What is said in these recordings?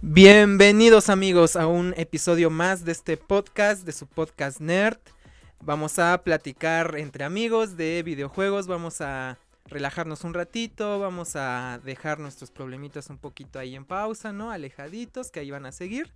Bienvenidos amigos a un episodio más de este podcast, de su podcast Nerd. Vamos a platicar entre amigos de videojuegos, vamos a relajarnos un ratito, vamos a dejar nuestros problemitas un poquito ahí en pausa, ¿no? Alejaditos, que ahí van a seguir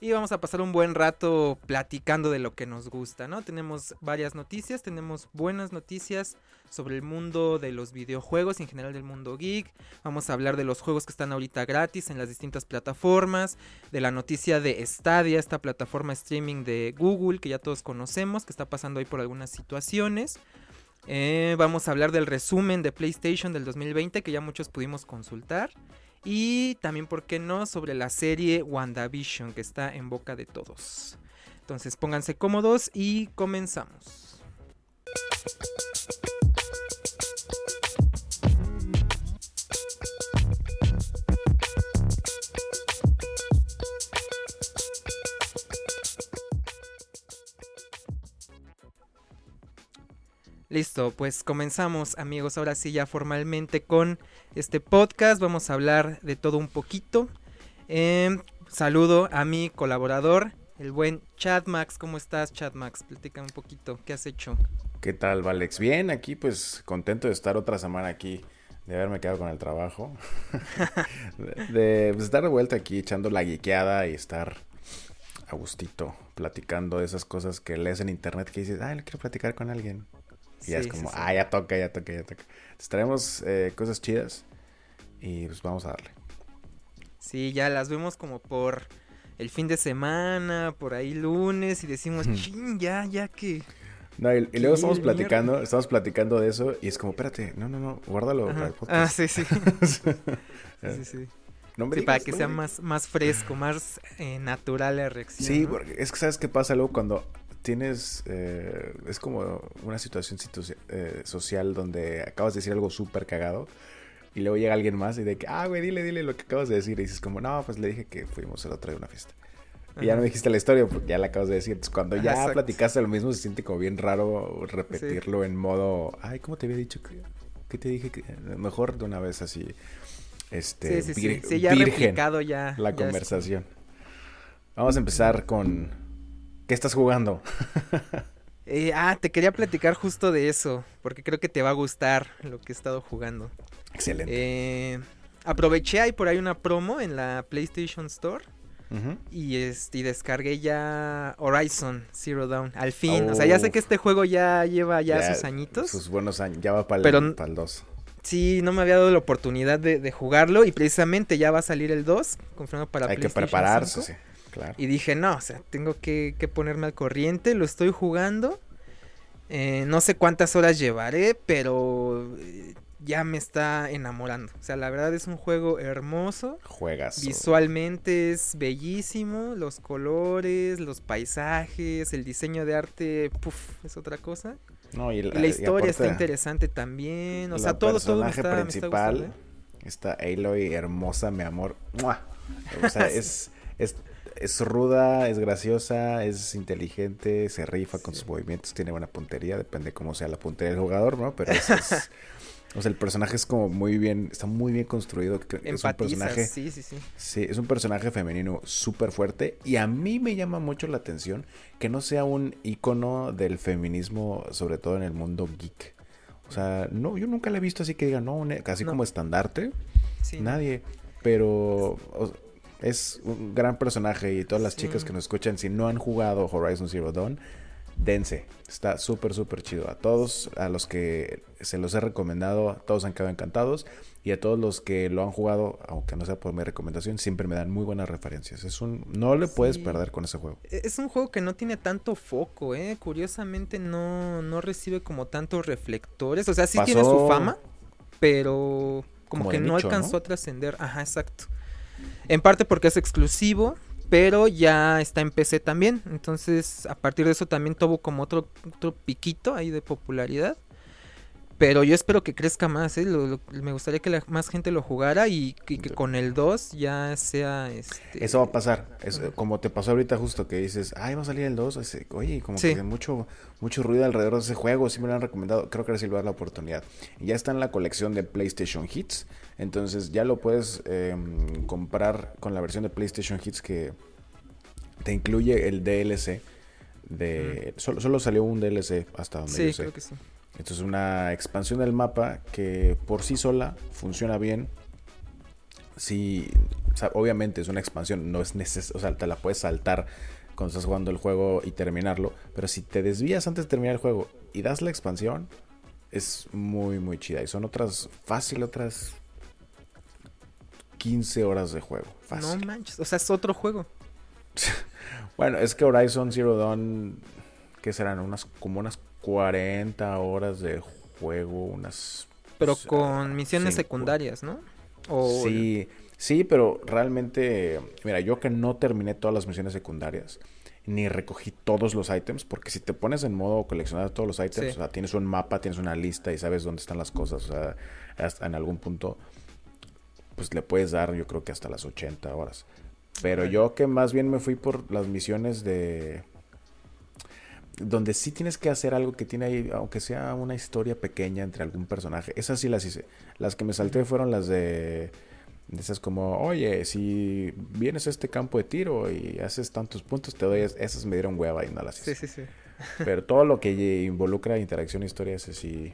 y vamos a pasar un buen rato platicando de lo que nos gusta, ¿no? Tenemos varias noticias, tenemos buenas noticias sobre el mundo de los videojuegos y en general del mundo geek. Vamos a hablar de los juegos que están ahorita gratis en las distintas plataformas, de la noticia de Stadia, esta plataforma streaming de Google que ya todos conocemos, que está pasando ahí por algunas situaciones. Eh, vamos a hablar del resumen de PlayStation del 2020 que ya muchos pudimos consultar. Y también, ¿por qué no?, sobre la serie WandaVision que está en boca de todos. Entonces pónganse cómodos y comenzamos. Listo, pues comenzamos amigos, ahora sí ya formalmente con este podcast, vamos a hablar de todo un poquito. Em, saludo a mi colaborador, el buen Chad Max, ¿cómo estás Chad Max? Platícame un poquito, ¿qué has hecho? ¿Qué tal, Valex? Bien, aquí pues contento de estar otra semana aquí, de haberme quedado con el trabajo, de, pues, estar de vuelta aquí echando la guiqueada y estar a gustito platicando de esas cosas que lees en internet que dices, ah, le quiero platicar con alguien. Y ya es como, ah, ya toca, ya toca, ya toca. Entonces traemos eh, cosas chidas y pues vamos a darle. Sí, ya las vemos como por el fin de semana, por ahí lunes y decimos, ching, ya, ya que... No, y, luego estamos platicando, estamos platicando de eso y es como, espérate, no, no, no, guárdalo Ah, sí, sí. sí, sí. para que sea más, más fresco, más eh, natural la reacción. Sí, porque es que sabes qué pasa luego cuando tienes, eh, es como una situación eh, social donde acabas de decir algo súper cagado y luego llega alguien más y de que, ah, güey, dile, dile lo que acabas de decir. Y dices como, no, pues le dije que fuimos el otro día a una fiesta. Y ya no dijiste la historia porque ya la acabas de decir. Entonces, cuando ya platicaste lo mismo, se siente como bien raro repetirlo en modo, ay, ¿cómo te había dicho? ¿Qué te dije? Que... Mejor de una vez así. Este, sí, sí, sí. ya virgen, ya. La conversación. Vamos a empezar con ¿Qué estás jugando? Eh, ah, te quería platicar justo de eso, porque creo que te va a gustar lo que he estado jugando. Excelente. Eh, aproveché ahí por ahí una promo en la PlayStation Store. y, este, y descargué ya Horizon Zero Dawn. Al fin. O sea, ya sé que este juego ya lleva ya, sus añitos. Sus buenos años. Ya va para el, 2. Sí, no me había dado la oportunidad de, jugarlo. Y precisamente ya va a salir el 2. Confirmado para Hay que prepararse, sí. Y dije, no, o sea, tengo que, ponerme al corriente, lo estoy jugando. Eh, no sé cuántas horas llevaré, pero eh, ya me está enamorando. O sea, la verdad es un juego hermoso. Juegas. Visualmente es bellísimo. Los colores, los paisajes, el diseño de arte, puff, es otra cosa. No, y la, historia está interesante también. O sea, todo, todo me está, principal, me está, Aloy, hermosa, mi amor. O sea, es, es es ruda, es graciosa, es inteligente, se rifa con sus movimientos, tiene buena puntería, depende cómo sea la puntería del jugador, ¿no? Pero es, o sea, el personaje es como muy bien, está muy bien construido. es un personaje, sí, sí, sí. Sí, es un personaje femenino súper fuerte y a mí me llama mucho la atención que no sea un icono del feminismo, sobre todo en el mundo geek. O sea, no, yo nunca le he visto así que diga, no, casi como estandarte. Nadie. Pero es un gran personaje y todas las chicas que nos escuchan, si no han jugado Horizon Zero Dawn, dense. Está súper, súper chido. A todos, a los que se los he recomendado, todos han quedado encantados. Y a todos los que lo han jugado, aunque no sea por mi recomendación, siempre me dan muy buenas referencias. Es un, no le puedes perder con ese juego. E, es un juego que no tiene tanto foco, eh. Curiosamente no, no recibe como tantos reflectores. O sea, sí tiene su fama, pero como, que no alcanzó a trascender. Ajá, exacto. En parte porque es exclusivo, pero ya está en PC también. Entonces, a partir de eso también tuvo como otro, otro piquito ahí de popularidad. Pero yo espero que crezca más, ¿eh? me gustaría que la, más gente lo jugara y, que con el 2 ya sea... Este... Eso va a pasar. Es, como te pasó ahorita justo que dices, ay, va a salir el 2. Oye, como que mucho, mucho ruido alrededor de ese juego. Sí me lo han recomendado. Creo que ahora sí le va a dar la oportunidad. Ya está en la colección de PlayStation Hits. Entonces ya lo puedes em, comprar con la versión de PlayStation Hits que te incluye el DLC. De, solo, solo salió un DLC hasta donde yo sé. Creo que sí. Esto es una expansión del mapa que por sí sola funciona bien. Sí, obviamente es una expansión, no es necesario, o sea, te la puedes saltar cuando estás jugando el juego y terminarlo, pero si te desvías antes de terminar el juego y das la expansión, es muy, muy chida. Y son otras, fácil, otras 15 horas de juego. No manches, o sea, es otro juego. bueno, es que Horizon Zero Dawn, que serán? Unas, como unas 40 horas de juego, unas... Pero con misiones secundarias, ¿no? Sí, sí, pero realmente, mira, yo que no terminé todas las misiones secundarias, ni recogí todos los ítems, porque si te pones en modo coleccionar todos los ítems, o sea, tienes un mapa, tienes una lista y sabes dónde están las cosas, o sea, hasta en algún punto, pues le puedes dar, yo creo que hasta las 80 horas. Pero yo que más bien me fui por las misiones de donde sí tienes que hacer algo que tiene ahí, aunque sea una historia pequeña entre algún personaje. Esas sí las hice. Las que me salté fueron las de, de esas como, oye, si vienes a este campo de tiro y haces tantos puntos, te doy. Esas me dieron hueva y no las hice. Sí, sí, sí. Pero todo lo que involucra interacción e historia, ese sí.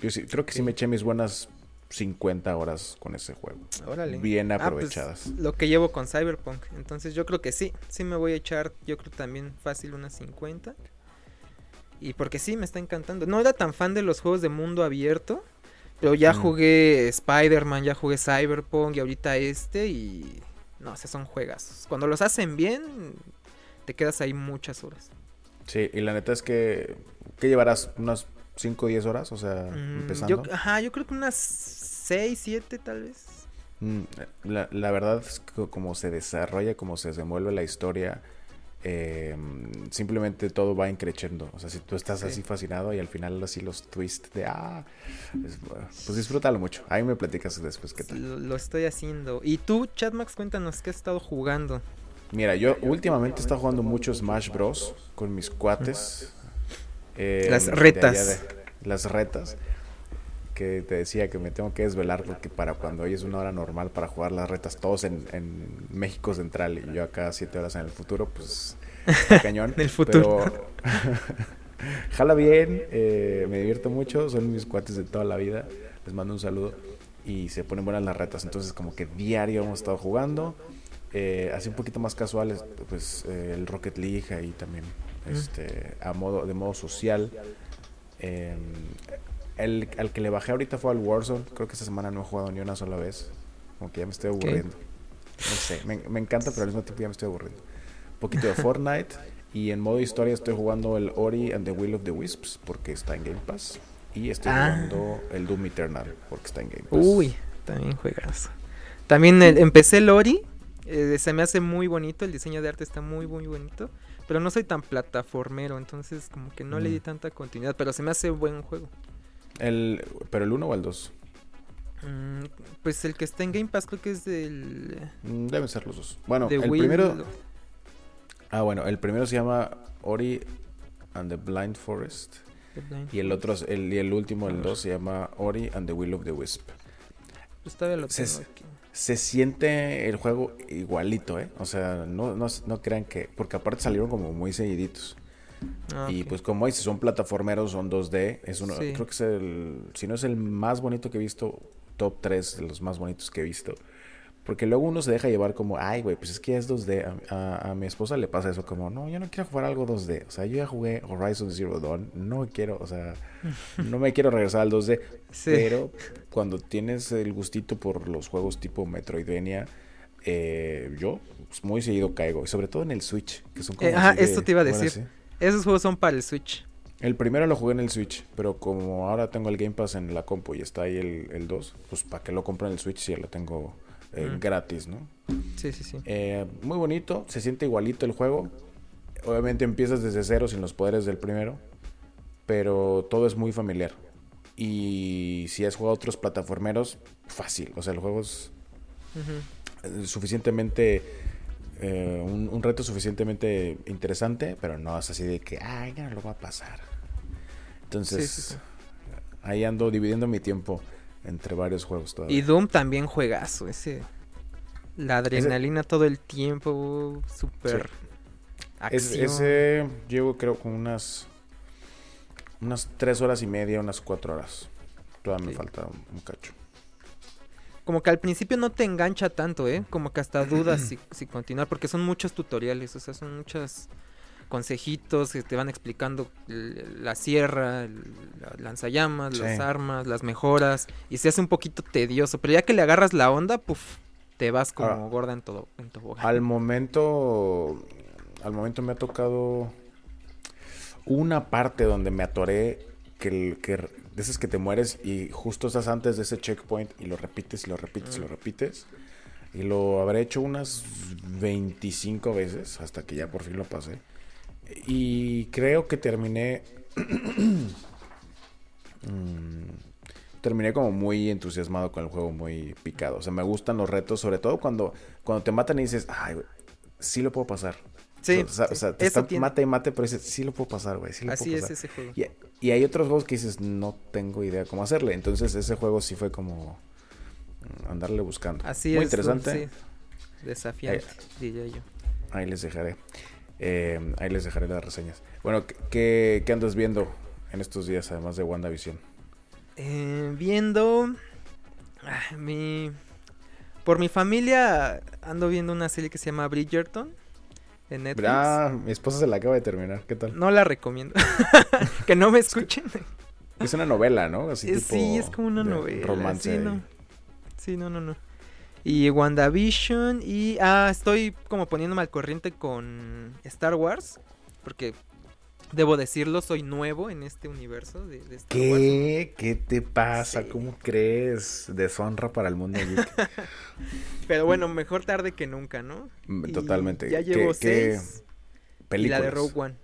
Yo sí, creo que sí me eché mis buenas 50 horas con ese juego. Órale. Bien ah, pues, aprovechadas. lo que llevo con Cyberpunk. Entonces yo creo que sí, sí me voy a echar, yo creo también fácil unas 50. Y porque sí, me está encantando. No era tan fan de los juegos de mundo abierto. Pero ya mm. jugué Spider-Man, ya jugué Cyberpunk y ahorita este y... No, o son juegazos. Cuando los hacen bien, te quedas ahí muchas horas. Sí, y la neta es que... ¿Qué llevarás? ¿Unas 5 o 10 horas? O sea, mm, empezando. ajá, yo creo que unas 6, 7 tal vez. Mm, la, la, verdad es que como se desarrolla, como se desenvuelve la historia, eh, simplemente todo va increciendo. O sea, si tú estás así fascinado y al final así los twists de, ah, pues disfrútalo mucho. Ahí me platicas después qué tal. Lo, estoy haciendo. Y tú, Chatmax, cuéntanos qué has estado jugando. Mira, yo últimamente he estado jugando mucho Smash Bros. con mis cuates. Eh, las retas. las retas que te decía que me tengo que desvelar porque para cuando hoy es una hora normal para jugar las retas todos en, México Central y yo acá siete horas en el futuro, pues cañón. en el futuro. Pero jala bien, eh, me divierto mucho, son mis cuates de toda la vida, les mando un saludo y se ponen buenas las retas, entonces como que diario hemos estado jugando, eh, así un poquito más casuales, pues eh, el Rocket League ahí también, este, a modo, de modo social. Eh, el, al que le bajé ahorita fue al Warzone. Creo que esta semana no he jugado ni una sola vez. Como que ya me estoy aburriendo. No sé, me, me, encanta, pero al mismo tiempo ya me estoy aburriendo. Un poquito de Fortnite. y en modo historia estoy jugando el Ori and the Will of the Wisps porque está en Game Pass. Y estoy ah. jugando el Doom Eternal porque está en Game Pass. Uy, también juegas. También empecé el Ori. Eh, se me hace muy bonito. El diseño de arte está muy, muy bonito. Pero no soy tan plataformero. Entonces, como que no le di mm. tanta continuidad. Pero se me hace buen juego. El, ¿Pero el 1 o el 2? Mm, pues el que está en Game Pass creo que es del... Mm, deben ser los dos. Bueno, el primero... Ah, bueno, el primero se llama Ori and the Blind Forest. y el otro, el, y el último, el 2, se llama Ori and the Will of the Wisp. Pues lo se, se siente el juego igualito, ¿eh? O sea, no, no, no crean que... Porque aparte salieron como muy seguiditos. Ah, y pues como dices, son plataformeros, son 2D. Es uno, creo que es el, si no es el más bonito que he visto, top 3 de los más bonitos que he visto. Porque luego uno se deja llevar como, ay, güey, pues es que es 2D. A, mi esposa le pasa eso como, no, yo no quiero jugar algo 2D. O sea, yo ya jugué Horizon Zero Dawn, no quiero, o sea, no me quiero regresar al 2D. Pero cuando tienes el gustito por los juegos tipo Metroidvania, eh, yo pues, muy seguido caigo. Y sobre todo en el Switch, que son como... Eh, ajá, esto te iba a decir. Esos juegos son para el Switch. El primero lo jugué en el Switch, pero como ahora tengo el Game Pass en la compu y está ahí el, 2, pues para que lo compre en el Switch si ya lo tengo eh, gratis, ¿no? Sí, sí, sí. Eh, muy bonito, se siente igualito el juego. Obviamente empiezas desde cero sin los poderes del primero, pero todo es muy familiar. Y si has jugado otros plataformeros, fácil. O sea, el juego es suficientemente. Eh, un, reto suficientemente interesante, pero no es así de que, ay, ya no lo va a pasar. Entonces, ahí ando dividiendo mi tiempo entre varios juegos todavía. Y Doom también juegazo, ese. La adrenalina todo el tiempo, súper. ese llevo creo con unas unas tres horas y media, unas cuatro horas. Todavía me falta un, cacho. Como que al principio no te engancha tanto, ¿eh? Como que hasta dudas si, si continuar, porque son muchos tutoriales, o sea, son muchos consejitos que te van explicando la sierra, el lanzallamas, las armas, las mejoras, y se hace un poquito tedioso, pero ya que le agarras la onda, puff, te vas como gorda en todo, en. Al momento, al momento me ha tocado una parte donde me atoré que, que de esas que te mueres y justo estás antes de ese checkpoint y lo repites y lo repites y lo repites. Y lo habré hecho unas 25 veces hasta que ya por fin lo pasé. Y creo que terminé... Mm, terminé como muy entusiasmado con el juego, muy picado. O sea, me gustan los retos, sobre todo cuando, cuando te matan y dices, ay, sí lo puedo pasar. Sí. O sea, te está mate y mate, pero dices, sí lo puedo pasar, güey. Sí Así es ese juego. Y, hay otros juegos que dices, no tengo idea cómo hacerle. Entonces, ese juego sí fue como andarle buscando. Así Muy es. interesante. Desafiante, diría yo. Ahí les dejaré. Eh, ahí les dejaré las reseñas. Bueno, ¿qué, ¿qué, andas viendo en estos días, además de WandaVision? Eh, viendo. Ah, mi. Por mi familia ando viendo una serie que se llama Bridgerton en Netflix. Ah, mi esposa se la acaba de terminar. ¿Qué tal? No la recomiendo. que no me escuchen. Es una novela, ¿no? Así eh, sí, es como una novela. Romance. Sí, no. Sí, no, no, no. Y WandaVision y... Ah, estoy como poniéndome al corriente con Star Wars. Porque Debo decirlo, soy nuevo en este universo de, Star ¿Qué? ¿Qué te pasa? ¿Cómo crees? Deshonra para el mundo Pero bueno, mejor tarde que nunca, ¿no? Mm, totalmente. ya llevo seis. Películas. Y la de Rogue One.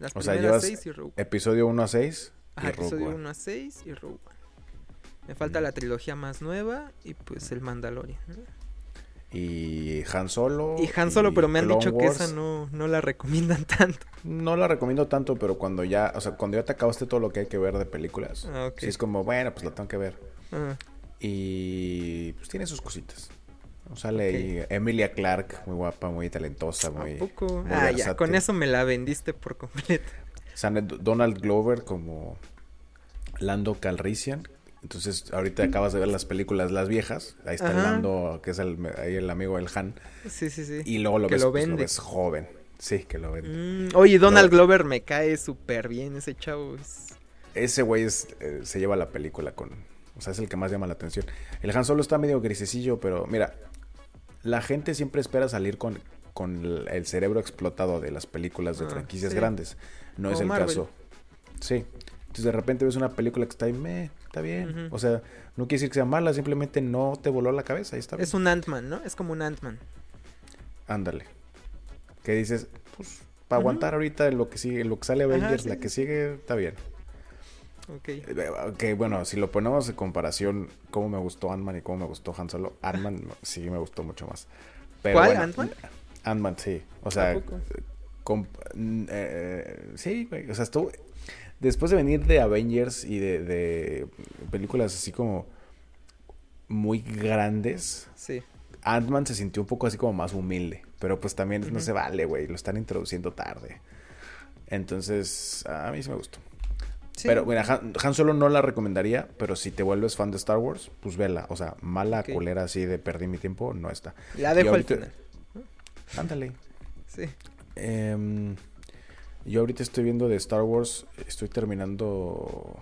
Las o sea, llevas seis y Rogue One. episodio 1 a 6 y episodio 1 a 6 y Rogue One. Me falta mm. la trilogía más nueva y pues el Mandalorian. Y Han Solo. Y Han Solo, pero me han dicho que esa no, no la recomiendan tanto. No la recomiendo tanto, pero cuando ya, o sea, cuando ya te acabaste todo lo que hay que ver de películas, ah, sí es como, bueno, pues la tengo que ver. Ah. Y pues tiene sus cositas. Sale ahí Emilia Clark, muy guapa, muy talentosa, muy. poco? ah, ya, con eso me la vendiste por completo. Sale Donald Glover como Lando Calrissian, entonces, ahorita acabas de ver las películas, las viejas. Ahí está el Lando, que es el, ahí el amigo del Han. Sí, sí, sí. Y luego lo, ves, lo, pues, joven. Sí, que lo vende. Mm, oye, Donald Glover me cae súper bien. Ese chavo Ese güey eh, se lleva la película con... O sea, es el que más llama la atención. El Han solo está medio grisecillo, pero mira, la gente siempre espera salir con, con el cerebro explotado de las películas de ah, franquicias grandes. No es el caso. Sí. Entonces de repente ves una película que está ahí, me, está bien. O sea, no quiere decir que sea mala, simplemente no te voló la cabeza, ahí está. Es un Ant-Man, ¿no? Es como un Ant-Man. Ándale. Que dices, pues, para aguantar ahorita lo que sigue, lo que sale Avengers, la que sigue, está bien. Ok. Que bueno, si lo ponemos en comparación, cómo me gustó Ant-Man y cómo me gustó Han Solo, Ant-Man sí me gustó mucho más. ¿Cuál? ¿Ant-Man? Ant-Man, sí. O sea, eh, sí, güey. O sea, estuvo después de venir de Avengers y de, películas así como muy grandes, sí. Ant-Man se sintió un poco así como más humilde. Pero pues también no se vale, güey. Lo están introduciendo tarde. Entonces, a mí sí me gustó. Pero, mira, Han, Solo no la recomendaría, pero si te vuelves fan de Star Wars, pues vela. O sea, mala culera así de perdí mi tiempo, no está. La dejo al final. Ándale. Sí. Eh, yo ahorita estoy viendo de Star Wars, estoy terminando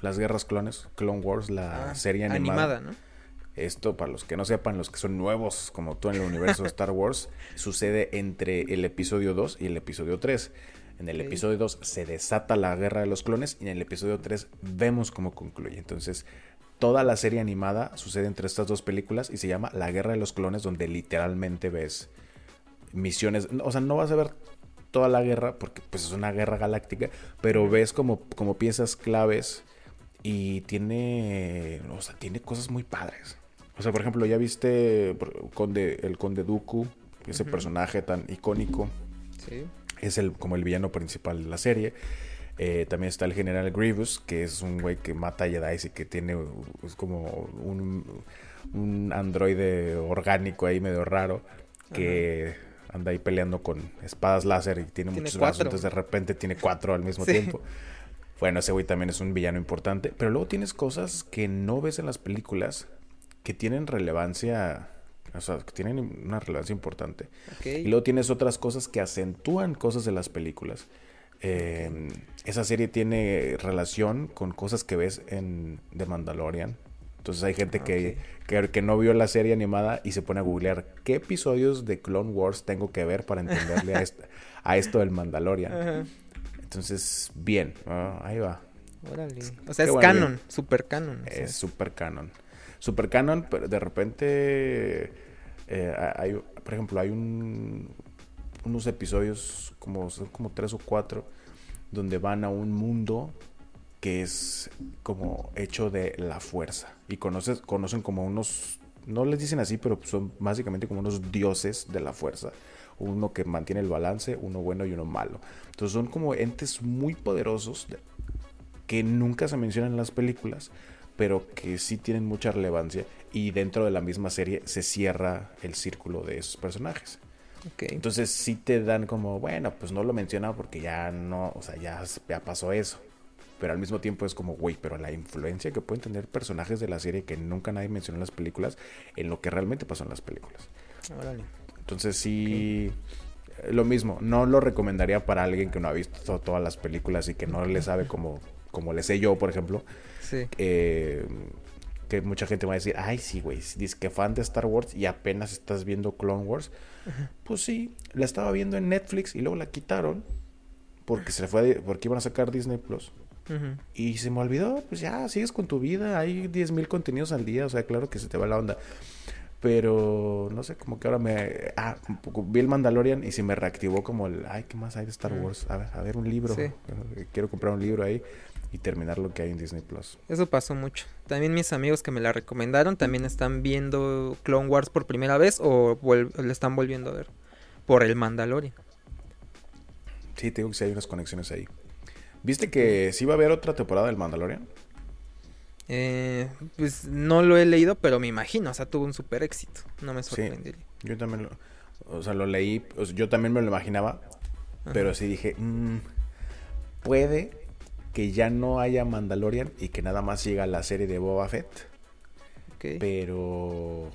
las guerras clones, Clone Wars, la ah, serie animada. ¿no? Esto, para los que no sepan, los que son nuevos, como tú en el universo de Star Wars, sucede entre el episodio 2 y el episodio 3. En el episodio 2 se desata la guerra de los clones y en el episodio 3 vemos cómo concluye. Entonces, toda la serie animada sucede entre estas dos películas y se llama La Guerra de los Clones, donde literalmente ves misiones. O sea, no vas a ver toda la guerra, porque pues es una guerra galáctica, pero ves como, como piezas claves Y tiene, o sea, tiene cosas muy padres. O sea, por ejemplo, ya viste Conde, el Conde Dooku, ese personaje tan icónico. Sí. Es el, como el villano principal de la serie. Eh, también está el General Grievous, que es un güey que mata a Jedi y que tiene es como un, un androide orgánico ahí medio raro. Que anda ahí peleando con espadas láser y tiene, muchos brazos. Entonces de repente tiene cuatro al mismo tiempo. Bueno, ese güey también es un villano importante. Pero luego tienes cosas que no ves en las películas que tienen relevancia. O sea, que tienen una relevancia importante. Y luego tienes otras cosas que acentúan cosas de las películas. Em, esa serie tiene relación con cosas que ves en The Mandalorian. Entonces hay gente que, que, no vio la serie animada y se pone a googlear qué episodios de Clone Wars tengo que ver para entenderle a, a esto del Mandalorian. Entonces, bien, ahí va. Órale. O sea, es canon, super canon. Es super canon. Super canon, pero de repente eh, hay, por ejemplo, hay un, unos episodios como son como tres o cuatro donde van a un mundo que es como hecho de la fuerza. Y conoces, conocen como unos no les dicen así pero son básicamente como unos dioses de la fuerza. Uno que mantiene el balance uno bueno y uno malo. Entonces son como entes muy poderosos que nunca se mencionan en las películas pero que sí tienen mucha relevancia. Y dentro de la misma serie se cierra el círculo de esos personajes. Entonces sí te dan como, bueno, pues no lo menciona porque ya no, o sea, ya, ya pasó eso. Pero al mismo tiempo es como, güey, pero la influencia que pueden tener personajes de la serie que nunca nadie mencionó en las películas, en lo que realmente pasó en las películas. Entonces sí, lo mismo, no lo recomendaría para alguien que no ha visto todas las películas y que no le sabe como, como le sé yo, por ejemplo. Sí. Eh, que mucha gente va a decir, ay, sí, güey, dices que fan de Star Wars y apenas estás viendo Clone Wars. Pues sí, la estaba viendo en Netflix y luego la quitaron porque se fue, porque iban a sacar Disney Plus. Y se me olvidó, pues ya, sigues con tu vida, hay 10.000 contenidos al día, o sea, claro que se te va la onda. Pero no sé, como que ahora me. Ah, vi el Mandalorian y se me reactivó como el. Ay, ¿qué más hay de Star Wars? A ver, a ver un libro. Quiero comprar un libro ahí y terminar lo que hay en Disney Plus. Eso pasó mucho. También mis amigos que me la recomendaron también están viendo Clone Wars por primera vez o le están volviendo a ver por el Mandalorian. Sí, tengo que sí hay unas conexiones ahí. ¿Viste que sí va a haber otra temporada del Mandalorian? Eh, pues no lo he leído, pero me imagino, o sea, tuvo un super éxito. No me sorprendería. yo también lo, o sea, lo leí, yo también me lo imaginaba, pero sí dije, mm, puede que ya no haya Mandalorian y que nada más llega la serie de Boba Fett. Pero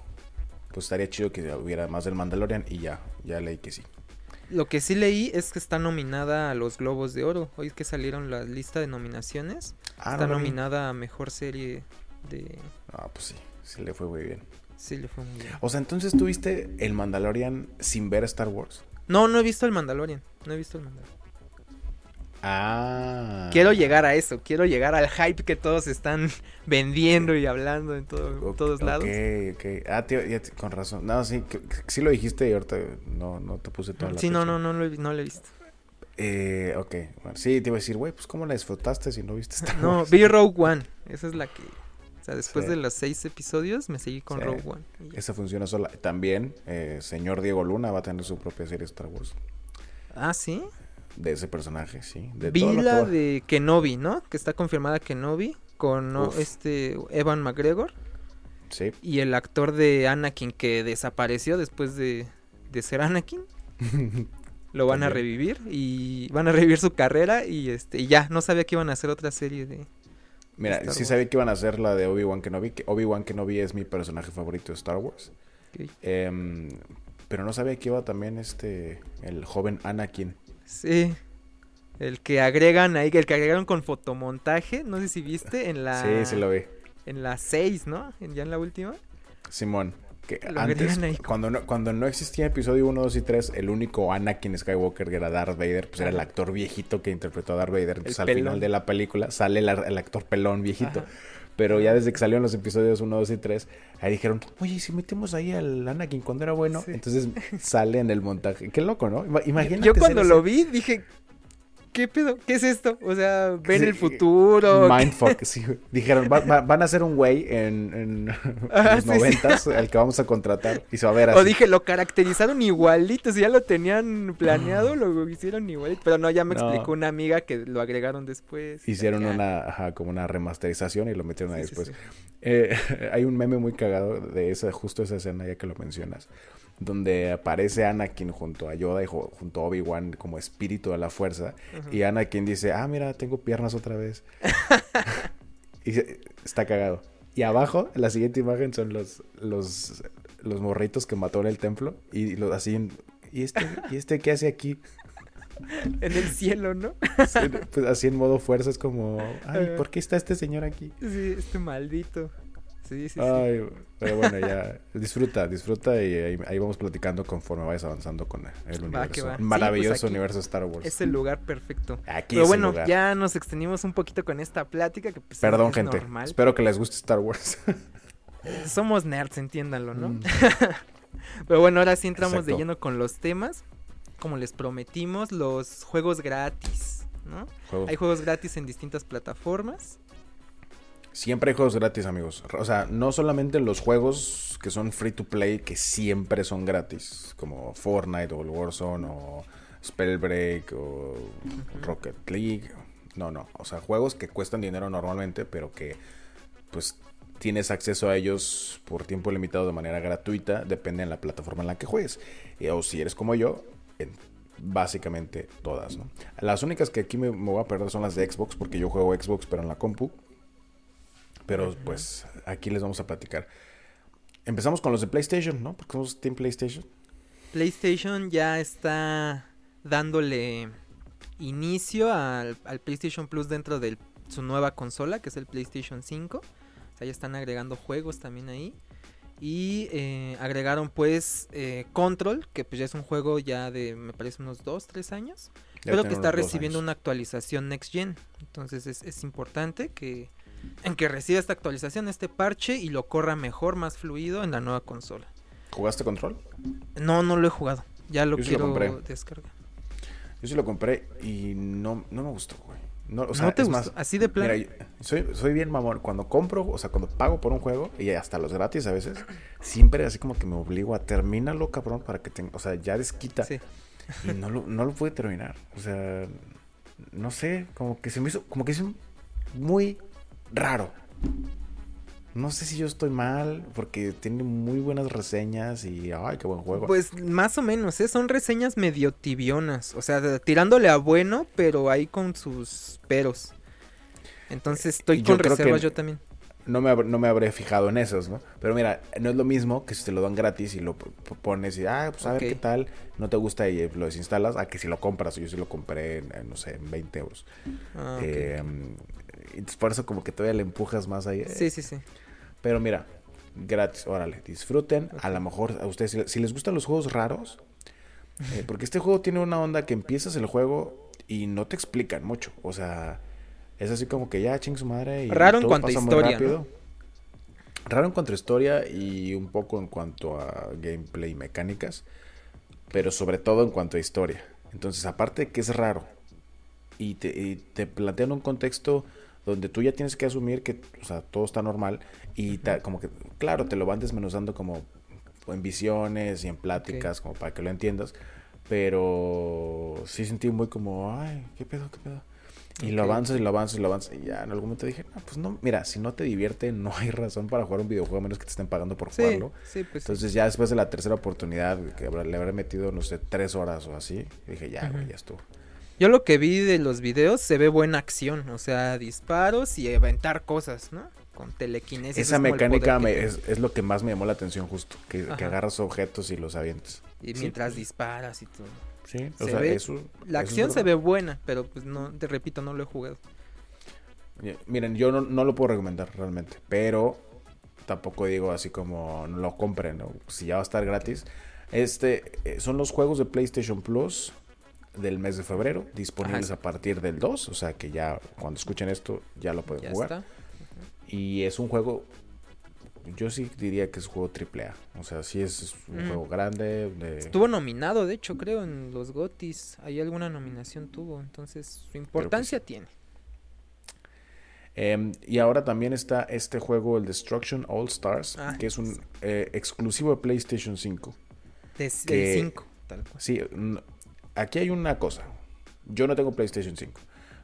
pues estaría chido que hubiera más del Mandalorian y ya, ya leí que sí. Lo que sí leí es que está nominada a los Globos de Oro. Hoy que salieron la lista de nominaciones. Ah, está nominada a mejor serie de. Ah, pues sí, sí le fue muy bien. Sí le fue muy bien. O sea, entonces tuviste el Mandalorian sin ver Star Wars. No, no he visto el Mandalorian. No he visto el Mandalorian. Ah. Quiero llegar a eso, quiero llegar al hype que todos están vendiendo y hablando en todos lados. Ok, ok. Ah, tío, con razón. No, sí, sí lo dijiste y ahorita no, no te puse toda la Sí, no, no, no, lo, no lo he visto. Eh, ok, bueno, sí, te iba a decir, güey, pues ¿cómo la disfrutaste si no viste esta No, vi Rogue One, esa es la que... O sea, después de los seis episodios me seguí con Rogue One. Esa funciona sola. También, eh, señor Diego Luna va a tener su propia serie Star Wars. Ah, ¿sí? De ese personaje, sí. De Vi la de Kenobi, ¿no? Que está confirmada Kenobi con este Evan McGregor. Sí. Y el actor de Anakin que desapareció después de, de ser Anakin. Lo van a revivir y van a revivir su carrera y este y ya, no sabía que iban a hacer otra serie de Mira, sí sabía que iban a hacer la de Obi-Wan Kenobi, que Obi-Wan Kenobi es mi personaje favorito de Star Wars. Em, pero no sabía que iba también este el joven Anakin. Sí. El que agregan ahí, el que agregaron con fotomontaje, no sé si viste en la... Sí, sí lo vi. En la 6, ¿no? ya en la última. Simón. Que antes, cuando, no, cuando no existía episodio 1, 2 y 3, el único Anakin Skywalker que era Darth Vader, pues era el actor viejito que interpretó a Darth Vader. Entonces al final de la película sale el, actor pelón viejito. Pero ya desde que salieron los episodios 1, 2 y 3, ahí dijeron, oye, si metemos ahí al Anakin cuando era bueno, entonces sale en el montaje. Qué loco, ¿no? Imagínate. Yo cuando lo vi dije, ¿qué pedo? ¿Qué es esto? O sea, ven el futuro. Mindfuck, sí. Dijeron, van a hacer un güey en, ah, los noventas, el que vamos a contratar, y se va a ver así. O dije, lo caracterizaron igualito, si ya lo tenían planeado, lo hicieron igualito. Pero no, ya me explicó una amiga que lo agregaron después. Hicieron una, ajá, como una remasterización y lo metieron ahí después. Eh, hay un meme muy cagado de esa, justo esa escena, ya que lo mencionas donde aparece Anakin junto a Yoda y junto a Obi-Wan como espíritu de la fuerza. Y Anakin dice, ah, mira, tengo piernas otra vez. y está cagado. Y abajo, la siguiente imagen son los, los, los morritos que mató en el templo. Y los así, ¿y este, ¿y este qué hace aquí? en el cielo, ¿no? pues así en modo fuerza es como, ay, ¿por qué está este señor aquí? Sí, este maldito. Sí, sí, Ay, Pero bueno, ya disfruta, disfruta y ahí, vamos platicando conforme vayas avanzando con el universo. Maravilloso pues universo Star Wars. Es el lugar perfecto. Aquí Pero bueno, ya nos extendimos un poquito con esta plática que pues, Perdón, gente. Espero que les guste Star Wars. Somos nerds, entiéndanlo, ¿no? Mm. Pero bueno, ahora sí entramos de lleno con los temas. Como les prometimos, los juegos gratis, ¿no? Hay juegos gratis en distintas plataformas. Siempre hay juegos gratis, amigos. O sea, no solamente los juegos que son free to play, que siempre son gratis, como Fortnite o Warzone o Spellbreak o Rocket League. No, no. O sea, juegos que cuestan dinero normalmente, pero que pues tienes acceso a ellos por tiempo limitado de manera gratuita, depende de la plataforma en la que juegues. o si eres como yo, en básicamente todas, ¿no? Las únicas que aquí me, me, voy a perder son las de Xbox, porque yo juego Xbox, pero en la compu. Pero pues aquí les vamos a platicar. Empezamos con los de PlayStation, ¿no? Porque somos Team PlayStation. PlayStation ya está dándole inicio al, PlayStation Plus dentro de su nueva consola, que es el PlayStation 5. O sea, ya están agregando juegos también ahí. Y eh, agregaron pues eh, Control, que pues ya es un juego ya de, me parece, unos 2, 3 años. pero que está recibiendo una actualización Next Gen. Entonces es, es importante que en que reciba esta actualización, este parche y lo corra mejor, más fluido en la nueva consola. ¿Jugaste Control? No, no lo he jugado. Ya lo quiero descargar. Yo sí lo compré y no, no me gustó, güey. No, o sea, te es Más, Así de plano. Mira, soy, soy bien mamón. Cuando compro, o sea, cuando pago por un juego, y hasta los gratis a veces, siempre así como que me obligo a terminarlo, cabrón, para que tenga. O sea, ya desquita. Sí. Y no lo, no lo pude terminar. O sea, no sé, como que se me hizo, como que hizo muy raro. No sé si yo estoy mal, porque tiene muy buenas reseñas y ay, qué buen juego. Pues más o menos, ¿eh? son reseñas medio tibionas, o sea, tirándole a bueno, pero ahí con sus peros. Entonces estoy con reservas yo también. No me, no me habré fijado en esos, ¿no? Pero mira, no es lo mismo que si te lo dan gratis y lo pones y, ah, pues a ver qué tal, no te gusta y lo desinstalas, a que si lo compras, yo sí lo compré, en, no sé, en 20 euros. Ah, eh, y por eso como que todavía le empujas más ahí. Sí, sí, sí. Pero mira, gratis, órale, disfruten. A lo mejor a ustedes, si, les gustan los juegos raros, eh, porque este juego tiene una onda que empiezas el juego y no te explican mucho. O sea, es así como que ya ching su madre. Y raro en cuanto a historia. ¿no? Raro en cuanto a historia y un poco en cuanto a gameplay y mecánicas. Pero sobre todo en cuanto a historia. Entonces, aparte de que es raro y te, y te plantean un contexto donde tú ya tienes que asumir que o sea, todo está normal y como que, claro, te lo van desmenuzando como en visiones y en pláticas, como para que lo entiendas, pero sí sentí muy como, ay, ¿qué pedo, qué pedo? Y lo avanzas y lo avanzas y lo avanzas. Y ya en algún momento dije, no, pues no, mira, si no te divierte, no hay razón para jugar un videojuego a menos que te estén pagando por jugarlo. Sí, pues Entonces ya después de la tercera oportunidad, que le habré metido, no sé, tres horas o así, dije, ya, ya estuvo. Yo lo que vi de los videos se ve buena acción, o sea, disparos y aventar cosas, ¿no? Con telequinesis. Esa mecánica es, lo que más me llamó la atención justo, que, agarras objetos y los avientes. Y mientras disparas y todo. Sí, o sea, eso, La acción se ve buena, pero pues no, te repito, no lo he jugado. Miren, yo no, lo puedo recomendar realmente, pero tampoco digo así como no lo compren, ¿no? si ya va a estar gratis. Este eh, son los juegos de PlayStation Plus del mes de febrero, disponibles a partir del 2, o sea que ya cuando escuchen esto ya lo pueden jugar. Y es un juego yo sí diría que es un juego triple A. O sea, sí es un Mm. juego grande. de- Estuvo nominado, de hecho, creo, en los GOTIS. Ahí alguna nominación tuvo. Entonces, su importancia tiene. Em, y ahora también está este juego, el Destruction All Stars, Ah, que es un eh, exclusivo de PlayStation 5. De, que- 5, tal cual. Sí, aquí hay una cosa. Yo no tengo PlayStation 5,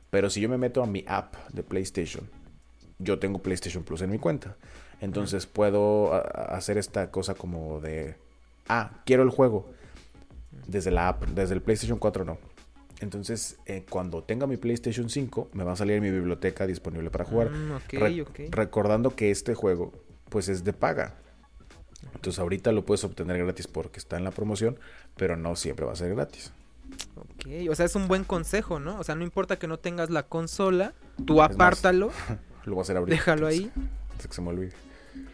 pero si yo me meto a mi app de PlayStation, yo tengo PlayStation Plus en mi cuenta. Entonces puedo hacer esta cosa como de, ah, quiero el juego desde la app, desde el PlayStation 4 no. Entonces, eh, cuando tenga mi PlayStation 5, me va a salir mi biblioteca disponible para jugar. Mm, Re-. Recordando que este juego, pues es de paga. Entonces ahorita lo puedes obtener gratis porque está en la promoción, pero no siempre va a ser gratis. Ok, o sea, es un buen consejo, ¿no? O sea, no importa que no tengas la consola, tú más, apártalo, Lo voy a hacer ahorita. déjalo antes- ahí Antes que se me olvide.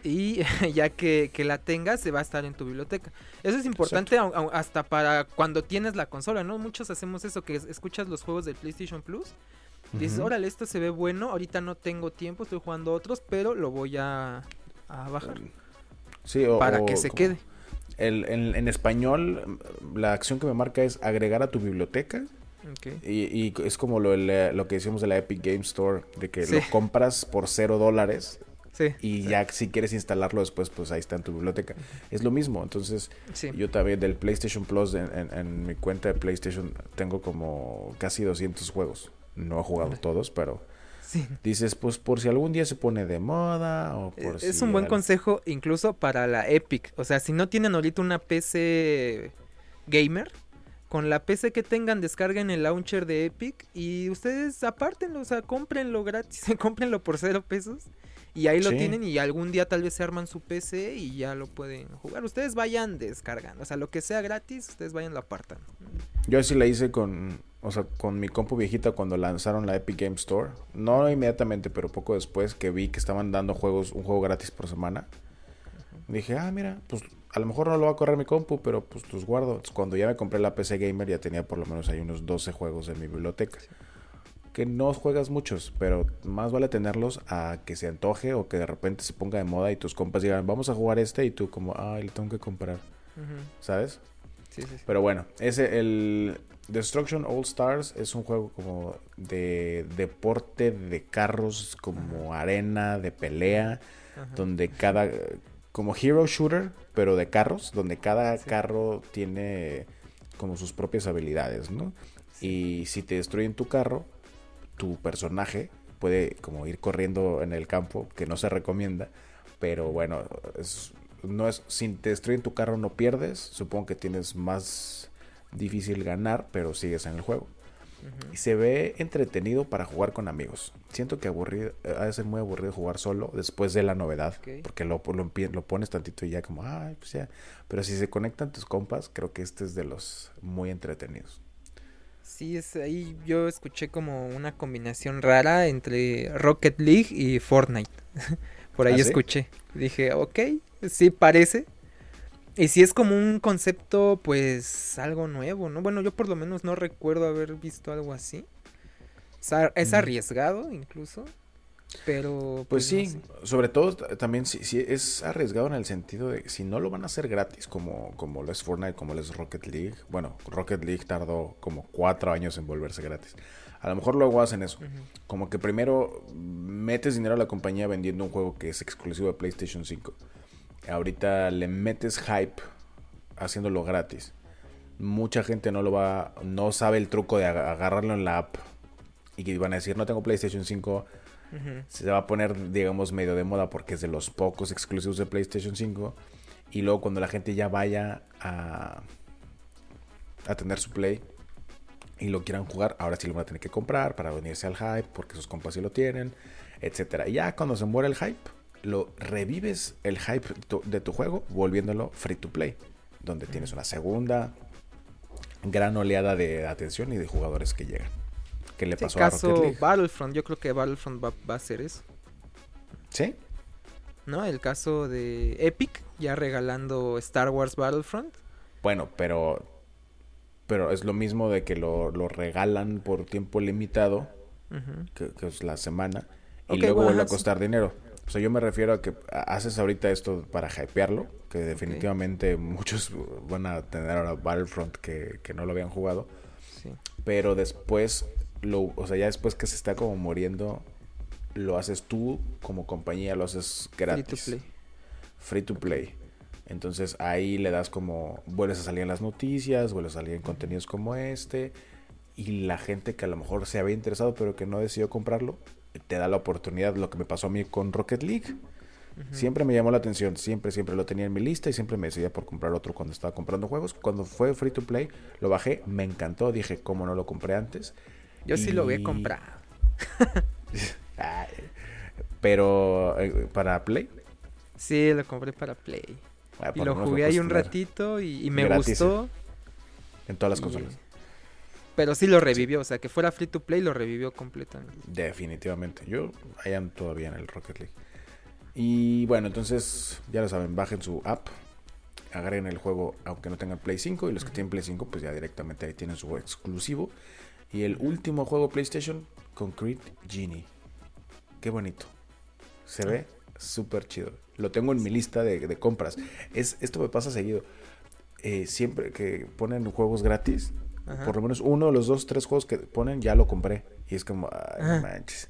y ya que, que la tengas, se va a estar en tu biblioteca. Eso es importante hasta para cuando tienes la consola, ¿no? Muchos hacemos eso, que es- escuchas los juegos del PlayStation Plus. Dices, Ujú. órale, esto se ve bueno, ahorita no tengo tiempo, estoy jugando otros, pero lo voy a, a bajar Sí, o- para o que se como- quede. El- en, en español, la acción que me marca es agregar a tu biblioteca. Y, y es como lo, que decíamos de la Epic Game Store, de que Sí. lo compras por cero dólares Sí, y ya si quieres instalarlo después, pues ahí está en tu biblioteca. Es lo mismo, entonces sí. yo también del PlayStation Plus en, en- en mi cuenta de PlayStation tengo como casi 200 juegos. No he jugado todos, pero sí. dices, pues por si algún día se pone de moda o por Es si un buen al- consejo incluso para la Epic. O sea, si no tienen ahorita una PC gamer, con la PC que tengan descarguen el launcher de Epic y ustedes apártenlo, o sea, cómprenlo gratis, cómprenlo por cero pesos. Y ahí lo Sí. tienen y algún día tal vez se arman su PC y ya lo pueden jugar. Ustedes vayan descargando, o sea, lo que sea gratis, ustedes vayan lo apartan. Yo así la hice con, o sea, con mi compu viejita cuando lanzaron la Epic Game Store. No inmediatamente, pero poco después que vi que estaban dando juegos, un juego gratis por semana. Dije, ah, mira, pues a lo mejor no lo va a correr mi compu, pero pues los guardo. Entonces, cuando ya me compré la PC Gamer ya tenía por lo menos ahí unos 12 juegos en mi biblioteca. Que no juegas muchos, pero más vale tenerlos a que se antoje o que de repente se ponga de moda y tus compas digan, vamos a jugar este y tú como, ay, le tengo que comprar. ¿sabes? Sí, sí, sí. Pero bueno, ese, el Destruction All Stars es un juego como de deporte de carros, como arena, de pelea, Ajá. donde cada, como hero shooter, pero de carros, donde cada Sí. carro tiene como sus propias habilidades, ¿no? Y si te destruyen tu carro, tu personaje puede como ir corriendo en el campo, que no se recomienda, pero bueno, es, no es, si te destruyen tu carro no pierdes, supongo que tienes más difícil ganar, pero sigues en el juego. Y se ve entretenido para jugar con amigos. Siento que aburrido, eh, ha de ser muy aburrido jugar solo después de la novedad. Porque lo, lo, pones tantito y ya como, ay, pues ya. Pero si se conectan tus compas, creo que este es de los muy entretenidos. Sí, es ahí yo escuché como una combinación rara entre Rocket League y Fortnite. Por ahí ¿Ah, sí? escuché. Dije, ok, sí parece. Y si es como un concepto, pues algo nuevo, ¿no? Bueno, yo por lo menos no recuerdo haber visto algo así. Es Mm. arriesgado incluso. Pero... Pues no sí, sé. sobre todo también si, si es arriesgado en el sentido de si no lo van a hacer gratis como, como lo es Fortnite, como lo es Rocket League. Bueno, Rocket League tardó como cuatro años en volverse gratis. A lo mejor luego hacen eso. Como que primero metes dinero a la compañía vendiendo un juego que es exclusivo de PlayStation 5. Ahorita le metes hype haciéndolo gratis. Mucha gente no lo va, no sabe el truco de aga- agarrarlo en la app y que van a decir no tengo PlayStation 5. Ujú. Se va a poner, digamos, medio de moda porque es de los pocos exclusivos de PlayStation 5. Y luego cuando la gente ya vaya a, a tener su Play y lo quieran jugar, ahora sí lo van a tener que comprar para venirse al hype porque sus compas sí lo tienen, etcétera. Y ya cuando se muere el hype, lo revives el hype de tu, de tu juego volviéndolo free to play, donde tienes una segunda gran oleada de atención y de jugadores que llegan. ¿Qué le pasó a Rocket caso, League? Battlefront, yo creo que Battlefront va, va a hacer eso. ¿Sí? ¿No? El caso de Epic, ya regalando Star Wars Battlefront. Bueno, pero pero es lo mismo de que lo, lo regalan por tiempo limitado, que, que es la semana, y luego bueno, vuelve a sí. costar dinero. O sea, yo me refiero a que haces ahorita esto para hypearlo, que definitivamente muchos van a tener ahora Battlefront que, que no lo habían jugado. Sí. Pero después, lo, o sea, ya después que se está como muriendo, lo haces tú como compañía, lo haces gratis. Free to play. Free to play. Entonces ahí le das como, vuelves a salir en las noticias, vuelves a salir en contenidos como este, y la gente que a lo mejor se había interesado pero que no decidió comprarlo, te da la oportunidad, lo que me pasó a mí con Rocket League. Siempre me llamó la atención, siempre, siempre lo tenía en mi lista y siempre me decidía por comprar otro cuando estaba comprando juegos. Cuando fue free to play, lo bajé, me encantó, dije, ¿cómo no lo compré antes? Yo sí lo había comprado. pero, eh, ¿para Play? Sí, lo compré para Play. Ah, y lo jugué ahí un ratito y, me gustó. En todas las consolas. Pero sí lo revivió, o sea, que fuera free to play lo revivió completamente. Definitivamente. Yo allá todavía en el Rocket League. Y bueno, entonces ya lo saben, bajen su app, agreguen el juego aunque no tengan Play 5 y los que tienen Play 5 pues ya directamente ahí tienen su juego exclusivo. Y el último juego PlayStation, Concrete Genie. Qué bonito. Se ve súper chido. Lo tengo en mi lista de, compras. Es, esto me pasa seguido. Eh, siempre que ponen juegos gratis, por lo menos uno de los dos, tres juegos que ponen, ya lo compré. Y es como, ay, manches.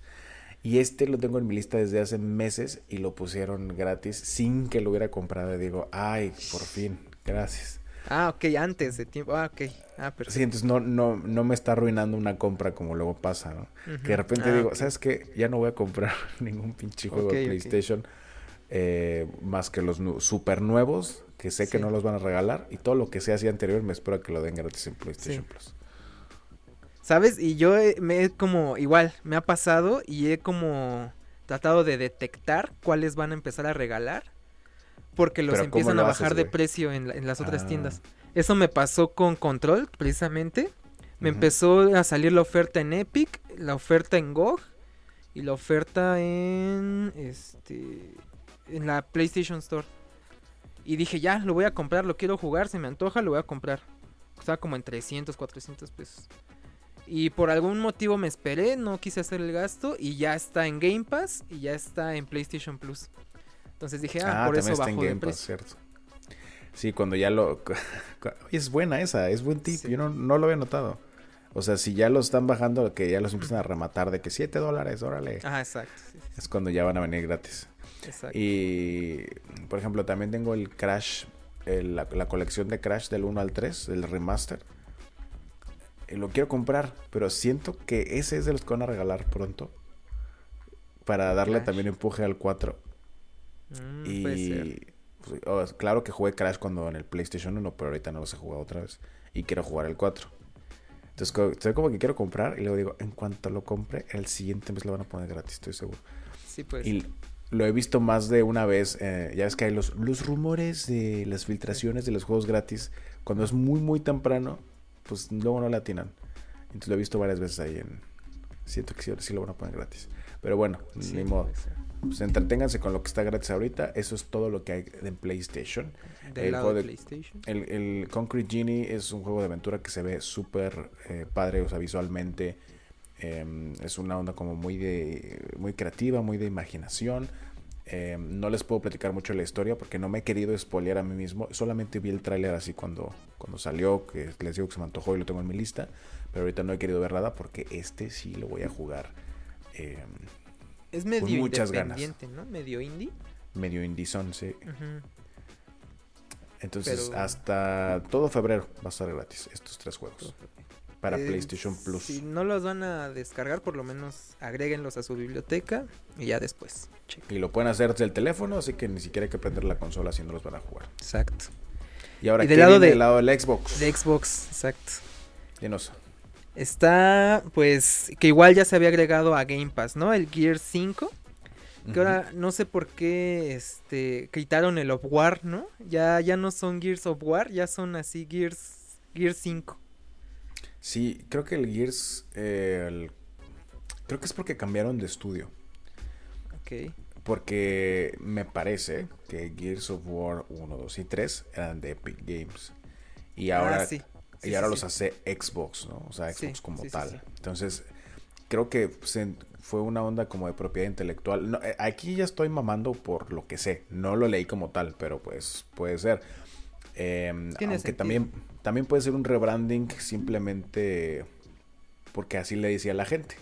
Y este lo tengo en mi lista desde hace meses y lo pusieron gratis sin que lo hubiera comprado. Y digo, ay, por fin, gracias. Ah, ok, antes de tiempo. Ah, ok. Ah, perfecto. Sí, entonces no, no, no me está arruinando una compra como luego pasa, ¿no? Que de repente ah, digo, ¿sabes qué? Ya no voy a comprar ningún pinche juego de PlayStation. Eh, más que los super nuevos, que sé que no los van a regalar, y todo lo que sea así anterior me espero que lo den gratis en PlayStation Plus. ¿Sabes? Y yo me he como, igual, me ha pasado y he como tratado de detectar cuáles van a empezar a regalar. Porque los empiezan a bajar de precio en, las otras ah. tiendas. Eso me pasó con Control, precisamente. Me empezó a salir la oferta en Epic, la oferta en GOG y la oferta en este en la PlayStation Store. Y dije, ya, lo voy a comprar, lo quiero jugar, se me antoja, lo voy a comprar. Estaba como en 300, 400 pesos. Y por algún motivo me esperé, no quise hacer el gasto y ya está en Game Pass y ya está en PlayStation Plus. Entonces dije, ah, ah por eso bajó de precio. cierto. Sí, cuando ya lo... es buena esa, es buen tip, yo no, no, lo había notado. O sea, si ya lo están bajando, que ya los empiezan a rematar de que 7 dólares, órale. Ah, exacto. es cuando ya van a venir gratis. Y, por ejemplo, también tengo el Crash, la, colección de Crash del 1 al 3, el remaster. Y lo quiero comprar, pero siento que ese es de los que van a regalar pronto. Para darle también empuje al 4. Mm, y pues, oh, claro que jugué Crash cuando en el PlayStation 1, pero ahorita no los he jugado otra vez. Y quiero jugar el 4. Entonces, estoy como que quiero comprar y luego digo, en cuanto lo compre, el siguiente mes lo van a poner gratis, estoy seguro. Sí, pues. Y lo he visto más de una vez. Eh, ya ves que hay los, los rumores de las filtraciones de los juegos gratis. Cuando es muy, muy temprano, pues luego no la atinan. Entonces lo he visto varias veces ahí en... Siento que sí, sí lo van a poner gratis. Pero bueno, ni modo. Pues entreténganse con lo que está gratis ahorita. Eso es todo lo que hay en PlayStation. el juego de, PlayStation. El, Concrete Genie es un juego de aventura que se ve súper eh, padre, o sea, visualmente. Em, es una onda como muy de muy creativa, muy de imaginación. Em, no les puedo platicar mucho la historia porque no me he querido spoilear a mí mismo. Solamente vi el tráiler así cuando, cuando salió, que les digo que se me antojó y lo tengo en mi lista. Pero ahorita no he querido ver nada porque este sí lo voy a jugar. Em, es medio muchas independiente, ¿no? Medio indie. Medio indie son, sí. Entonces, hasta todo febrero va a estar gratis estos tres juegos para eh, PlayStation Plus. Si no los van a descargar, por lo menos agréguenlos a su biblioteca y ya después. Y lo pueden hacer desde el teléfono, así que ni siquiera hay que prender la consola si no los van a jugar. Exacto. Y ahora, del lado, del lado del Xbox? De Xbox, exacto. Dinos. Está, pues, que igual ya se había agregado a Game Pass, ¿no? El Gear 5. Que ahora no sé por qué este quitaron el of War, ¿no? Ya, ya no son Gears of War, ya son así Gears, Gears 5. Sí, creo que el Gears. Eh, creo que es porque cambiaron de estudio. Ok. Porque me parece que Gears of War 1, 2 y 3 eran de Epic Games. Y ah, ahora, y ahora los hace Xbox, ¿no? O sea, Xbox como tal. Entonces, creo que fue una onda como de propiedad intelectual. Eh, aquí ya estoy mamando por lo que sé. No lo leí como tal, pero pues puede ser. Eh, aunque también, también puede ser un rebranding simplemente porque así le decía la gente.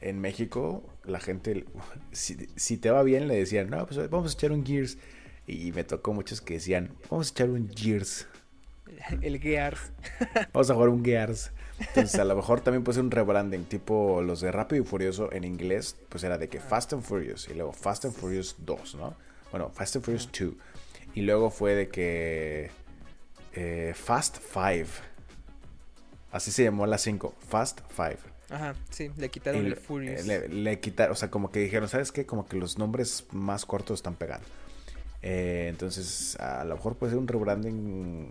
En México, la gente, si, te va bien, le decían, no, pues vamos a echar un Gears. Y me tocó muchos que decían, vamos a echar un Gears. El Gears. vamos a jugar un Gears. Entonces, a lo mejor también puede ser un rebranding, tipo los de Rápido y Furioso en inglés, pues era de que Fast and Furious y luego Fast and Furious 2, ¿no? Bueno, Fast and Furious 2. Y luego fue de que eh, Fast 5. Así se llamó la 5, Fast 5. Ajá, sí, le quitaron el Furious. Le, quitaron, o sea, como que dijeron, ¿sabes qué? Como que los nombres más cortos están pegando. Eh, entonces, a lo mejor puede ser un rebranding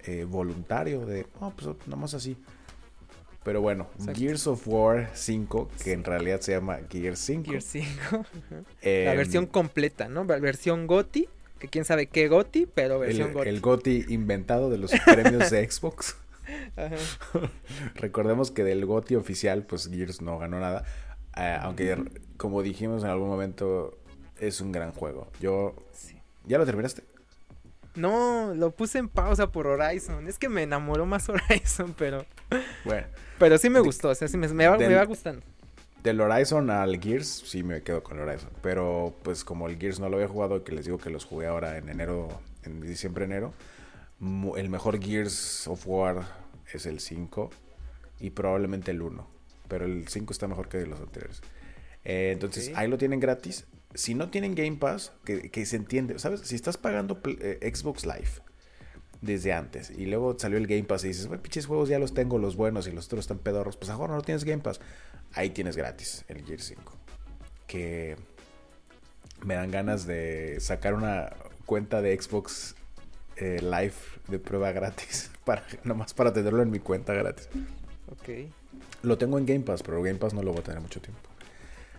eh, voluntario de, no, pues nomás así. Pero bueno, Gears of War 5, que en realidad se llama Gears 5. Gears 5. la versión completa, ¿no? La versión GOTI, que quién sabe qué GOTI, pero versión el, GOTI. El GOTI inventado de los premios de Xbox. Recordemos que del GOTI oficial, pues Gears no ganó nada. Eh, aunque, como dijimos en algún momento, es un gran juego. Yo. ¿Ya lo terminaste? No, lo puse en pausa por Horizon. Es que me enamoró más Horizon, pero. Bueno. Pero sí me gustó, o sea, sí me, va, me va gustando. Del Horizon al Gears, sí me quedo con el Horizon. Pero pues como el Gears no lo había jugado, que les digo que los jugué ahora en enero, en diciembre, enero. El mejor Gears of War es el 5 y probablemente el 1. Pero el 5 está mejor que los anteriores. Eh, entonces ahí lo tienen gratis si no tienen Game Pass, que, se entiende, ¿sabes? Si estás pagando eh, Xbox Live desde antes y luego salió el Game Pass y dices, bueno, pinches juegos ya los tengo, los buenos y los otros están pedorros, pues ahora no tienes Game Pass. Ahí tienes gratis el Gear 5. Que me dan ganas de sacar una cuenta de Xbox eh, Live de prueba gratis, para, nomás para tenerlo en mi cuenta gratis. Ok. Lo tengo en Game Pass, pero Game Pass no lo voy a tener mucho tiempo.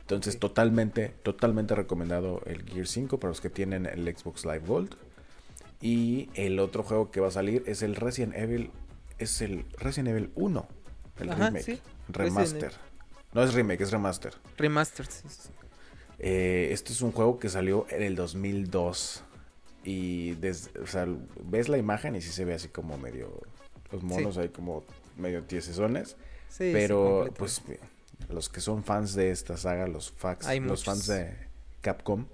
Entonces, totalmente, totalmente recomendado el Gear 5 para los que tienen el Xbox Live Gold. Y el otro juego que va a salir es el Resident Evil. Es el Resident Evil 1. El remake. Remaster. No es remake, es remaster. Remaster, sí. Eh, este es un juego que salió en el 2002. Y desde, o sea, ves la imagen y sí se ve así como medio. Los monos ahí como medio tiesesones. Sí, pero pues los que son fans de esta saga, los, fax, los fans de Capcom,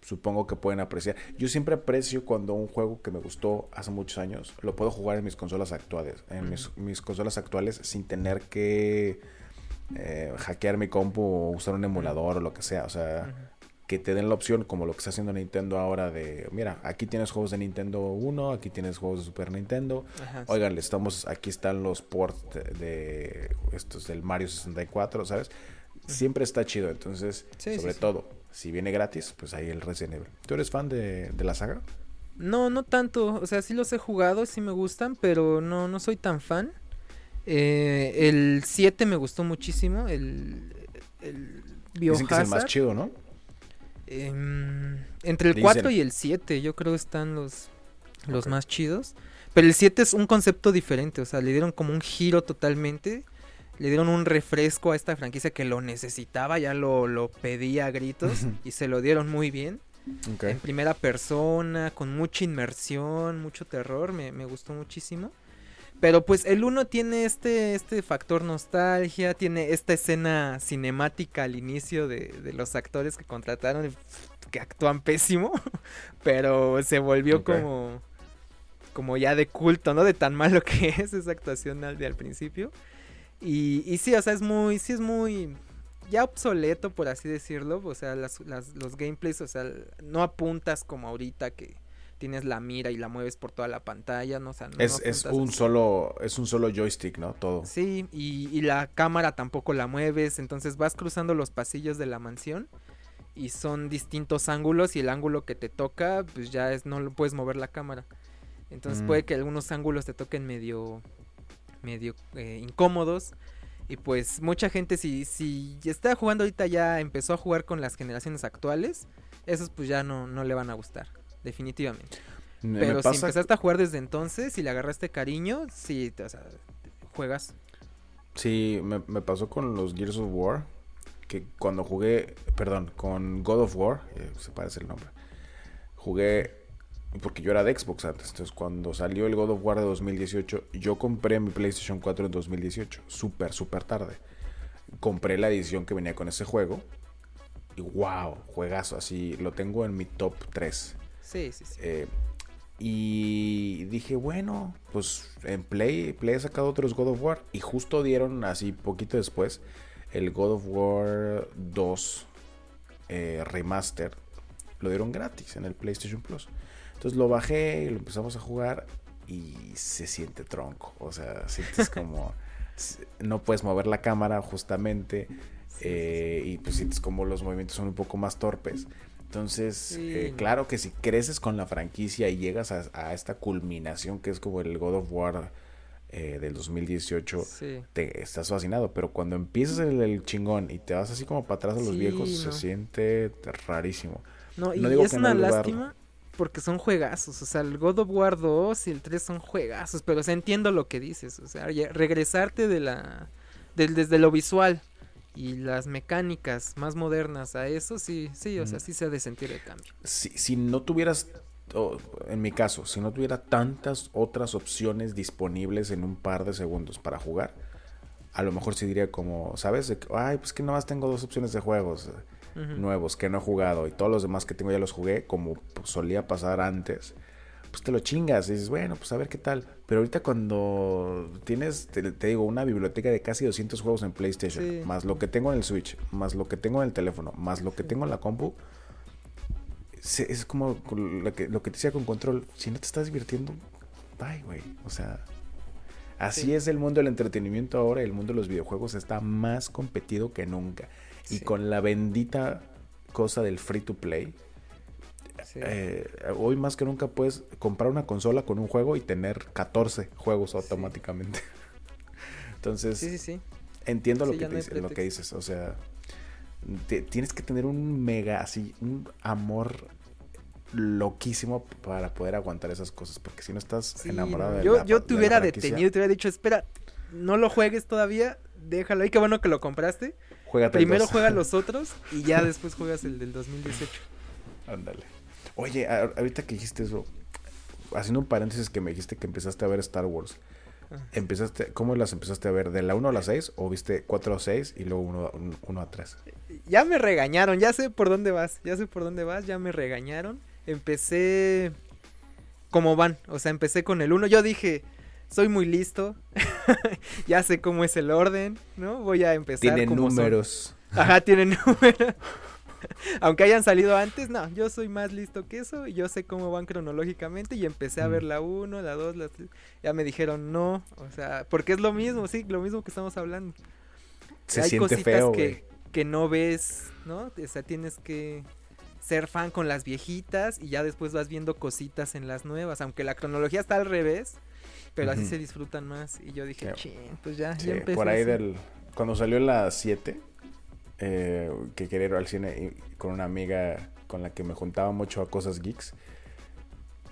supongo que pueden apreciar. Yo siempre aprecio cuando un juego que me gustó hace muchos años lo puedo jugar en mis consolas actuales, en mis, consolas actuales sin tener que eh, hackear mi compu o usar un emulador o lo que sea. O sea, que te den la opción, como lo que está haciendo Nintendo ahora, de mira, aquí tienes juegos de Nintendo 1, aquí tienes juegos de Super Nintendo. Oigan, estamos, aquí están los ports de, estos del Mario 64, ¿sabes? Siempre está chido, entonces, sobre todo, si viene gratis, pues ahí el Resident Evil. ¿Tú eres fan de, la saga? No, no tanto. O sea, sí los he jugado, sí me gustan, pero no, no soy tan fan. Eh, el 7 me gustó muchísimo. El, el Biohazard. que es el más chido, ¿no? Em, entre el 4 y el 7, yo creo que están los, los más chidos. Pero el 7 es un concepto diferente, o sea, le dieron como un giro totalmente. Le dieron un refresco a esta franquicia que lo necesitaba, ya lo, lo pedía a gritos y se lo dieron muy bien. En primera persona, con mucha inmersión, mucho terror, me, me gustó muchísimo. Pero pues el 1 tiene este, este factor nostalgia, tiene esta escena cinemática al inicio de, de los actores que contrataron que actúan pésimo, pero se volvió como como ya de culto, ¿no? De tan malo que es esa actuación de al principio. Y, y sí, o sea, es muy, sí es muy ya obsoleto, por así decirlo. O sea, las, las, los gameplays, o sea, no apuntas como ahorita que tienes la mira y la mueves por toda la pantalla, ¿no? O sea, no, es, es un solo, es un solo joystick, ¿no? Todo. Sí, y, y, la cámara tampoco la mueves, entonces vas cruzando los pasillos de la mansión y son distintos ángulos y el ángulo que te toca, pues ya es, no lo puedes mover la cámara. Entonces puede mm. que algunos ángulos te toquen medio, medio eh, incómodos. Y pues mucha gente si, si está jugando ahorita ya empezó a jugar con las generaciones actuales, esos pues ya no, no le van a gustar definitivamente. Pero si empezaste a jugar desde entonces y le agarraste cariño, sí, o sea, juegas. Sí, me, me pasó con los Gears of War. Que cuando jugué, perdón, con God of War, eh, se parece el nombre. Jugué porque yo era de Xbox antes. Entonces, cuando salió el God of War de 2018, yo compré mi PlayStation 4 en 2018. Súper, súper tarde. Compré la edición que venía con ese juego. Y wow, juegazo. Así lo tengo en mi top 3. Sí, sí, sí. Eh, y dije, bueno, pues en Play, Play ha sacado otros God of War. Y justo dieron, así poquito después, el God of War 2 eh, Remaster. Lo dieron gratis en el PlayStation Plus. Entonces lo bajé y lo empezamos a jugar y se siente tronco. O sea, sientes como... no puedes mover la cámara justamente. Eh, y pues sientes como los movimientos son un poco más torpes. Entonces, eh, claro que si creces con la franquicia y llegas a, esta culminación que es como el God of War eh, del 2018, te estás fascinado. Pero cuando empiezas el, chingón y te vas así como para atrás a los viejos, se siente rarísimo. No, y es una lástima porque son juegazos. O sea, el God of War 2 y el 3 son juegazos. Pero o sea, entiendo lo que dices. O sea, regresarte de la. desde lo visual y las mecánicas más modernas a eso, sí, sí, o sea, sí se ha de sentir el cambio. Si, si no tuvieras, en mi caso, si no tuviera tantas otras opciones disponibles en un par de segundos para jugar, a lo mejor sí diría como, ¿sabes? Ay, pues que nomás tengo dos opciones de juegos nuevos que no he jugado y todos los demás que tengo ya los jugué como solía pasar antes, pues te lo chingas y dices, bueno, pues a ver qué tal. Pero ahorita cuando tienes, te, digo, una biblioteca de casi 200 juegos en PlayStation, más lo que tengo en el Switch, más lo que tengo en el teléfono, más lo que tengo en la compu, es como lo que, lo que te decía con control, si no te estás divirtiendo, bye, güey. O sea, así es el mundo del entretenimiento ahora, el mundo de los videojuegos está más competido que nunca. Y con la bendita cosa del free to play, eh, hoy más que nunca puedes comprar una consola con un juego y tener 14 juegos automáticamente. Entonces, entiendo lo, que lo que dices. O sea, tienes que tener un mega, así, un amor loquísimo para poder aguantar esas cosas. Porque si no estás enamorado de yo, Yo te hubiera detenido, te hubiera dicho, espera, no lo juegues todavía, déjalo ahí, qué bueno que lo compraste. Primero juega los otros y ya después juegas el del 2018. Ándale. Oye, ahorita que dijiste eso, haciendo un paréntesis que me dijiste que empezaste a ver Star Wars. Empezaste, ¿Cómo las empezaste a ver? ¿De la 1 a la 6 o viste 4 a 6 y luego 1, 1 a 3? Ya me regañaron, ya sé por dónde vas, ya sé por dónde vas, ya me regañaron. Empecé como van, o sea, empecé con el 1. Yo dije, soy muy listo, ya sé cómo es el orden, ¿no? Voy a empezar. Tiene números. Ajá, tiene números. Aunque hayan salido antes, no, yo soy más listo que eso, y yo sé cómo van cronológicamente y empecé a ver la 1, la 2, la 3. Ya me dijeron no, o sea, porque es lo mismo, sí, lo mismo que estamos hablando. Se Hay siente cositas feo, que, que no ves, ¿no? O sea, tienes que ser fan con las viejitas y ya después vas viendo cositas en las nuevas, aunque la cronología está al revés pero así se disfrutan más. Y yo dije, pues ya, ya empecé. Por ahí del. Cuando salió la 7, eh, que quería ir al cine con una amiga con la que me juntaba mucho a cosas geeks.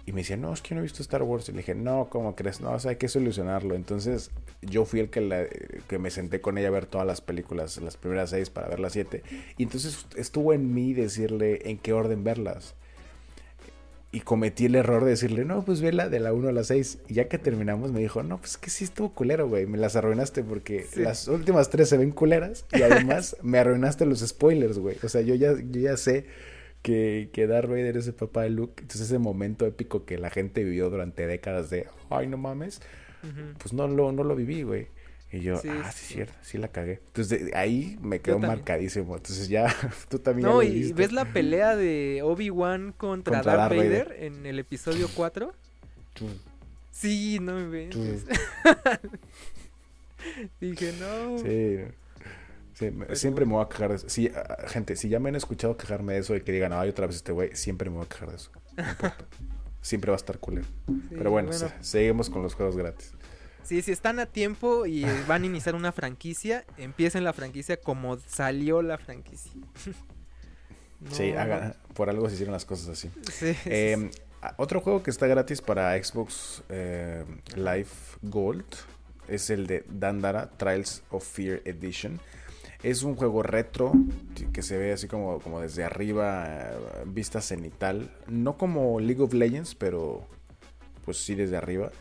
Y me decía, no, es que no he visto Star Wars. Y le dije, no, ¿cómo crees? No, o sea, hay que solucionarlo. Entonces, yo fui el que, la, que me senté con ella a ver todas las películas, las primeras seis para ver las siete. Y entonces estuvo en mí decirle en qué orden verlas y cometí el error de decirle, no, pues vela de la 1 a la 6. Y ya que terminamos me dijo, no, pues que sí estuvo culero, güey. Me las arruinaste porque las últimas tres se ven culeras y además me arruinaste los spoilers, güey. O sea, yo ya, yo ya sé que, que Darth Vader es el papá de Luke. Entonces ese momento épico que la gente vivió durante décadas de, ay, no mames, pues no lo, no lo viví, güey. Y yo, ah, sí, cierto, sí la cagué. Entonces ahí me quedó marcadísimo. Entonces ya, tú también. No, y ves la pelea de Obi-Wan contra, Darth, Vader, en el episodio 4. Sí, no me ves. Dije, no. Sí. sí siempre me voy a quejar de eso. Sí, ah, gente, si ya me han escuchado quejarme de eso y que digan, ay, otra vez este güey, siempre me voy a quejar de eso. siempre va a estar culero. Pero bueno, seguimos con los juegos gratis. Sí, si están a tiempo y van a iniciar una franquicia, empiecen la franquicia como salió la franquicia. Sí, por algo se hicieron las cosas así. Em, otro juego que está gratis para Xbox eh, Live Gold es el de Dandara Trials of Fear Edition. Es un juego retro que se ve así como, como desde arriba, vista cenital. No como League of Legends, pero pues sí desde arriba.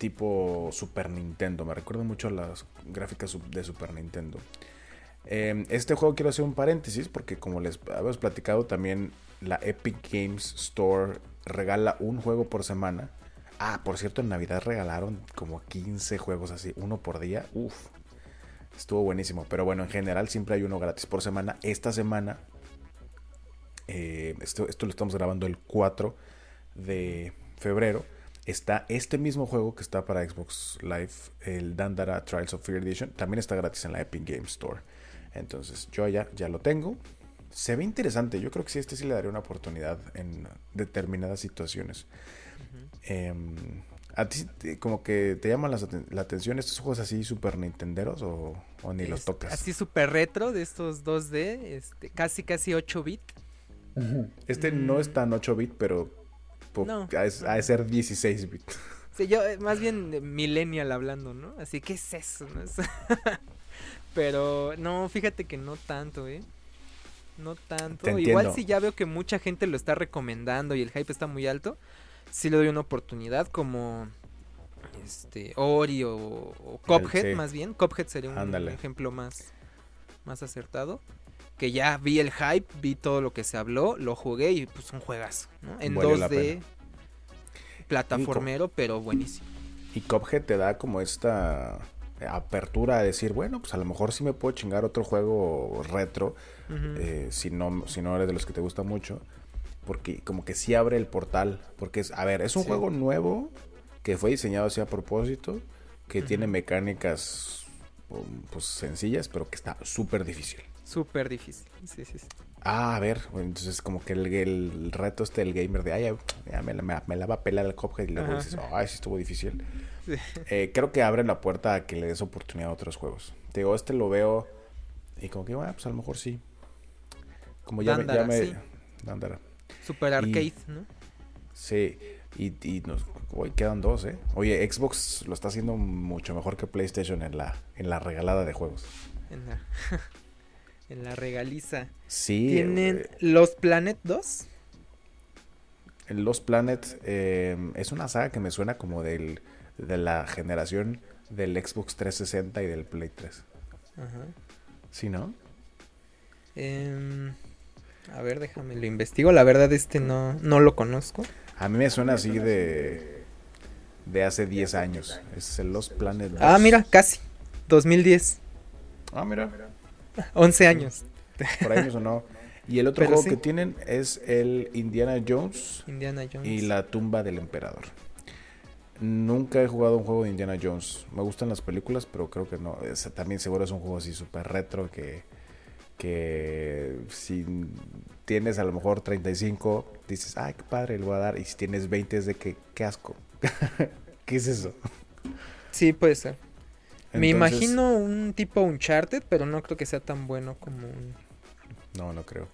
Tipo Super Nintendo. Me recuerda mucho a las gráficas de Super Nintendo. Em, este juego quiero hacer un paréntesis porque como les habíamos platicado también la Epic Games Store regala un juego por semana. Ah, por cierto, en Navidad regalaron como 15 juegos así, uno por día. Uf, estuvo buenísimo. Pero bueno, en general siempre hay uno gratis por semana. Esta semana, eh, esto, esto lo estamos grabando el 4 de febrero. Está este mismo juego que está para Xbox Live, el Dandara Trials of Fear Edition. También está gratis en la Epic Games Store. Entonces, yo ya, ya lo tengo. Se ve interesante. Yo creo que sí, este sí le daría una oportunidad en determinadas situaciones. Em, ¿A ti como que te llaman la, atención estos juegos así super nintenderos o, ni los tocas? Así super retro de estos 2D, este, casi casi 8 bit. Este no es tan 8 bit, pero ha, de ser 16 bit. Sí, yo eh, más bien millennial hablando, ¿no? Así que es eso, ¿no? Pero no, fíjate que no tanto, ¿eh? No tanto. Igual si ya veo que mucha gente lo está recomendando y el hype está muy alto, sí le doy una oportunidad como este Ori o, Cophead más bien. Cophead sería un ejemplo más, más acertado. Que ya vi el hype, vi todo lo que se habló, lo jugué y pues un juegazo, ¿no? En 2D, plataformero, pero buenísimo. Y Cophead te da como esta apertura a decir, bueno, pues a lo mejor sí me puedo chingar otro juego retro, eh, si, no, si no eres de los que te gusta mucho, porque como que sí abre el portal, porque es, a ver, es un juego nuevo que fue diseñado así a propósito, que tiene mecánicas pues sencillas, pero que está súper difícil. Súper difícil, sí, sí, Ah, a ver, entonces como que el, reto este del gamer de, ay, ya me, la va a pelar el Cuphead y luego dices, ay, sí estuvo difícil. Eh, creo que abre la puerta a que le des oportunidad a otros juegos. Te digo, este lo veo y como que, bueno, pues a lo mejor sí. Como ya me... Sí. Super arcade, ¿no? Sí, y, nos, hoy quedan dos, ¿eh? Oye, Xbox lo está haciendo mucho mejor que PlayStation en la, en la regalada de juegos. En la, en la regaliza. Sí. ¿Tienen eh, Los Planet 2? Los Planet eh, es una saga que me suena como del de la generación del Xbox 360 y del Play 3. Ajá. ¿Sí, no? Em, a ver, déjame lo investigo. La verdad, este no, no lo conozco. A mí me suena así de, de hace 10 años. Es el Los Planet Ah, mira, casi. 2010. Ah, mira. 11 años. Por ahí me sonó. Y el otro juego que tienen es el Indiana Jones. Indiana Jones. Y la tumba del emperador. Nunca he jugado un juego de Indiana Jones. Me gustan las películas, pero creo que no. también seguro es un juego así súper retro que, que si tienes a lo mejor 35, dices, ay, qué padre, lo voy a dar. Y si tienes 20 es de que, qué asco. ¿Qué es eso? Sí, puede ser. Me imagino un tipo Uncharted, pero no creo que sea tan bueno como un... No, no creo.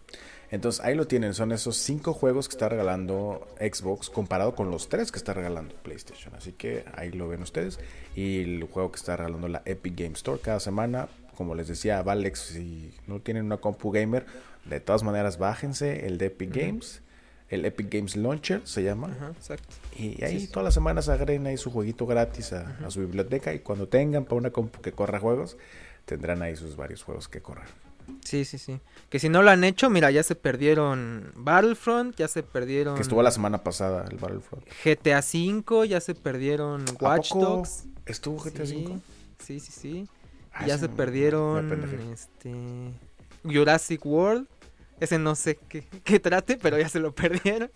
Entonces ahí lo tienen, son esos cinco juegos que está regalando Xbox comparado con los tres que está regalando PlayStation. Así que ahí lo ven ustedes. Y el juego que está regalando la Epic Game Store cada semana, como les decía, Valex, si no tienen una compu gamer, de todas maneras bájense el de Epic Games. El Epic Games Launcher se llama. exacto. Y ahí todas las semanas agreguen ahí su jueguito gratis a, a su biblioteca. Y cuando tengan para una compu que corra juegos, tendrán ahí sus varios juegos que correr. Sí, sí, sí. Que si no lo han hecho, mira, ya se perdieron Battlefront, ya se perdieron. Que estuvo la semana pasada el Battlefront. GTA V, ya se perdieron Watch Dogs. ¿Estuvo GTA V? Sí, sí, sí. Ah, ya se perdieron este Jurassic World. Ese no sé qué, qué, trate, pero ya se lo perdieron.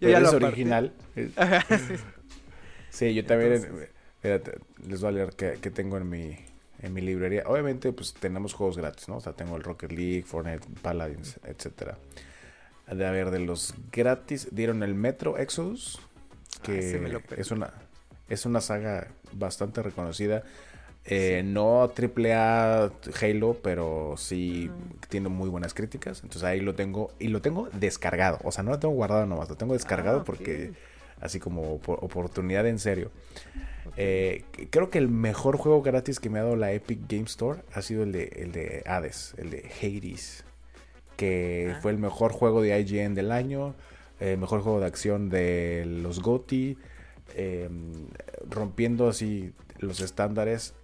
Yo ya es original. sí. yo también. les voy a leer qué tengo en mi en mi librería. Obviamente, pues tenemos juegos gratis, ¿no? O sea, tengo el Rocket League, Fortnite, Paladins, etcétera. De haber de los gratis, dieron el Metro Exodus, que ah, es una es una saga bastante reconocida. Eh, No triple A Halo, pero sí tiene muy buenas críticas. Entonces ahí lo tengo. Y lo tengo descargado. O sea, no lo tengo guardado nomás. Lo tengo descargado ah, porque así como oportunidad en serio. Eh, creo que el mejor juego gratis que me ha dado la Epic Game Store ha sido el de, el de Hades, el de Hades, que ah. fue el mejor juego de IGN del año, el mejor juego de acción de los GOTY, em, rompiendo así los estándares.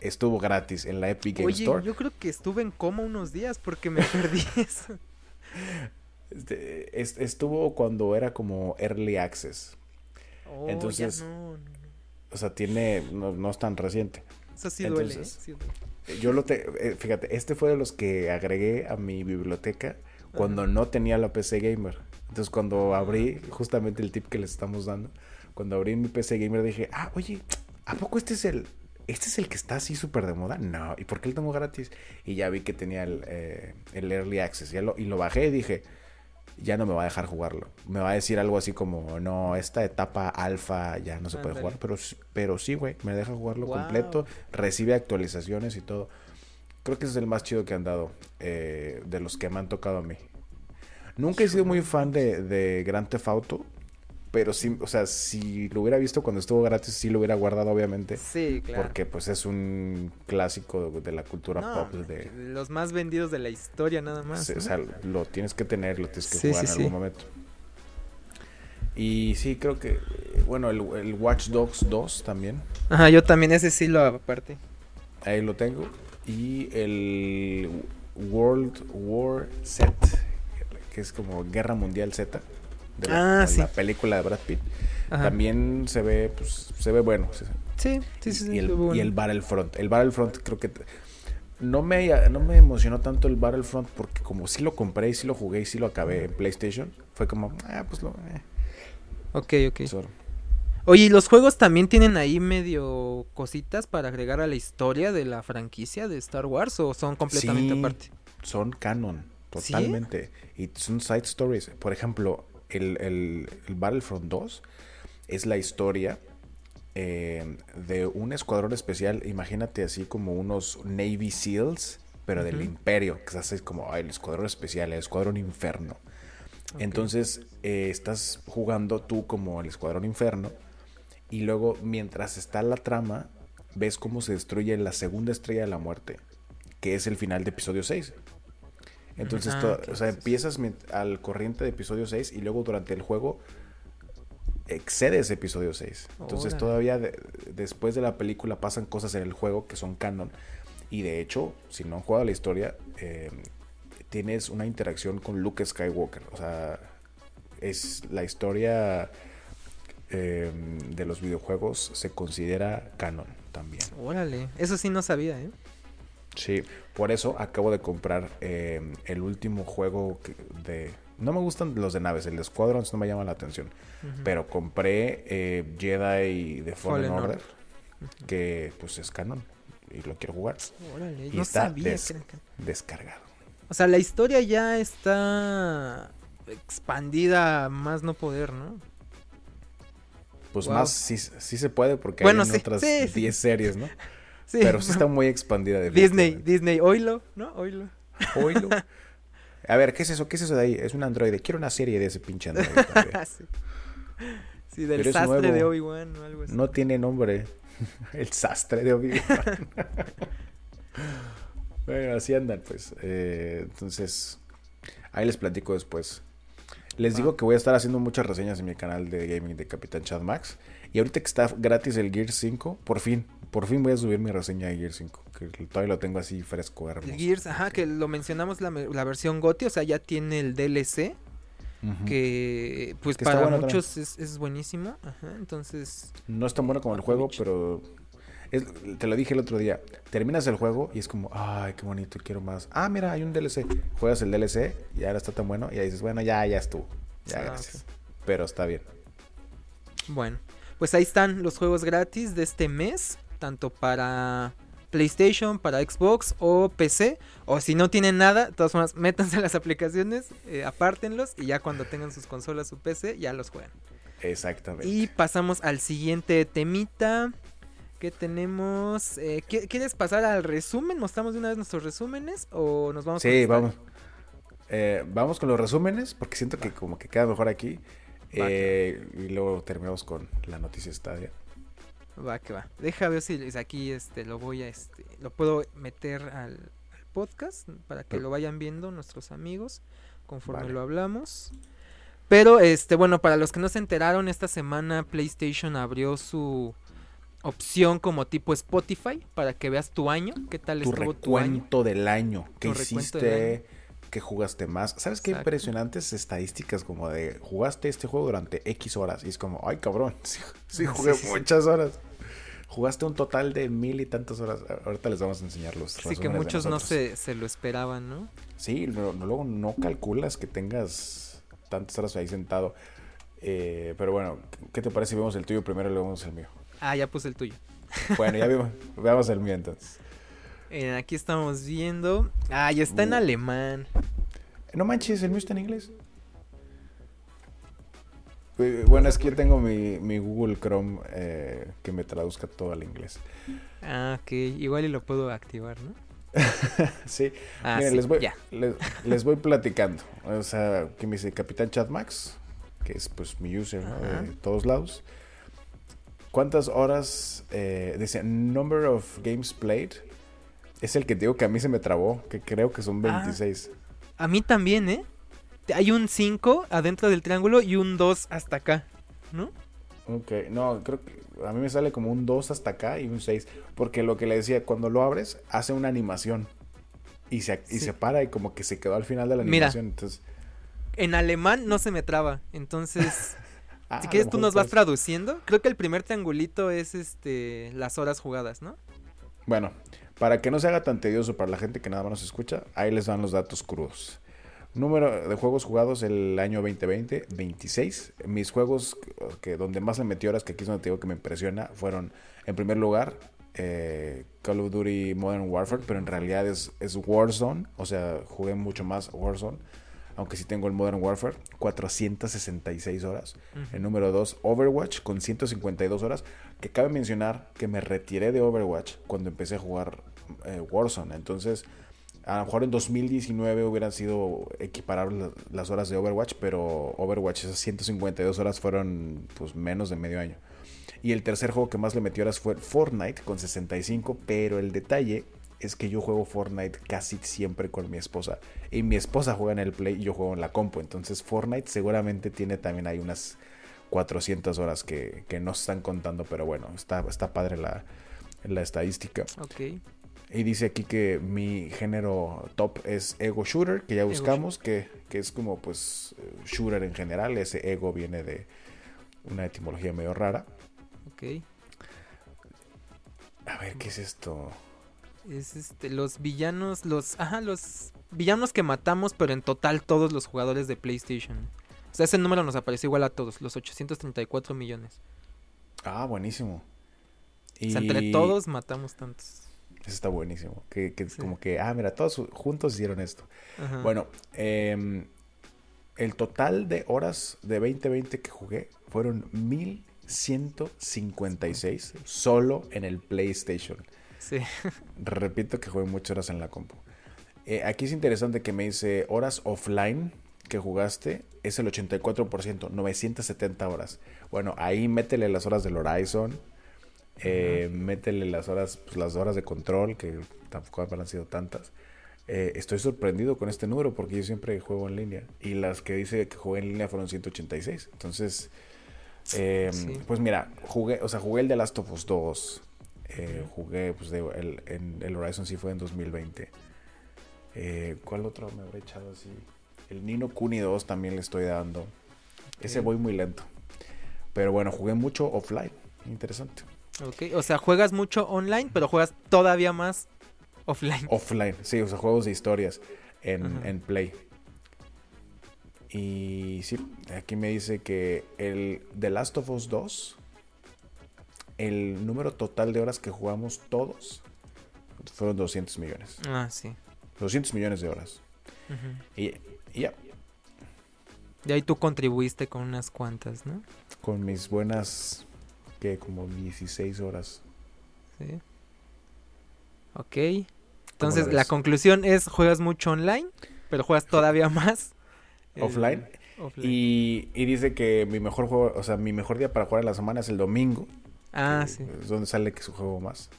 Estuvo gratis en la Epic Game Store. Yo creo que estuve en coma unos días porque me perdí eso. Este, estuvo cuando era como Early Access. Oh, Entonces, no, o sea, tiene, no, es tan reciente. Eso sí duele, ¿eh? Yo lo te, eh, fíjate, este fue de los que agregué a mi biblioteca cuando no tenía la PC Gamer. Entonces cuando abrí, justamente el tip que les estamos dando, cuando abrí mi PC Gamer dije, ah, oye, ¿a poco este es el, este es el que está así súper de moda? No, ¿y por qué lo tengo gratis? Y ya vi que tenía el, eh, el Early Access, ya lo, y lo bajé y dije, ya no me va a dejar jugarlo. Me va a decir algo así como, no, esta etapa alfa ya no se puede jugar, pero, pero sí, güey, me deja jugarlo completo, recibe actualizaciones y todo. Creo que ese es el más chido que han dado eh, de los que me han tocado a mí. Nunca he sido muy fan de, de Grand Theft Auto, pero sí, o sea, si lo hubiera visto cuando estuvo gratis, sí lo hubiera guardado, obviamente. Sí, claro. Porque pues es un clásico de la cultura pop. De... Los más vendidos de la historia, nada más. O sea, lo tienes que tener, lo tienes que jugar en algún momento. Y sí, creo que, bueno, el, el, Watch Dogs 2 también. Ajá, yo también ese sí lo aparte. Ahí lo tengo. Y el World War Z, que es como Guerra Mundial Z de la, ah, película de Brad Pitt. También se ve, pues, se ve bueno. Sí, sí, sí. Y, el, y el Battlefront. El Battlefront creo que no me, no me emocionó tanto el Battlefront porque como sí lo compré y sí lo jugué y sí lo acabé en PlayStation, fue como, ah, pues lo... Eh. Ok, ok. Oye, los juegos también tienen ahí medio cositas para agregar a la historia de la franquicia de Star Wars o son completamente aparte? Son canon, totalmente. Y son side stories. Por ejemplo, el, el, Battlefront 2 es la historia eh, de un escuadrón especial, imagínate así como unos Navy SEALs, pero del imperio, que es como el escuadrón especial, el escuadrón inferno. Entonces eh, estás jugando tú como el escuadrón inferno y luego mientras está la trama, ves cómo se destruye la segunda estrella de la muerte, que es el final de episodio 6. Entonces, o sea, empiezas al corriente de episodio 6 y luego durante el juego excedes episodio 6. Entonces, todavía después de la película pasan cosas en el juego que son canon. Y de hecho, si no han jugado la historia, eh, tienes una interacción con Luke Skywalker. O sea, es la historia eh, de los videojuegos se considera canon también. Órale, eso sí no sabía, ¿eh? Sí, por eso acabo de comprar eh, el último juego de... No me gustan los de naves, el de Squadrons no me llama la atención. Pero compré eh, Jedi de Fallen, Order, que pues es canon y lo quiero jugar. y está descargado. O sea, la historia ya está expandida más no poder, ¿no? Pues más sí, sí, se puede porque hay otras 10 series, ¿no? Pero sí está muy expandida de Disney, Disney, oilo, ¿no? Oilo. Oilo. A ver, ¿qué es eso? ¿Qué es eso de ahí? Es un androide. Quiero una serie de ese pinche androide. sí. del sastre de Obi-Wan o algo así. No tiene nombre. El sastre de Obi-Wan. bueno, así andan, pues. Eh, entonces, ahí les platico después. Les digo que voy a estar haciendo muchas reseñas en mi canal de gaming de Capitán Chad Max. Y ahorita que está gratis el Gear 5, por fin, por fin voy a subir mi reseña de Gear 5, que todavía lo tengo así fresco, hermoso. Gears, ajá, que lo mencionamos la, la versión GOTI, o sea, ya tiene el DLC, que pues para muchos es, buenísimo, ajá, entonces... No es tan bueno como el juego, pero... te lo dije el otro día, terminas el juego y es como, ay, qué bonito, quiero más. Ah, mira, hay un DLC. Juegas el DLC y ahora está tan bueno y ahí dices, bueno, ya, ya estuvo. Ya, ah, gracias. Pero está bien. Bueno, pues ahí están los juegos gratis de este mes, tanto para PlayStation, para Xbox o PC. O si no tienen nada, de todas formas, métanse a las aplicaciones, eh, apártenlos y ya cuando tengan sus consolas o PC, ya los juegan. Exactamente. Y pasamos al siguiente temita. que tenemos? Eh, ¿Quieres pasar al resumen? ¿Mostramos de una vez nuestros resúmenes o nos vamos? Sí, vamos. Eh, vamos con los resúmenes porque siento que como que queda mejor aquí. Eh, y luego terminamos con la noticia Stadia. Va que va. Deja ver si aquí este lo voy a este lo puedo meter al, podcast para que lo vayan viendo nuestros amigos conforme lo hablamos. Pero este bueno, para los que no se enteraron, esta semana PlayStation abrió su opción como tipo Spotify para que veas tu año, qué tal tu estuvo tu año. del año, que hiciste, que jugaste más. ¿Sabes qué impresionantes estadísticas como de jugaste este juego durante X horas y es como, ay cabrón, sí, jugué muchas horas. Jugaste un total de mil y tantas horas. Ahorita les vamos a enseñar los Sí, que muchos no se, se, lo esperaban, ¿no? Sí, luego no calculas que tengas tantas horas ahí sentado. Eh, pero bueno, ¿qué te parece si vemos el tuyo primero y luego vemos el mío? Ah, ya puse el tuyo. Bueno, ya vimos. Veamos el mío entonces. Eh, aquí estamos viendo. Ah, ya está en uh. alemán. No manches, el mío está en inglés. Eh, bueno, es que yo tengo mi, Google Chrome eh, que me traduzca todo al inglés. Ah, ok. Igual y lo puedo activar, ¿no? sí. Ah, les, voy, les, voy platicando. O sea, que me dice Capitán Chatmax, que es pues mi user de todos lados. ¿Cuántas horas? Eh, dice, number of games played. Es el que digo que a mí se me trabó, que creo que son 26. Ah, a mí también, ¿eh? Hay un 5 adentro del triángulo y un 2 hasta acá, ¿no? Ok, no, creo que a mí me sale como un 2 hasta acá y un 6. Porque lo que le decía, cuando lo abres, hace una animación. Y se, y se para y como que se quedó al final de la animación. entonces... En alemán no se me traba. Entonces, Ah, si quieres tú nos vas traduciendo. Creo que el primer triangulito es este las horas jugadas, ¿no? Bueno, para que no se haga tan tedioso para la gente que nada más nos escucha, ahí les dan los datos crudos. Número de juegos jugados el año 2020, 26. Mis juegos que donde más le metí horas, que aquí es donde te digo que me impresiona, fueron en primer lugar eh, Call of Duty Modern Warfare, pero en realidad es, es Warzone, o sea, jugué mucho más Warzone aunque sí tengo el Modern Warfare, 466 horas. El número 2, Overwatch, con 152 horas. Que cabe mencionar que me retiré de Overwatch cuando empecé a jugar eh, Warzone. Entonces, a lo mejor en 2019 hubieran sido equiparables las horas de Overwatch, pero Overwatch, esas 152 horas fueron pues menos de medio año. Y el tercer juego que más le metió horas fue Fortnite con 65, pero el detalle es que yo juego Fortnite casi siempre con mi esposa. Y mi esposa juega en el Play y yo juego en la compu. Entonces Fortnite seguramente tiene también ahí unas 400 horas que, no están contando. Pero bueno, está, está padre la, estadística. Ok. Y dice aquí que mi género top es Ego Shooter, que ya buscamos, que, que, es como pues shooter en general. Ese ego viene de una etimología medio rara. Ok. A ver, ¿qué es esto? Es este, los villanos, los, ajá, los villanos que matamos, pero en total todos los jugadores de PlayStation. O sea, ese número nos aparece igual a todos, los 834 millones. Ah, buenísimo. Y... O sea, entre todos matamos tantos. Eso está buenísimo. Que, que como que, ah, mira, todos juntos hicieron esto. Bueno, eh, el total de horas de 2020 que jugué fueron 1156 solo en el PlayStation. Sí. Repito que jugué muchas horas en la compu. Eh, aquí es interesante que me dice horas offline que jugaste es el 84%, 970 horas. Bueno, ahí métele las horas del Horizon, eh, métele las horas, pues, las horas de control, que tampoco han sido tantas. Eh, estoy sorprendido con este número porque yo siempre juego en línea. Y las que dice que jugué en línea fueron 186. Entonces, pues mira, jugué, o sea, jugué el de Last of Us 2, eh, jugué, pues el, en el Horizon sí fue en 2020. Eh, ¿Cuál otro me habré echado así? El Nino Kuni 2 también le estoy dando. Ese voy muy lento. Pero bueno, jugué mucho offline. Interesante. Ok, o sea, juegas mucho online, pero juegas todavía más offline. Offline, sí, o sea, juegos de historias en, en Play. Y sí, aquí me dice que el The Last of Us 2 el número total de horas que jugamos todos fueron 200 millones. Ah, sí. 200 millones de horas. Y, ya. Y ahí tú contribuiste con unas cuantas, ¿no? Con mis buenas, que como 16 horas. Sí. Ok. Entonces la conclusión es, juegas mucho online, pero juegas todavía más. Offline. Offline. Y, y dice que mi mejor juego, o sea, mi mejor día para jugar en la semana es el domingo. Ah, sí. Es donde sale que su juego más.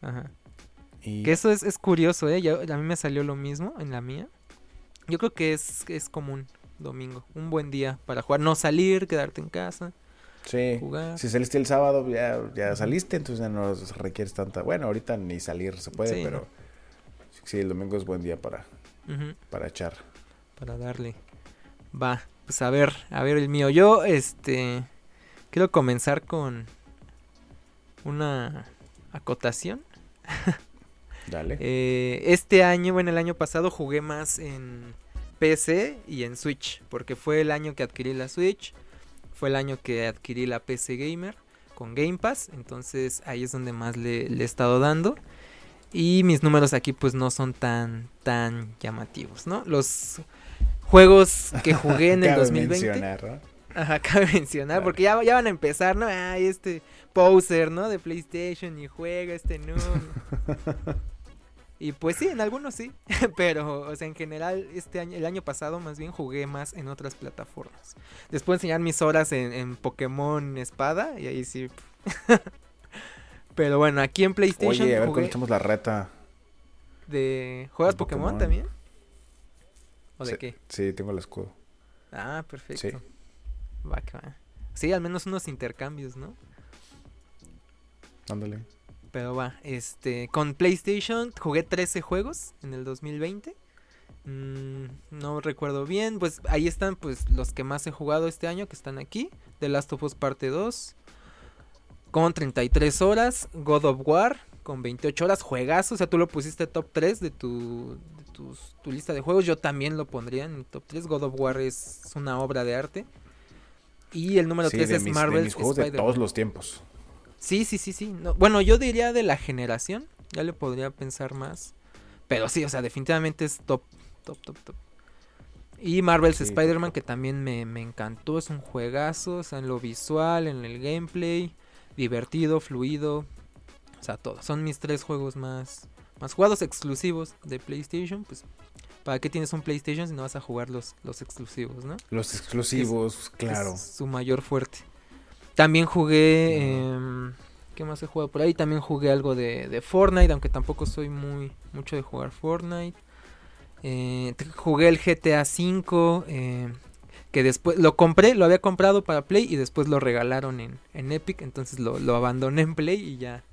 Ajá. Y Que eso es, es curioso, ¿eh? A mí me salió lo mismo en la mía. Yo creo que es, es común domingo. Un buen día para jugar. No salir, quedarte en casa, sí, jugar. si saliste el sábado ya, ya saliste, entonces ya no requieres tanta. Bueno, ahorita ni salir se puede, Sí, pero no. sí, el domingo es buen día para, para echar. para darle. Va, pues a ver, a ver el mío. Yo, este, quiero comenzar con una acotación. Dale. Eh, este año, bueno, el año pasado jugué más en PC y en Switch, porque fue el año que adquirí la Switch, fue el año que adquirí la PC Gamer con Game Pass, entonces ahí es donde más le, le he estado dando. Y mis números aquí pues no son tan, tan llamativos, ¿no? Los juegos que jugué en el Cabe 2020... mencionar, ¿no? Ajá, cabe mencionar, Claro. porque ya, ya van a empezar, ¿no? Ay, este poser, ¿no? De PlayStation y juega este no. y pues sí, en algunos sí, pero, o sea, en general, este año, el año pasado más bien jugué más en otras plataformas. Les puedo enseñar mis horas en, en Pokémon Espada, y ahí sí. pero bueno, aquí en PlayStation Oye, a ver jugué echamos la reta. de... ¿Juegas Pokémon, Pokémon. también? ¿O de Sí, qué? Sí, tengo el escudo. Ah, perfecto. Sí. Va, que va. Sí, al menos unos intercambios, ¿no? Ándale. Pero va, este, con PlayStation jugué 13 juegos en el 2020. Mm, no recuerdo bien, pues ahí están pues los que más he jugado este año que están aquí. The Last of Us parte 2 con 33 horas, God of War con 28 horas, juegazo, o sea, tú lo pusiste top 3 de tu de tus- tu lista de juegos, yo también lo pondría en el top 3. God of War es, es una obra de arte. Y el número Sí, 3 de es mis, de Marvel mis juegos de todos los tiempos. Sí, sí, sí, sí. No, bueno, yo diría de la generación. Ya le podría pensar más. Pero sí, o sea, definitivamente es top, top, top, top. Y Marvel's Sí, Spider-Man, que también me, me encantó. Es un juegazo, o sea, en lo visual, en el gameplay. Divertido, fluido. O sea, todo. Son mis tres juegos más, más jugados exclusivos de PlayStation. Pues, ¿para qué tienes un PlayStation si no vas a jugar los, los exclusivos, no? Los exclusivos, claro. Es su mayor fuerte. También jugué. em, ¿Qué más he jugado por ahí? También jugué algo de, de Fortnite, aunque tampoco soy muy mucho de jugar Fortnite. Eh, jugué el GTA V. eh, que después lo compré, lo había comprado para Play y después lo regalaron en, en Epic. Entonces lo, lo abandoné en Play y ya,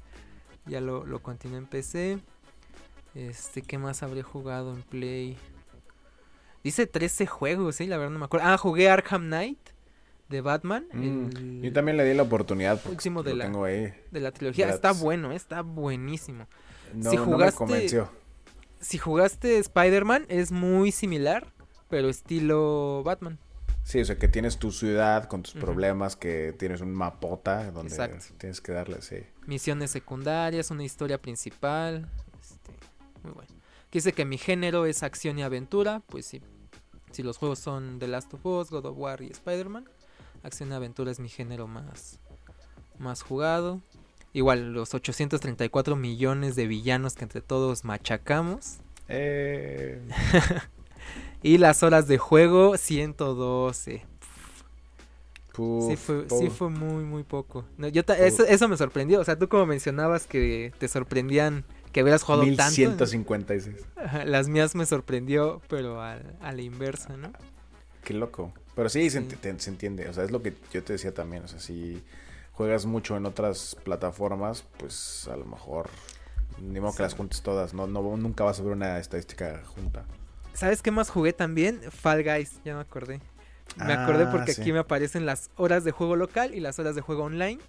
ya lo, lo continué en PC. Este, ¿qué más habré jugado en Play? Dice 13 juegos, ¿eh? La verdad no me acuerdo. Ah, jugué Arkham Knight de Batman. Mm, el Yo también le di la oportunidad último de lo la- tengo ahí. de la trilogía. Está bueno, ¿eh? está buenísimo. No, Si no me jugaste- convenció. Si jugaste Spider-Man, es muy similar, pero estilo Batman. Sí, o sea, que tienes tu ciudad con tus problemas, que tienes un mapota donde Exacto. tienes que darle, sí. Misiones secundarias, una historia principal. este, muy bueno. Que dice que mi género es acción y aventura. Pues sí. Si los juegos son The Last of Us, God of War y Spider-Man, acción y aventura es mi género más, más jugado. Igual, los 834 millones de villanos que entre todos machacamos. Eh, Y las horas de juego, 112. puf, sí, fue, todo. sí fue muy, muy poco. No, yo ta- eso, eso me sorprendió. O sea, tú como mencionabas que te sorprendían que hubieras jugado tanto. 1156. Ajá, Las mías me sorprendió, pero a, a la inversa, ¿no? Qué loco. Pero sí, Se, ent- entiende. O sea, es lo que yo te decía también. O sea, si juegas mucho en otras plataformas, pues a lo mejor ni modo que las juntes todas. No, no, nunca vas a ver una estadística junta. ¿Sabes qué más jugué también? Fall Guys, ya me acordé. Me acordé Ah, porque sí. aquí me aparecen las horas de juego local y las horas de juego online.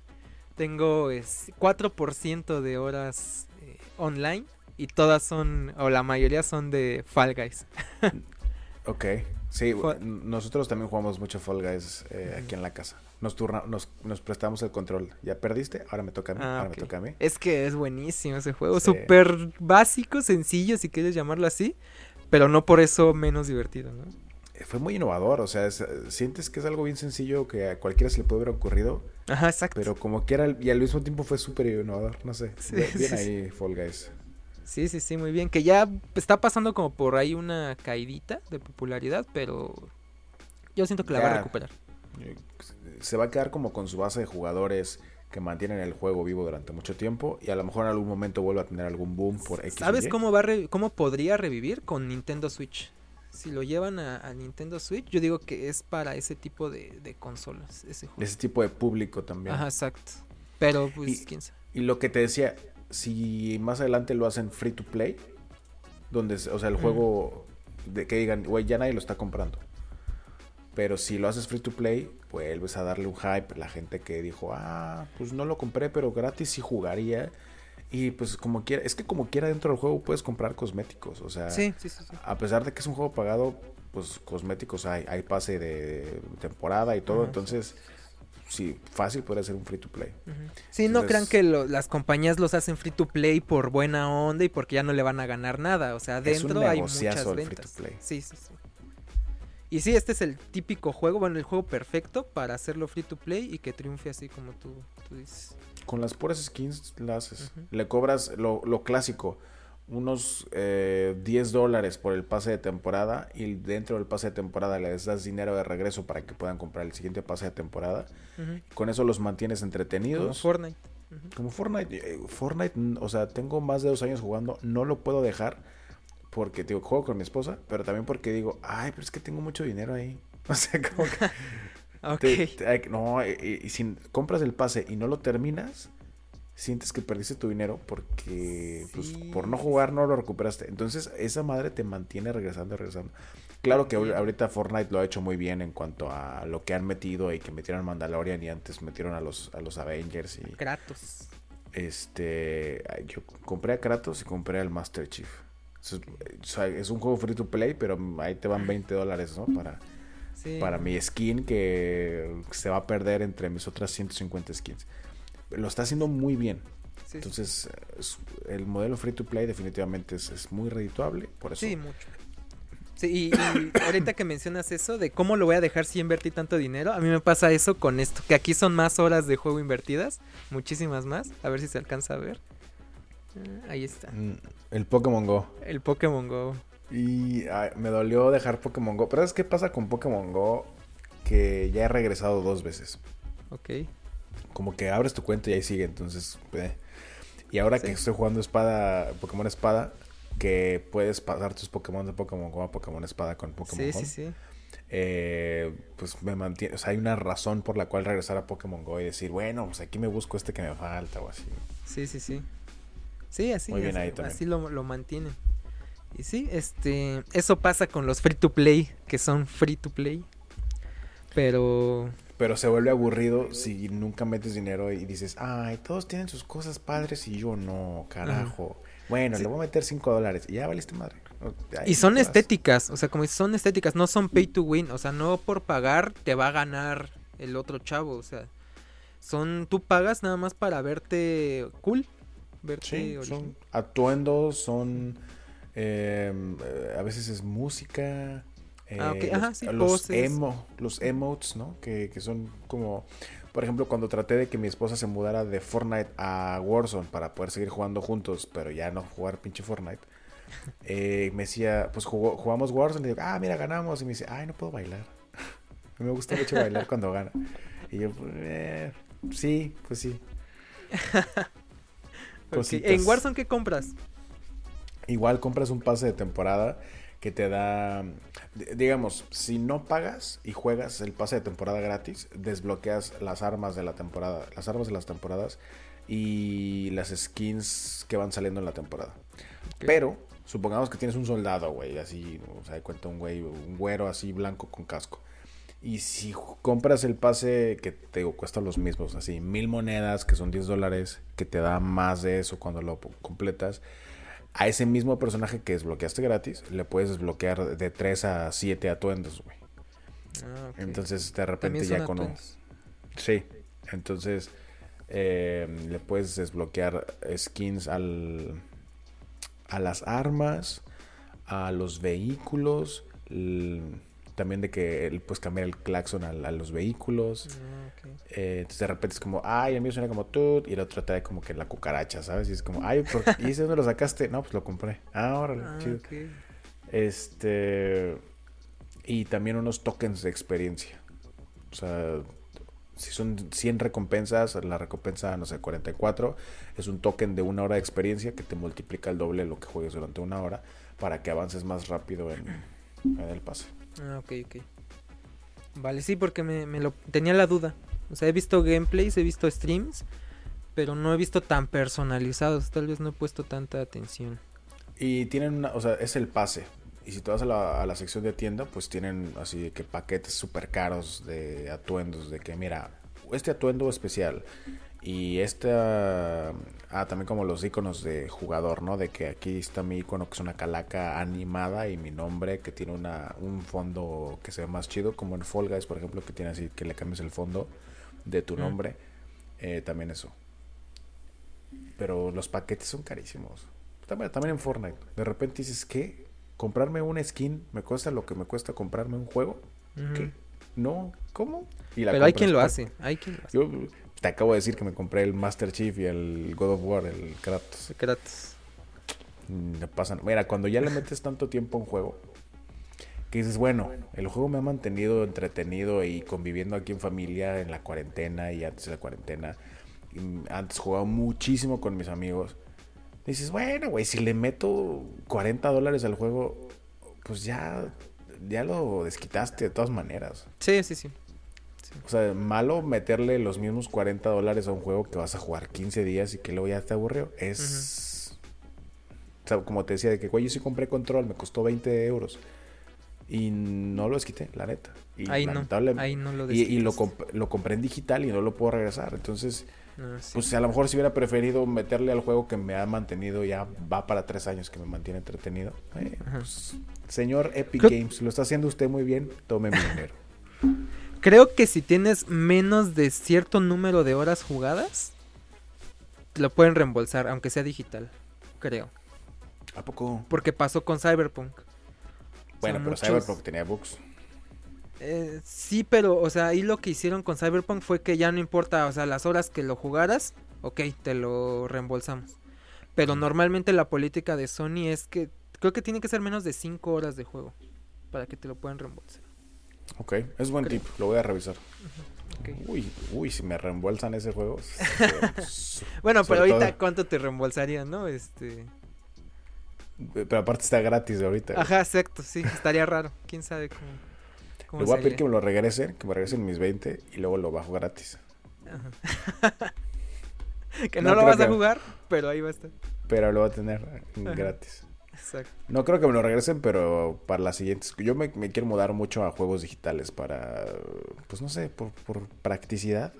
Tengo es, 4% de horas eh, online y todas son, o la mayoría son de Fall Guys. Ok. Sí, nosotros también jugamos mucho Fall Guys eh, aquí en la casa. Nos, turna, nos, nos prestamos el control. ¿Ya perdiste? Ahora me toca a mí. Ah, ahora me toca a mí. Es que es buenísimo ese juego, Sí. súper básico, sencillo si quieres llamarlo así, pero no por eso menos divertido, ¿no? Eh, Fue muy innovador. O sea, es- eh, sientes que es algo bien sencillo que a cualquiera se le puede haber ocurrido. Ajá, exacto. Pero como quiera, y al mismo tiempo fue súper innovador. No sé. Sí, Bien- sí, bien sí. ahí, Fall Guys. Sí, sí, sí, muy bien. Que ya está pasando como por ahí una caidita de popularidad, pero yo siento que la va a recuperar. Se va a quedar como con su base de jugadores que mantienen el juego vivo durante mucho tiempo y a lo mejor en algún momento vuelve a tener algún boom por X. ¿Sabes cómo va a re- cómo podría revivir con Nintendo Switch? Si lo llevan a, a Nintendo Switch, yo digo que es para ese tipo de, de consolas, ese juego. Ese tipo de público también. Ajá, exacto. Pero pues Y- quién sabe. Y lo que te decía, si más adelante lo hacen free to play, donde, o sea, el Mm. juego de que digan, güey, ya nadie lo está comprando. Pero si lo haces free to play, vuelves a darle un hype. La gente que dijo, ah, pues no lo compré, pero gratis sí jugaría. Y pues como quiera, es que como quiera dentro del juego puedes comprar cosméticos. O sea, Sí, sí, sí. sí. a pesar de que es un juego pagado, pues cosméticos hay, hay pase de temporada y todo. Entonces, sí, fácil podría ser un free to play. Ujú. Sí, no crean que lo- las compañías los hacen free to play por buena onda y porque ya no le van a ganar nada. O sea, Es un dentro hay muchas negociazo el free ventas. to play. Sí, sí, sí. Y sí, este es el típico juego, bueno, el juego perfecto para hacerlo free to play y que triunfe así como tú, tú dices. Con las puras skins la haces. Le cobras lo, lo clásico, unos eh, 10 dólares por el pase de temporada y dentro del pase de temporada les das dinero de regreso para que puedan comprar el siguiente pase de temporada. Con eso los mantienes Como entretenidos. Fortnite. Ujú. Como Fortnite. eh, Fortnite, o sea, tengo más de dos años jugando, no lo puedo dejar porque digo, juego con mi esposa, pero también porque digo, ay, pero es que tengo mucho dinero ahí. O sea, como que Ok. te- te- hay que- no, y si compras el pase y no lo terminas, sientes que perdiste tu dinero porque pues, por no jugar no lo recuperaste. Entonces, esa madre te mantiene regresando regresando. Claro que ahorita Fortnite lo ha hecho muy bien en cuanto a lo que han metido y que metieron Mandalorian y antes metieron a los, a los Avengers y Kratos. este yo compré a Kratos y compré al Master Chief. Es, un juego free to play, pero ahí te van 20 dólares, ¿no? Para, Sí. para mi skin que se va a perder entre mis otras 150 skins. Lo está haciendo muy bien. Sí. Entonces, es- el modelo free to play definitivamente es, es muy redituable. Por eso, Sí, mucho. Sí, y, y ahorita que mencionas eso de cómo lo voy a dejar si invertí tanto dinero, a mí me pasa eso con esto, que aquí son más horas de juego invertidas, muchísimas más, a ver si se alcanza a ver. Ah, ahí está, Mm, el Pokémon Go. el Pokémon Go. Y ay, me dolió dejar Pokémon Go. Pero es que pasa con Pokémon Go que ya he regresado dos veces. Ok. Como que abres tu cuenta y ahí sigue. Entonces, eh. y ahora Sí. que estoy jugando espada, Pokémon Espada, que puedes pasar tus Pokémon de Pokémon Go a Pokémon Espada con Pokémon Sí, Home, sí, sí. eh, pues me mantiene, o sea, hay una razón por la cual regresar a Pokémon Go y decir, bueno, pues aquí me busco este que me falta o así. Sí, sí, sí. Sí, así, Muy bien así, ahí también. así lo, lo mantienen. Y sí, este, eso pasa con los free to play, que son free to play. Pero Pero se vuelve aburrido si nunca metes dinero y dices, ay, todos tienen sus cosas padres y yo no, carajo. Bueno, Sí. le voy a meter 5 dólares y ya valiste madre. Ahí Y son estéticas, o sea, como son estéticas, no son pay to win, o sea, no por pagar te va a ganar el otro chavo, o sea, son, tú pagas nada más para verte cool, verte Sí, son atuendos, son... eh, eh, a veces es música. Ah, eh, ajá, los, sí, los poses. emo, los emotes, ¿no? Que, que son como... Por ejemplo, cuando traté de que mi esposa se mudara de Fortnite a Warzone para poder seguir jugando juntos, pero ya no jugar pinche Fortnite, eh, me decía, pues jugó- jugamos Warzone y digo, ah, mira, ganamos. Y me dice, ay, no puedo bailar. me gusta mucho bailar cuando gana. Y yo, pues, eh, sí, pues sí. ¿En Warzone qué compras? Igual compras un pase de temporada que te da, digamos, si no pagas y juegas el pase de temporada gratis, desbloqueas las armas de la temporada, las armas de las temporadas y las skins que van saliendo en la temporada. Pero supongamos que tienes un soldado, güey, así, o sea, cuenta un güey, un güero así blanco con casco. Y si compras el pase que te digo, cuesta los mismos, así, mil monedas, que son 10 dólares, que te da más de eso cuando lo completas, a ese mismo personaje que desbloqueaste gratis, le puedes desbloquear de 3 a 7 atuendos, güey. Ah. Entonces, de repente ya con un... Sí, entonces eh, le puedes desbloquear skins al, a las armas, a los vehículos, también de que él puedes cambiar el claxon al- a, los vehículos. Ah. Eh, entonces de repente es como, ay, el mío suena como tú, y el otro trae como que la cucaracha, ¿sabes? Y es como, ay, ¿por... ¿y ese dónde lo sacaste? No, pues lo compré. Ah, órale, Ah, chido. Este. Y también unos tokens de experiencia. O sea, si son 100 recompensas, la recompensa, no sé, 44, es un token de una hora de experiencia que te multiplica el doble lo que juegues durante una hora para que avances más rápido en, en el pase. Ah, ok, ok. Vale, sí, porque me, me lo tenía la duda. O sea, he visto gameplays, he visto streams, pero no he visto tan personalizados. Tal vez no he puesto tanta atención. Y tienen una, o sea, es el pase. Y si te vas a la, a la sección de tienda, pues tienen así de que paquetes súper caros de atuendos. De que, mira, este atuendo especial. Y este, ah, también como los iconos de jugador, ¿no? De que aquí está mi icono que es una calaca animada y mi nombre que tiene una, un fondo que se ve más chido, como en Fall Guys, por ejemplo, que tiene así que le cambies el fondo de tu Mm. nombre. Eh, también eso. Pero los paquetes son carísimos. También, también en Fortnite. De repente dices, ¿qué? ¿Comprarme una skin me cuesta lo que me cuesta comprarme un juego? ¿Qué? No, ¿cómo? Y la Pero hay quien lo hace, hay quien lo hace. Yo te acabo de decir que me compré el Master Chief y el God of War, el Kratos. Kratos. Mm, Me pasan. Mira, cuando ya le metes tanto tiempo a un juego, que dices, bueno, el juego me ha mantenido entretenido y conviviendo aquí en familia en la cuarentena y antes de la cuarentena. Antes jugaba muchísimo con mis amigos. Dices, bueno, güey, si le meto 40 dólares al juego, pues ya, ya lo desquitaste de todas maneras. Sí, sí, sí. O sea, malo meterle los mismos 40 dólares a un juego que vas a jugar 15 días y que luego ya te aburrió. Es. O sea, como te decía, de que, güey, yo sí compré control, me costó 20 euros. Y no lo desquité, la neta. Y Ahí no, lamentable- ahí no lo Y, y lo, comp- lo compré en digital y no lo puedo regresar. Entonces, Ah, sí. pues a lo mejor si hubiera preferido meterle al juego que me ha mantenido, ya va para tres años que me mantiene entretenido. eh, pues, señor Epic Creo- Games, lo está haciendo usted muy bien, tome mi dinero. Creo que si tienes menos de cierto número de horas jugadas, te lo pueden reembolsar, aunque sea digital. Creo. ¿A poco? Porque pasó con Cyberpunk. Bueno, pero muchos- Cyberpunk tenía bugs. Eh, sí, pero, o sea, ahí lo que hicieron con Cyberpunk fue que ya no importa, o sea, las horas que lo jugaras, ok, te lo reembolsamos. Pero normalmente la política de Sony es que creo que tiene que ser menos de 5 horas de juego para que te lo puedan reembolsar. Ok, es buen Creo. tip, lo voy a revisar. Uy, uy, si me reembolsan ese juego. Bueno, pero ahorita todo- cuánto te reembolsarían, ¿no? Este, Pero aparte está gratis de ahorita. güey. ajá, exacto, sí, estaría raro. ¿Quién sabe cómo? cómo Le voy a pedir que me lo regresen, que me regresen mis 20 y luego lo bajo gratis. Ajá. que No no, lo vas a jugar, pero ahí va a estar. Pero lo voy a tener Ajá. gratis. Exacto. No creo que me lo regresen, pero para las siguientes. Yo me, me quiero mudar mucho a juegos digitales para. Pues no sé, por, por practicidad.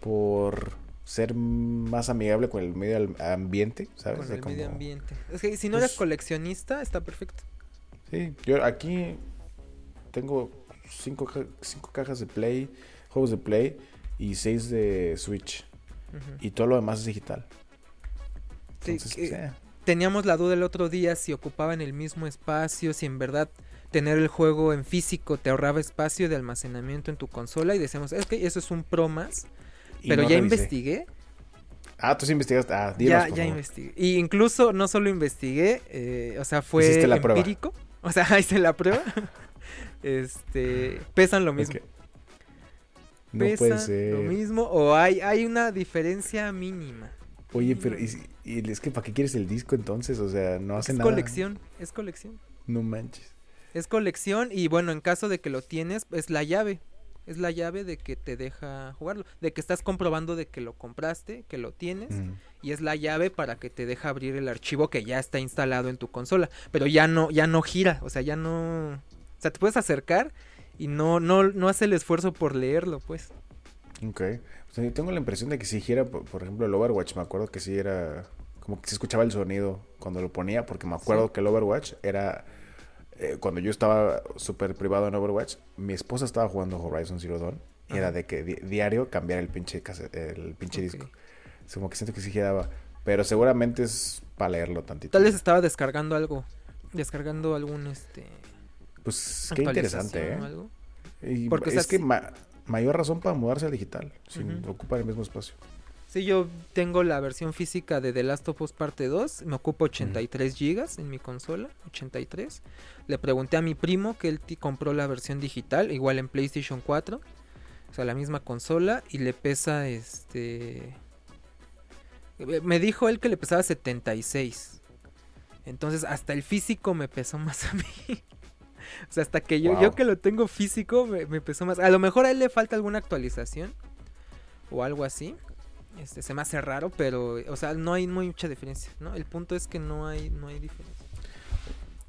Por ser más amigable con el medio ambiente, ¿sabes? Con el medio ambiente. Es que si no eres Pues- coleccionista, está perfecto. Sí, yo aquí tengo cinco, ca- cinco cajas de Play, juegos de Play y seis de Switch. Y todo lo demás es digital. Sí, Entonces, eh, Teníamos la duda el otro día si ocupaban el mismo espacio, si en verdad tener el juego en físico te ahorraba espacio de almacenamiento en tu consola y decíamos, es que eso es un pro más, y pero no ya revisé. investigué, Ah, tú sí investigaste. Ah, ya, por ya favor. investigué. Y incluso no solo investigué, eh, o sea, fue la prueba. empírico, o sea, hice la prueba. este, pesan lo mismo. No puede pesan ser. lo mismo o hay, hay una diferencia mínima. Oye, pero y, es que ¿para qué quieres el disco entonces? O sea, no hace es nada. colección, es colección. No manches. Es colección y bueno, en caso de que lo tienes, es la llave. Es la llave de que te deja jugarlo. De que estás comprobando de que lo compraste, que lo tienes. Mm. Y es la llave para que te deja abrir el archivo que ya está instalado en tu consola. Pero ya no, ya no gira. O sea, ya no. O sea, te puedes acercar y no, no, no hace el esfuerzo por leerlo, pues. Ok. O sea, yo tengo la impresión de que si gira, por, por ejemplo, el Overwatch, me acuerdo que sí era. Como que se escuchaba el sonido cuando lo ponía, porque me acuerdo Sí. que el Overwatch era. Eh, cuando yo estaba súper privado en Overwatch, mi esposa estaba jugando Horizon Zero Dawn. Y era de que di- diario cambiar el pinche, el pinche disco. Es como que siento que sí giraba. Pero seguramente es para leerlo tantito. Tal vez estaba descargando algo. Descargando algún este. Pues qué interesante, ¿eh? algo. Y Porque, o sea, es que ma- mayor razón para mudarse al digital, sin ocupar el mismo espacio. Sí, yo tengo la versión física de The Last of Us Parte 2. Me ocupa 83 gigas en mi consola. 83. Le pregunté a mi primo que él compró la versión digital, igual en PlayStation 4. O sea, la misma consola. Y le pesa este. Me dijo él que le pesaba 76. Entonces, hasta el físico me pesó más a mí. o sea, hasta que yo, yo que lo tengo físico, me, me pesó más. A lo mejor a él le falta alguna actualización. O algo así. Este, se me hace raro, pero, o sea, no hay mucha diferencia, ¿no? El punto es que no hay, no hay diferencia.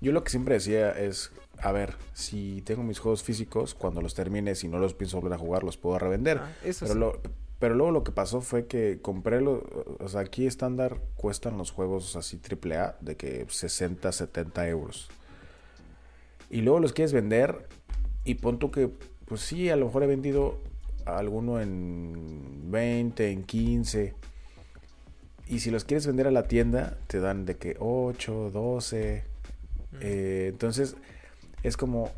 Yo lo que siempre decía es, a ver, si tengo mis juegos físicos, cuando los termine, si no los pienso volver a jugar, los puedo revender. Ah, eso pero, pero luego lo que pasó fue que compré los, o sea, aquí estándar cuestan los juegos así triple A de que 60, 70 euros. Y luego los quieres vender y pon tú que, pues sí, a lo mejor he vendido alguno en 20, en 15. Y si los quieres vender a la tienda, te dan de que 8, 12. Eh, entonces, es como,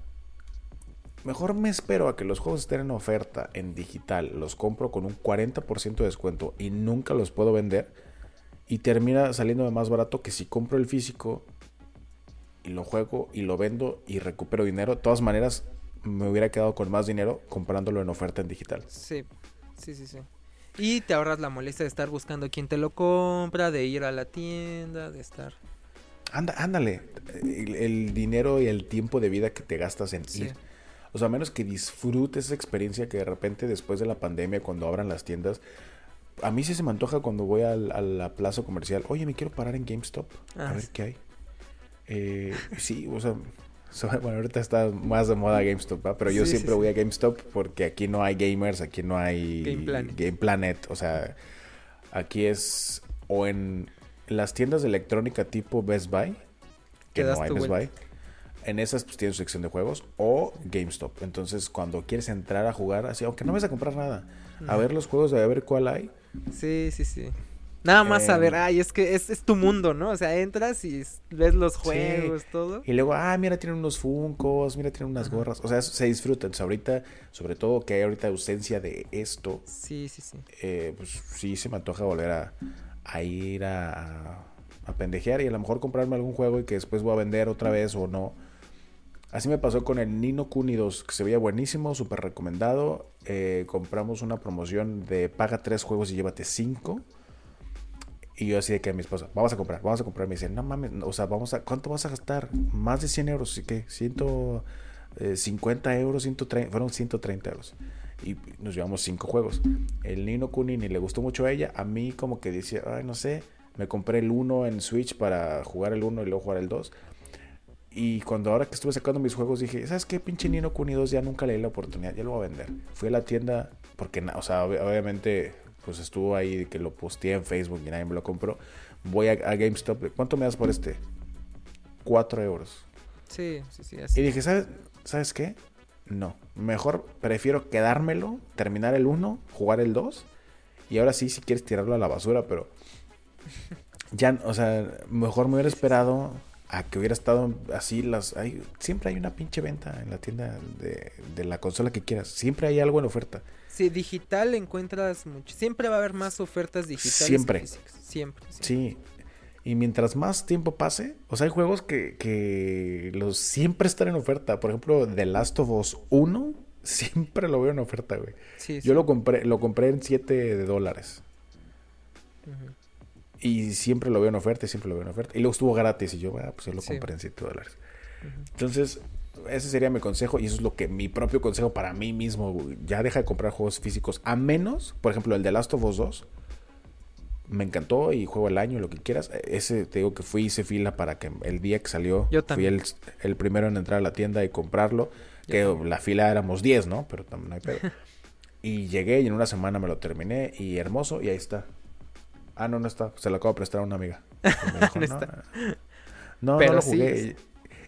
mejor me espero a que los juegos estén en oferta en digital, los compro con un 40% de descuento y nunca los puedo vender. Y termina saliendo más barato que si compro el físico y lo juego y lo vendo y recupero dinero. De todas maneras, me hubiera quedado con más dinero comprándolo en oferta en digital. Sí, sí, sí, sí. Y te ahorras la molestia de estar buscando quién te lo compra, de ir a la tienda, de estar... Anda, ándale, el, dinero y el tiempo de vida que te gastas en ir. O sea, a menos que disfrutes esa experiencia que de repente después de la pandemia, cuando abran las tiendas, a mí sí se me antoja cuando voy a la plaza comercial, oye, me quiero parar en GameStop, a ah, ver qué hay. Eh, sí, o sea, bueno, ahorita está más de moda GameStop, pero yo siempre voy a GameStop porque aquí no hay gamers, aquí no hay Game Planet. O sea, aquí es o en las tiendas de electrónica tipo Best Buy, que no hay Best Buy. En esas pues tienen su sección de juegos o GameStop. Entonces, cuando quieres entrar a jugar así, aunque no vas a comprar nada, a ver los juegos, a ver cuál hay. Sí, sí, sí. Nada más saber, em, ay, es que es, es, tu mundo, ¿no? O sea, entras y ves los juegos, todo. Y luego, ah, mira, tienen unos funcos, mira, tienen unas gorras. O sea, se disfruta. Entonces, ahorita, sobre todo que hay ahorita ausencia de esto. Sí, sí, sí. Eh, pues sí, se me antoja volver a, a ir a, a, pendejear y a lo mejor comprarme algún juego y que después voy a vender otra vez o no. Así me pasó con el Nino Kuni 2, que se veía buenísimo, súper recomendado. Eh, compramos una promoción de paga tres juegos y llévate cinco. Y yo así de que a mi esposa, vamos a comprar, vamos a comprar. Me dice, no mames, o sea, vamos a, ¿cuánto vas a gastar? Más de 100 euros, ¿sí que 150 eh, euros, 130, fueron 130 euros. Y nos llevamos cinco juegos. El Nino Kuni ni le gustó mucho a ella. A mí como que decía, ay, no sé, me compré el 1 en Switch para jugar el 1 y luego jugar el 2. Y cuando ahora que estuve sacando mis juegos dije, ¿sabes qué? Pinche Nino Kuni 2 ya nunca le di la oportunidad, ya lo voy a vender. Fui a la tienda, porque, o sea, obviamente pues estuvo ahí que lo posteé en Facebook y nadie me lo compró. Voy a, GameStop. ¿Cuánto me das por este? Cuatro euros. Sí, sí, sí. Así. Y dije, ¿sabes, ¿sabes qué? No. Mejor prefiero quedármelo, terminar el 1, jugar el 2. Y ahora sí, si quieres tirarlo a la basura, pero. Ya, o sea, mejor me hubiera esperado a que hubiera estado así las hay siempre hay una pinche venta en la tienda de, de, la consola que quieras siempre hay algo en oferta Sí, digital encuentras mucho. Siempre va a haber más ofertas digitales. Siempre. Siempre, Sí. Y mientras más tiempo pase, o sea, hay juegos que, que los siempre están en oferta. Por ejemplo, The Last of Us 1, siempre lo veo en oferta, güey. Sí, Yo lo compré, lo compré en 7 dólares. Y siempre lo veo en oferta, siempre lo veo en oferta. Y luego estuvo gratis y yo, ah, pues yo lo compré en 7 dólares. Entonces, ese sería mi consejo y eso es lo que mi propio consejo para mí mismo. Ya deja de comprar juegos físicos a menos, por ejemplo, el de Last of Us 2. Me encantó y juego el año, lo que quieras. Ese te digo que fui, hice fila para que el día que salió, Yo fui el, el, primero en entrar a la tienda y comprarlo. que la fila éramos 10, ¿no? Pero también no hay pedo. y llegué y en una semana me lo terminé y hermoso y ahí está. Ah, no, no está. Se lo acabo de prestar a una amiga. no, no, no, lo jugué.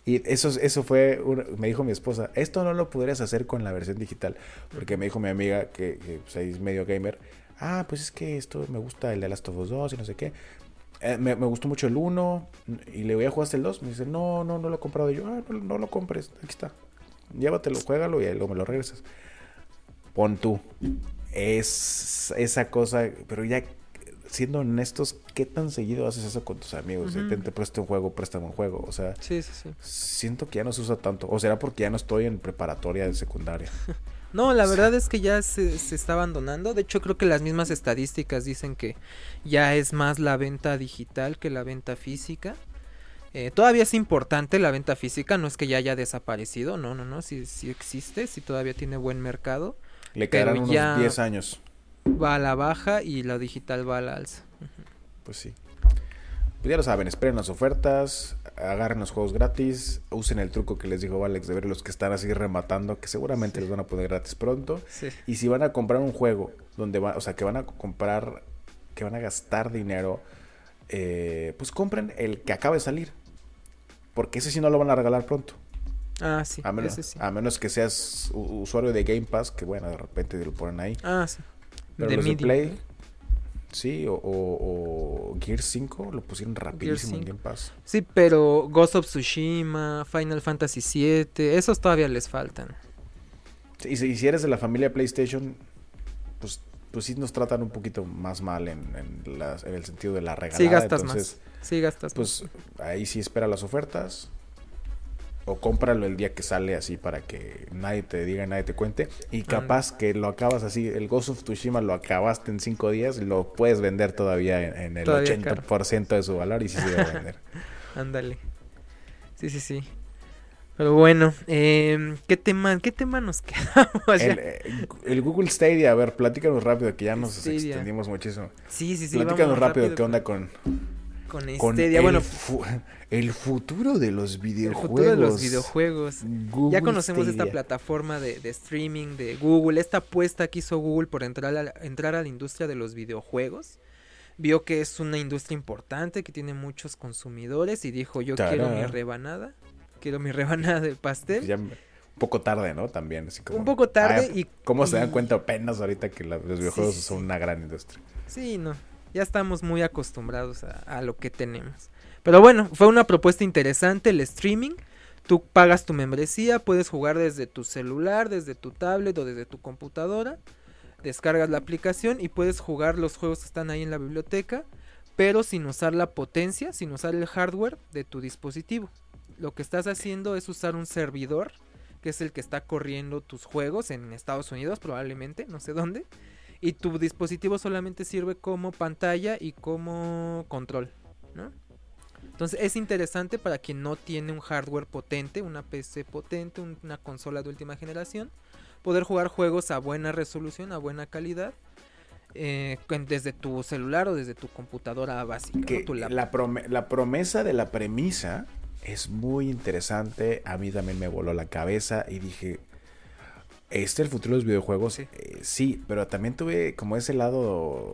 Y eso, eso fue, me dijo mi esposa, esto no lo podrías hacer con la versión digital, porque me dijo mi amiga que, que pues, es medio gamer, ah, pues es que esto me gusta el de Last of Us 2 y no sé qué. Eh, me, gustó mucho el 1 y le voy a jugar hasta el 2. Me dice, no, no, no lo he comprado. Y yo, ah, no, lo compres, aquí está. Llévatelo, juégalo y luego me lo regresas. pon tú. Es esa cosa, pero ya siendo honestos, ¿qué tan seguido haces eso con tus amigos? Ujú. te, te presto un juego, préstame un juego. O sea, Sí, sí, sí. siento que ya no se usa tanto. O será porque ya no estoy en preparatoria de secundaria. No, la verdad es que ya se, se está abandonando. De hecho, creo que las mismas estadísticas dicen que ya es más la venta digital que la venta física. Eh, todavía es importante la venta física, no es que ya haya desaparecido, no, no, no, sí, sí existe, sí todavía tiene buen mercado. Le quedarán unos ya- 10 años. Va a la baja y la digital va a la alza. Pues sí. Pues ya lo saben, esperen las ofertas, agarren los juegos gratis, usen el truco que les dijo Alex de ver los que están así rematando, que seguramente les van a poner gratis pronto. Sí. Y si van a comprar un juego donde va, o sea, que van a comprar, que van a gastar dinero, eh, pues compren el que acaba de salir. Porque ese sí no lo van a regalar pronto. Ah, sí, A menos, ese sí. a menos que seas usuario de Game Pass, que bueno, de repente lo ponen ahí. Ah, sí. Pero De los de. Play, sí, o, o, o Gear 5 lo pusieron rapidísimo en 5. Game Pass. Sí, pero Ghost of Tsushima, Final Fantasy VII, esos todavía les faltan. Y si, y si eres de la familia PlayStation, pues, pues sí nos tratan un poquito más mal en, en, el sentido de la regalada. Sí gastas entonces, más. Sí gastas Pues más. ahí sí espera las ofertas. O cómpralo el día que sale así para que nadie te diga, nadie te cuente. Y capaz que lo acabas así, el Ghost of Tsushima lo acabaste en cinco días lo puedes vender todavía en, en el Todavía 80% de su valor y sí se va a vender. Ándale. Sí, sí, sí. Pero bueno, em, ¿qué tema, qué tema nos quedamos el, eh, el Google Stadia, a ver, platícanos rápido que ya nos Stadia. extendimos muchísimo. Sí, sí, sí. platícanos vámonos rápido, qué onda con, con con Stadia. el, Bueno, fu- el futuro de los el videojuegos. futuro de los videojuegos. Google Ya conocemos esta plataforma de, de streaming de Google, esta apuesta que hizo Google por entrar a, la, entrar a la industria de los videojuegos. Vio que es una industria importante, que tiene muchos consumidores y dijo yo quiero mi rebanada, quiero mi rebanada del pastel. Ya un poco tarde, ¿no? También, así como... Un poco tarde Ay, y... ¿Cómo se dan cuenta apenas ahorita que la- los videojuegos sí, son una gran industria? Sí, no, ya estamos muy acostumbrados a, lo que tenemos. Pero bueno, fue una propuesta interesante el streaming. Tú pagas tu membresía, puedes jugar desde tu celular, desde tu tablet o desde tu computadora. Descargas la aplicación y puedes jugar los juegos que están ahí en la biblioteca, pero sin usar la potencia, sin usar el hardware de tu dispositivo. Lo que estás haciendo es usar un servidor, que es el que está corriendo tus juegos en Estados Unidos probablemente, no sé dónde. Y tu dispositivo solamente sirve como pantalla y como control, ¿no? Entonces es interesante para quien no tiene un hardware potente, una PC potente, un- una consola de última generación, poder jugar juegos a buena resolución, a buena calidad, eh, desde tu celular o desde tu computadora básica, ¿no? Que Tu la, la promesa de la premisa es muy interesante. A mí también me voló la cabeza y dije, ¿este es el futuro de los videojuegos? Sí. Eh, sí, pero también tuve como ese lado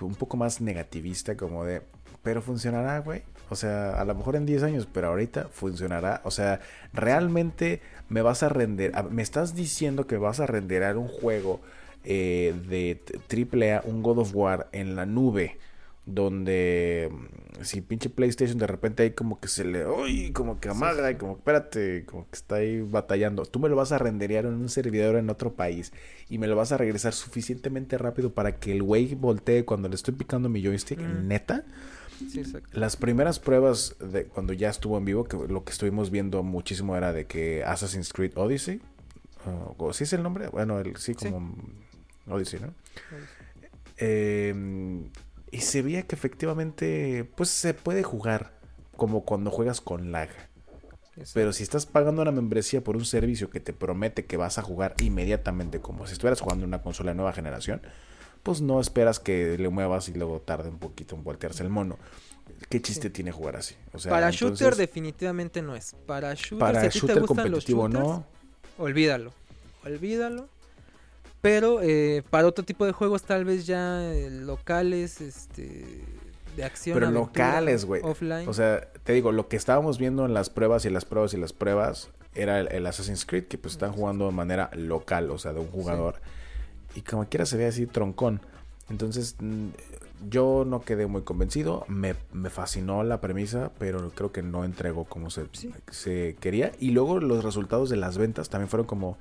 un poco más negativista, como de, pero funcionará, güey. O sea, a lo mejor en 10 años, pero ahorita funcionará. O sea, realmente me vas a render, a- me estás diciendo que vas a renderar un juego eh, de t- AAA, un God of War en la nube, donde mm, si pinche PlayStation de repente ahí como que se le, uy, como que amaga y como, espérate, como que está ahí batallando. Tú me lo vas a renderear en un servidor en otro país y me lo vas a regresar suficientemente rápido para que el güey voltee cuando le estoy picando mi joystick, Mm. neta. Sí, exacto. Las primeras pruebas de cuando ya estuvo en vivo, que lo que estuvimos viendo muchísimo era de que Assassin's Creed Odyssey, uh, o ¿sí es el nombre? Bueno, el, sí, Sí. como Odyssey, ¿no? Eh, y se veía que efectivamente, pues se puede jugar como cuando juegas con lag. Exacto. Pero si estás pagando una membresía por un servicio que te promete que vas a jugar inmediatamente, como si estuvieras jugando una consola de nueva generación, pues no esperas que le muevas y luego tarde un poquito en voltearse el mono. ¿Qué chiste Sí. tiene jugar así? O sea, para entonces, shooter definitivamente no es. Para shooter, para si a ti te shooter los competitivo shooters, no. olvídalo. Olvídalo. Pero eh, para otro tipo de juegos, tal vez ya eh, locales, este, de acción. Pero aventura, locales, güey. Offline. O sea, te digo, lo que estábamos viendo en las pruebas y las pruebas y las pruebas era el, el Assassin's Creed, que pues están jugando de manera local, o sea, de un jugador. Y como quiera se ve así troncón. Entonces, mm, yo no quedé muy convencido. Me, me fascinó la premisa, pero creo que no entregó como se, Sí. se quería. Y luego los resultados de las ventas también fueron como...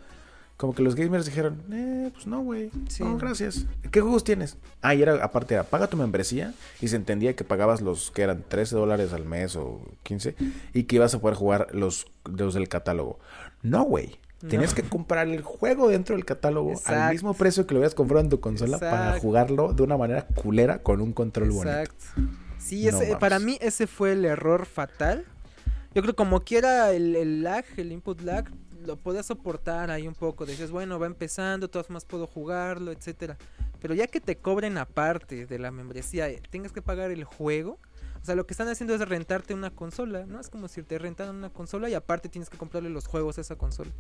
como que los gamers dijeron, eh, pues no, güey. Sí. No, gracias. ¿Qué juegos tienes? Ah, y era, aparte, era, paga tu membresía. Y se entendía que pagabas los que eran 13 dólares al mes o 15. Y que ibas a poder jugar los, los del catálogo. No, güey. Tenías No. que comprar el juego dentro del catálogo al mismo precio que lo habías comprado en tu consola para jugarlo de una manera culera con un control bonito. Exacto. Sí, No ese, mames. para mí ese fue el error fatal. Yo creo como quiera el, el lag, el input lag, lo podías soportar ahí un poco. Decías, bueno, va empezando, de todas más puedo jugarlo, etcétera. Pero ya que te cobren aparte de la membresía, eh, tengas que pagar el juego. O sea, lo que están haciendo es rentarte una consola, ¿no? Es como si te rentaran una consola y aparte tienes que comprarle los juegos a esa consola.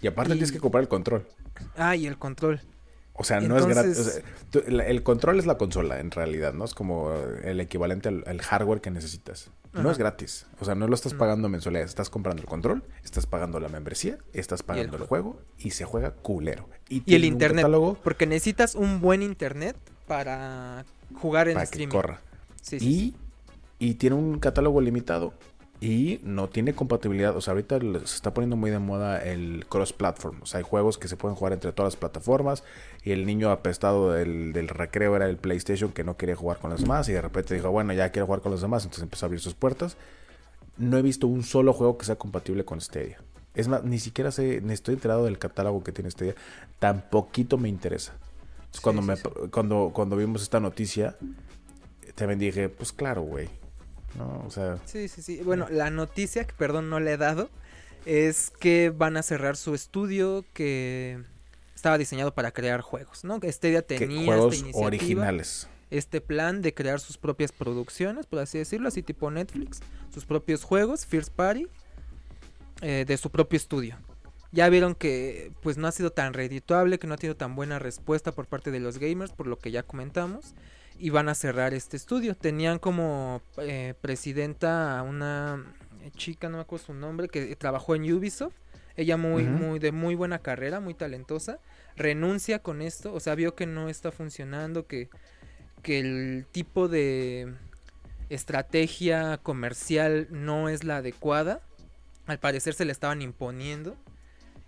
Y aparte Y- tienes que comprar el control. Ah, y el control. O sea, no es gratis. O sea, el control es la consola, en realidad, ¿no? Es como el equivalente al, al hardware que necesitas. No Ajá. es gratis. O sea, no lo estás No. pagando mensualidad. Estás comprando el control, estás pagando la membresía, estás pagando el, juego. juego y se juega culero. Y el tiene un internet. catálogo Porque necesitas un buen internet para jugar en para que streaming. corra. Sí, sí, sí. Y, y tiene un catálogo limitado. Y no tiene compatibilidad. O sea, ahorita se está poniendo muy de moda el cross-platform. O sea, hay juegos que se pueden jugar entre todas las plataformas. Y el niño apestado del, del recreo era el PlayStation que no quería jugar con los demás. Y de repente dijo, bueno, ya quiero jugar con los demás. Entonces empezó a abrir sus puertas. No he visto un solo juego que sea compatible con Stadia. Es más, ni siquiera sé, ni estoy enterado del catálogo que tiene Stadia. Tan poquito me interesa. Entonces, Sí, cuando, sí, me, sí. cuando, cuando vimos esta noticia, también dije, pues claro, güey. ¿No? O sea, Sí, sí, sí. Bueno, la noticia, que perdón no le he dado, es que van a cerrar su estudio que estaba diseñado para crear juegos, ¿no? Stadia que tenía juegos esta iniciativa, originales. este plan de crear sus propias producciones, por así decirlo, así tipo Netflix, sus propios juegos, First Party, eh, de su propio estudio. Ya vieron que pues no ha sido tan redituable, que no ha tenido tan buena respuesta por parte de los gamers, por lo que ya comentamos, y van a cerrar este estudio. Tenían como eh, presidenta a una chica, no me acuerdo su nombre, que trabajó en Ubisoft. Ella muy, muy, de muy buena carrera, muy talentosa. Renuncia con esto, o sea, vio que no está funcionando, que, que el tipo de estrategia comercial no es la adecuada. Al parecer se le estaban imponiendo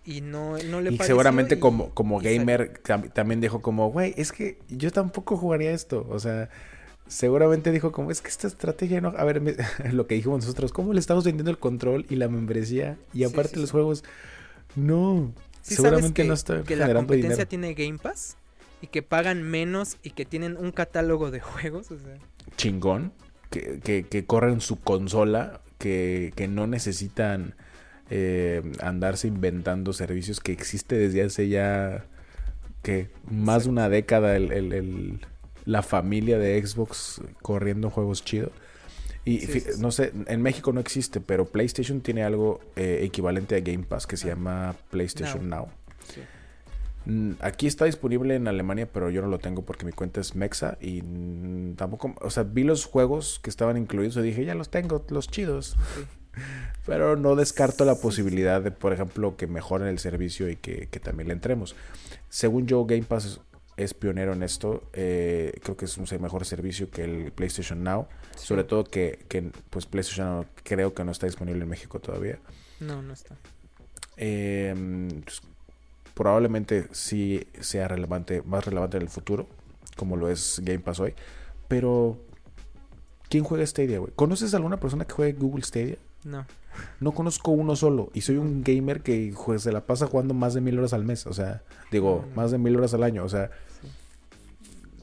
y no, no le Y seguramente y- como, como salió. gamer tam- también dijo como, güey, es que yo tampoco jugaría esto. O sea, seguramente dijo como, es que esta estrategia no... A ver, me- lo que dijimos nosotros, ¿cómo le estamos vendiendo el control y la membresía? Y Sí, aparte sí, los sí. juegos, no. Sí sabes seguramente que, no está que la competencia dinero. tiene Game Pass y que pagan menos y que tienen un catálogo de juegos, o sea, chingón, que, que, que corren su consola, que, que no necesitan eh, andarse inventando servicios que existe desde hace ya que más de una década el, el- el- la familia de Xbox corriendo juegos chidos. Y Sí, fi- sí, sí. no sé, en México no existe, pero PlayStation tiene algo eh, equivalente a Game Pass que se llama PlayStation Now. Mm, Aquí está disponible en Alemania, pero yo no lo tengo porque mi cuenta es Mexa y mm, tampoco, o sea, vi los juegos que estaban incluidos y dije, ya los tengo, los chidos. Pero no descarto la posibilidad de, por ejemplo, que mejoren el servicio y que, que también le entremos. Según yo, Game Pass es, pionero en esto. eh, creo que es un mejor servicio que el PlayStation Now. Sí. Sobre todo que, que, pues PlayStation Now creo que no está disponible en México todavía. No, no está. Eh, pues, probablemente sí sea relevante, más relevante en el futuro, como lo es Game Pass hoy. Pero, ¿quién juega Stadia, güey? ¿Conoces alguna persona que juegue Google Stadia? No. No conozco uno solo. Y soy un gamer que jue- se la pasa jugando más de mil horas al mes. O sea, digo, No, no. más de mil horas al año. O sea, Sí.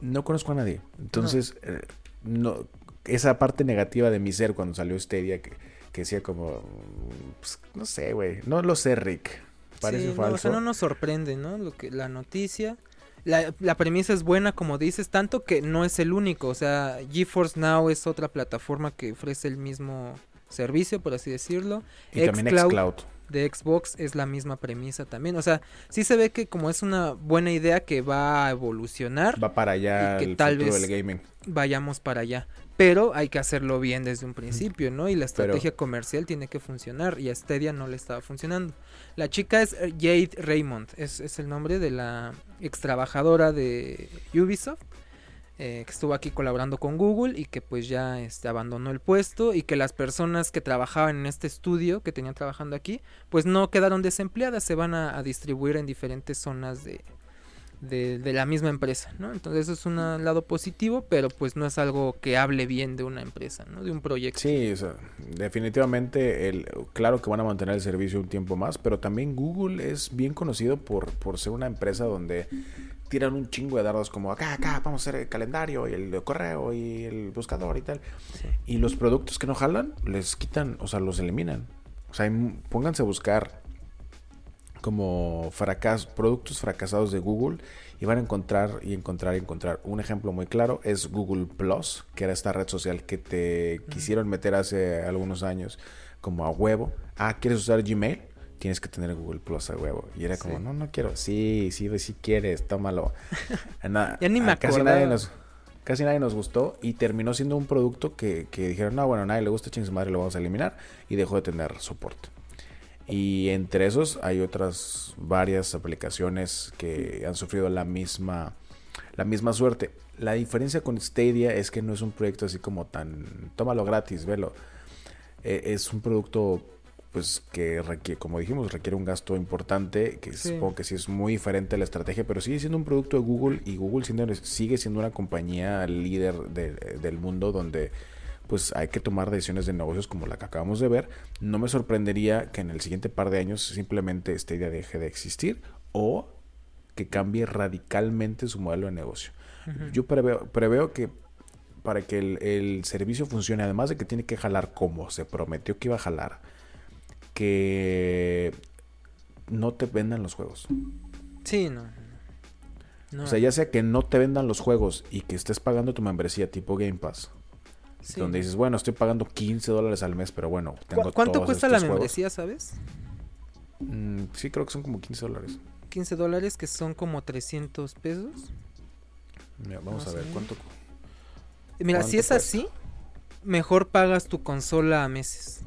no conozco a nadie. Entonces, eh, no, esa parte negativa de mi ser cuando salió Stadia que, que decía como, mm, pues, no sé, güey. No lo sé, Rick. Parece Sí, falso. o sea, no nos sorprende, ¿no? Lo que, la noticia. La, la premisa es buena, como dices, tanto que no es el único. O sea, GeForce Now es otra plataforma que ofrece el mismo servicio, por así decirlo. y también xCloud de Xbox es la misma premisa también. O sea, sí se ve que como es una buena idea que va a evolucionar, Va para allá y que el tal futuro vez- del gaming. vayamos para allá. Pero hay que hacerlo bien desde un principio, ¿no? Y la Pero- estrategia comercial tiene que funcionar y a Stadia no le estaba funcionando. La chica es eh, Jade Raymond, es, es el nombre de la ex trabajadora de Ubisoft. Eh, que estuvo aquí colaborando con Google y que pues ya este, abandonó el puesto y que las personas que trabajaban en este estudio, que tenían trabajando aquí, pues no quedaron desempleadas, se van a, distribuir en diferentes zonas de, de, la misma empresa, ¿no? Entonces eso es un lado positivo, pero pues no es algo que hable bien de una empresa, ¿no? De un proyecto. Sí, definitivamente, el, claro que van a mantener el servicio un tiempo más, pero también Google es bien conocido por, por ser una empresa donde tiran un chingo de dardos como acá, acá, vamos a hacer el calendario y el correo y el buscador y tal. Y los productos que no jalan, les quitan, o sea, los eliminan. O sea, pónganse a buscar como fracas, productos fracasados de Google y van a encontrar y encontrar y encontrar. Un ejemplo muy claro es Google Plus, que era esta red social que te quisieron meter hace algunos años como a huevo. Ah, ¿quieres usar Gmail? Tienes que tener Google Plus a huevo. Y era como, no, no quiero. Sí, sí, sí quieres, tómalo. ya ni me casi nadie nos Casi nadie nos gustó y terminó siendo un producto que, que dijeron, no, bueno, a nadie le gusta, ching madre, lo vamos a eliminar. Y dejó de tener soporte. Y entre esos hay otras varias aplicaciones que han sufrido la misma, la misma suerte. La diferencia con Stadia es que no es un proyecto así como tan, tómalo gratis, velo. E, es un producto pues que requiere, como dijimos, requiere un gasto importante, que supongo que sí es muy diferente a la estrategia, pero sigue siendo un producto de Google y Google sigue siendo una compañía líder del mundo donde pues hay que tomar decisiones de negocios como la que acabamos de ver. No me sorprendería que en el siguiente par de años simplemente esta idea deje de existir o que cambie radicalmente su modelo de negocio. Yo preveo, preveo que para que el, el servicio funcione, además de que tiene que jalar como se prometió que iba a jalar, que no te vendan los juegos. Sí, no. O sea, ya sea que no te vendan los juegos y que estés pagando tu membresía tipo Game Pass. Donde dices, bueno, estoy pagando 15 dólares al mes, pero bueno, tengo ¿Cuánto cuesta la membresía, sabes? Mm, sí, creo que son como 15 dólares. 15 dólares, que son como 300 pesos. vamos a ver, ¿cuánto? Mira, si es así, mejor pagas tu consola a meses.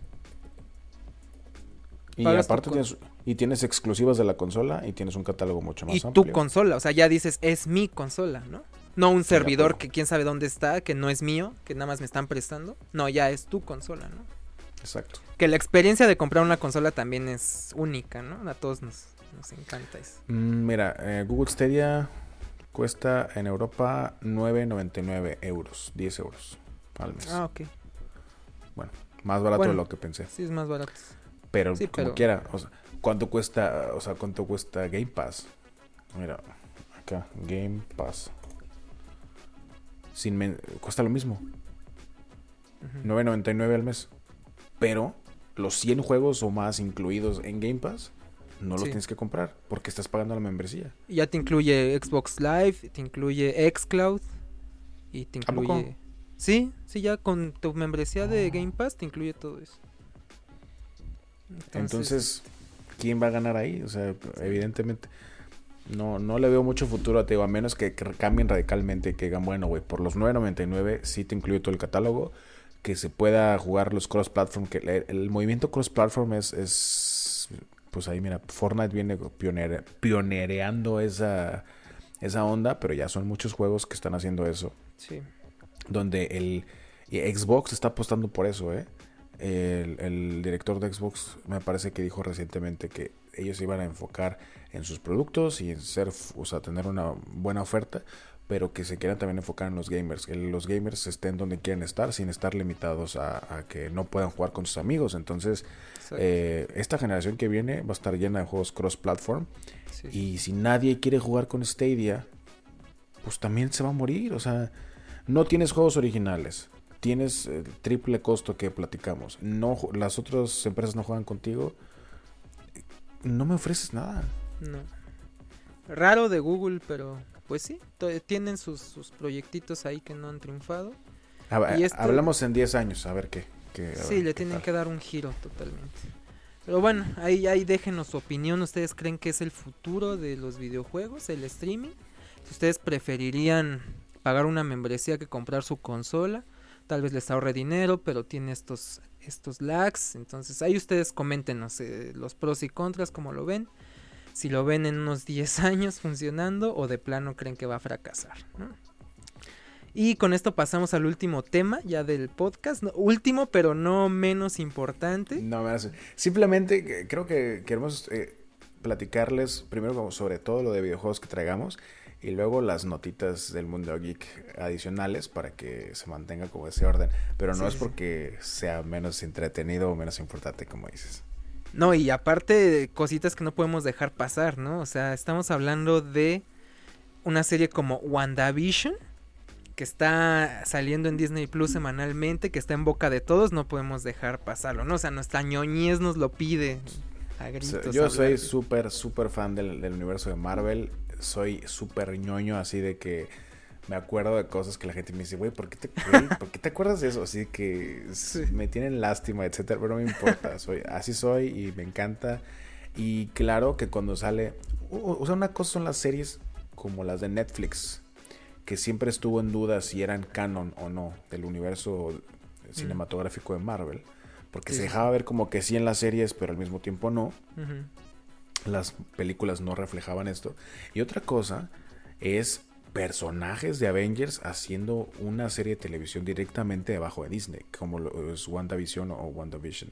Y aparte tienes, y tienes exclusivas de la consola y tienes un catálogo mucho más amplio. Y tu consola, o sea, ya dices, es mi consola, ¿no? No un servidor que quién sabe dónde está, que no es mío, que nada más me están prestando. No, ya es tu consola, ¿no? Exacto. Que la experiencia de comprar una consola también es única, ¿no? A todos nos, encanta eso. Mm, mira, eh, Google Stadia cuesta en Europa 9.99 euros, 10 euros al mes. Ah, ok. Bueno, más barato de lo que pensé. Sí, es más barato. Pero como quiera, o sea, ¿cuánto cuesta, o sea, cuánto cuesta Game Pass? Mira, acá, Game Pass. Sin cuesta lo mismo. 9.99 al mes. Pero los 100 juegos o más incluidos en Game Pass no los tienes que comprar porque estás pagando la membresía. Ya te incluye Xbox Live, te incluye Xcloud y te incluye Sí, sí, ya con tu membresía de Game Pass te incluye todo eso. Entonces, ¿quién va a ganar ahí? O sea, evidentemente no, no le veo mucho futuro a Teo, a menos que, cambien radicalmente, que digan, bueno, güey, por los 9.99 sí te incluye todo el catálogo, que se pueda jugar los cross-platform, que el, movimiento cross-platform es, es, pues ahí mira, Fortnite viene pionereando esa, esa onda, pero ya son muchos juegos que están haciendo eso. Sí. Donde el Xbox está apostando por eso, ¿eh? El, director de Xbox me parece que dijo recientemente que ellos iban a enfocar en sus productos y en ser, o sea, tener una buena oferta, pero que se quieran también enfocar en los gamers, que los gamers estén donde quieren estar sin estar limitados a, que no puedan jugar con sus amigos. Entonces, eh, esta generación que viene va a estar llena de juegos cross-platform. Y si nadie quiere jugar con Stadia, pues también se va a morir. O sea, no tienes juegos originales tienes el triple costo que platicamos, no las otras empresas no juegan contigo, no me ofreces nada. No. Raro de Google, pero pues sí, tienen sus, sus proyectitos ahí que no han triunfado. Este hablamos en 10 años, a ver qué. sí, le tienen que dar un giro totalmente. Pero bueno, ahí, ahí déjenos su opinión. ¿Ustedes creen que es el futuro de los videojuegos, el streaming? Ustedes preferirían pagar una membresía que comprar su consola tal vez les ahorre dinero, pero tiene estos, estos lags. Entonces ahí ustedes coméntenos eh, los pros y contras, como lo ven. Si lo ven en unos 10 años funcionando o de plano creen que va a fracasar. Y con esto pasamos al último tema ya del podcast. último, pero no menos importante. No, simplemente creo que queremos eh, platicarles primero como sobre todo lo de videojuegos que traigamos y luego las notitas del mundo geek adicionales para que se mantenga como ese orden. Pero no es porque sea menos entretenido o menos importante, como dices. No, y aparte cositas que no podemos dejar pasar, ¿no? O sea, estamos hablando de una serie como WandaVision que está saliendo en Disney Plus semanalmente, que está en boca de todos, no podemos dejar pasarlo, ¿no? O sea, nuestra ñoñez nos lo pide. A gritos, yo soy súper, súper fan del, universo de Marvel. Soy súper ñoño, así de que me acuerdo de cosas que la gente me dice, güey, ¿por, qué te, ¿por qué te acuerdas de eso? Así que me tienen lástima, etcétera, pero no me importa. Soy, así soy y me encanta. Y claro que cuando sale, o sea, una cosa son las series como las de Netflix que siempre estuvo en duda si eran canon o no del universo mm. cinematográfico de Marvel. Porque se dejaba ver como que sí en las series, pero al mismo tiempo no. Las películas no reflejaban esto. Y otra cosa es personajes de Avengers haciendo una serie de televisión directamente debajo de Disney, como es WandaVision o WandaVision.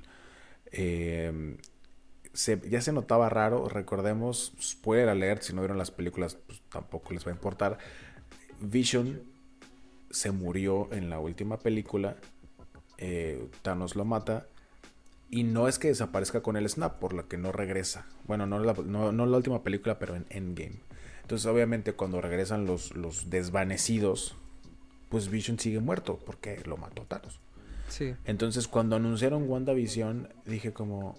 Eh, ya se notaba raro, recordemos, spoiler alert, si no vieron las películas, pues tampoco les va a importar. Vision se murió en la última película. Eh, Thanos lo mata. Y no es que desaparezca con el snap, por lo que no regresa. Bueno, no la, no, la última película, pero en Endgame. Entonces, obviamente, cuando regresan los, los desvanecidos, pues Vision sigue muerto, porque lo mató Thanos. Sí. Entonces, cuando anunciaron WandaVision, dije como,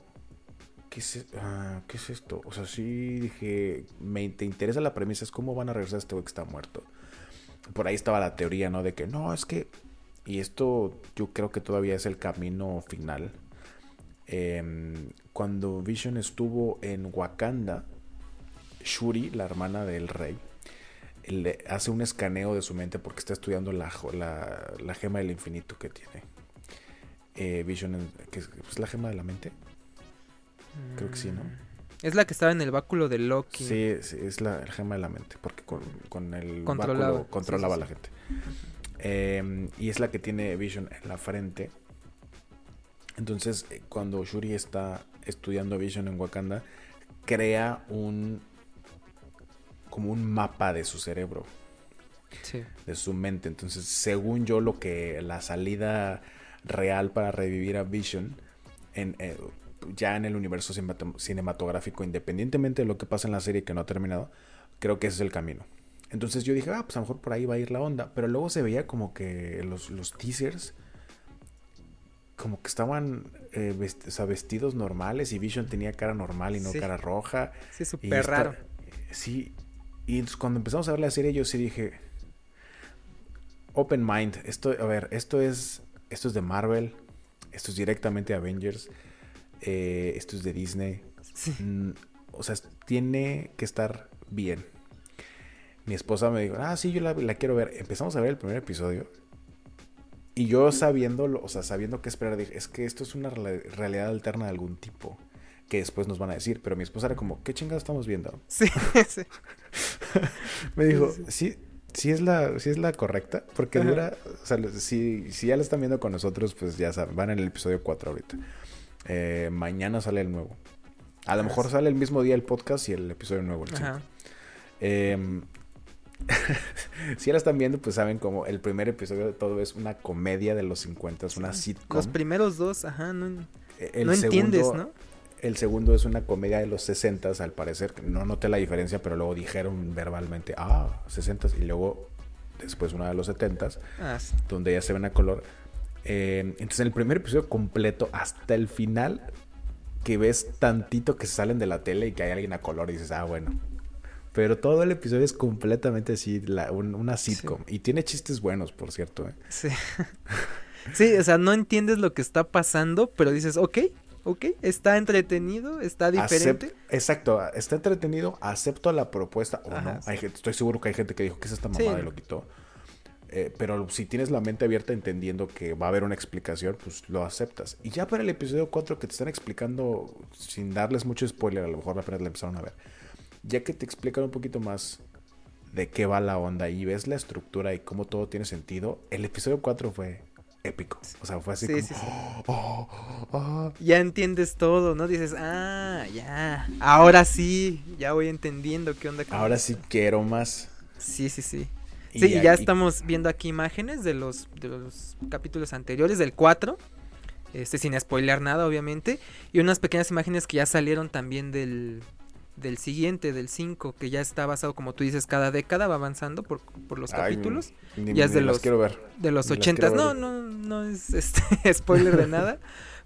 ¿qué es, ah, ¿qué es esto? O sea, sí dije, me te interesa la premisa, es cómo van a regresar a este güey que está muerto por ahí estaba la teoría, ¿no? De que no, es que, y esto yo creo que todavía es el camino final. Em, cuando Vision estuvo en Wakanda, Shuri, la hermana del rey, le hace un escaneo de su mente porque está estudiando la, la, gema del infinito que tiene. Eh, Vision, que es, la gema de la mente. Creo que sí, ¿no? Es la que estaba en el báculo de Loki. Sí, es la gema de la mente, porque con, el báculo controlaba a la gente. Em, y es la que tiene Vision en la frente. Entonces, eh, cuando Shuri está estudiando Vision en Wakanda, crea un como un mapa de su cerebro. Sí. De su mente. Entonces, según yo, lo que la salida real para revivir a Vision en, eh, ya en el universo cinematográfico, independientemente de lo que pasa en la serie que no ha terminado, creo que ese es el camino. Entonces yo dije, ah, pues a lo mejor por ahí va a ir la onda. Pero luego se veía como que los, los teasers, como que estaban eh, vestidos normales y Vision tenía cara normal y no cara roja. Sí, súper raro. Sí, y cuando empezamos a ver la serie yo sí dije, open mind, esto, a ver, esto es, esto es de Marvel, esto es directamente Avengers eh, esto es de Disney. Mm, o sea, tiene que estar bien. Mi esposa me dijo, ah, sí, yo la, quiero ver. Empezamos a ver el primer episodio. Y yo sabiendo, o sea, sabiendo qué esperar, dije, es que esto es una realidad alterna de algún tipo. Que después nos van a decir. Pero mi esposa era como, ¿qué chingada estamos viendo? Sí, sí. me dijo, sí, sí es la, sí es la correcta. Porque dura, o sea, si, si ya la están viendo con nosotros, pues ya saben, van en el episodio 4 ahorita. Eh, mañana sale el nuevo. A lo mejor sale el mismo día el podcast y el episodio nuevo. Em, si ya la están viendo, pues saben como el primer episodio de todo es una comedia de los 50, es una sitcom. Los primeros dos, ajá, no, e, no entiendes, ¿no? El segundo es una comedia de los 60 al parecer. No noté la diferencia, pero luego dijeron verbalmente, ah, 60 y luego después una de los 70 ah, donde ya se ven a color. Em, entonces, en el primer episodio completo, hasta el final, que ves tantito que salen de la tele y que hay alguien a color y dices, ah, bueno. Pero todo el episodio es completamente así, una sitcom. Y tiene chistes buenos, por cierto. ¿eh? Sí. sí, o sea, no entiendes lo que está pasando, pero dices, ok, ok, está entretenido, está diferente. exacto, está entretenido, acepto la propuesta o no. Hay estoy seguro que hay gente que dijo que es esta mamada y lo quitó. Eh, pero si tienes la mente abierta entendiendo que va a haber una explicación, pues lo aceptas. Y ya para el episodio 4 que te están explicando, sin darles mucho spoiler, a lo mejor apenas la empezaron a ver, ya que te explican un poquito más de qué va la onda y ves la estructura y cómo todo tiene sentido, el episodio 4 fue épico. O sea, fue así como... oh, oh". Ya entiendes todo, ¿no? Dices, ah, ya. Ahora sí, ya voy entendiendo qué onda. Ahora sí quiero más. Sí, sí, sí. sí, ya estamos viendo aquí imágenes de los, de los capítulos anteriores, del 4. Este, sin spoilear nada, obviamente. Y unas pequeñas imágenes que ya salieron también del, del siguiente, del 5, que ya está basado, como tú dices, cada década va avanzando por, por los capítulos. ya es de los, quiero ver. De los 80. No, no, no es este spoiler de nada.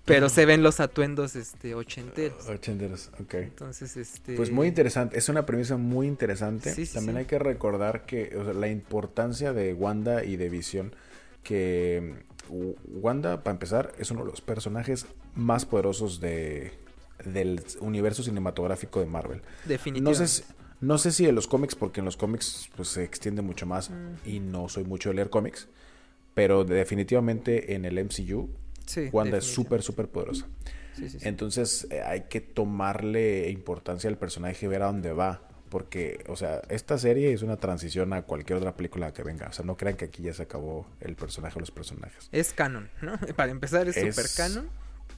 pero se ven los atuendos este ochenteros. ochenteros, ok. Entonces, este... Pues muy interesante, es una premisa muy interesante. También hay que recordar que la importancia de Wanda y de Visión, que Wanda, para empezar, es uno de los personajes más poderosos de, del universo cinematográfico de Marvel. Definitivamente. No sé, no sé si en los cómics, porque en los cómics pues, se extiende mucho más mm. y no soy mucho de leer cómics, pero definitivamente en el MCU, Wanda es súper, súper poderosa. Entonces eh, hay que tomarle importancia al personaje y ver a dónde va. Porque, o sea, esta serie es una transición a cualquier otra película que venga. O sea, no crean que aquí ya se acabó el personaje o los personajes. Es canon, ¿no? Para empezar es, super canon.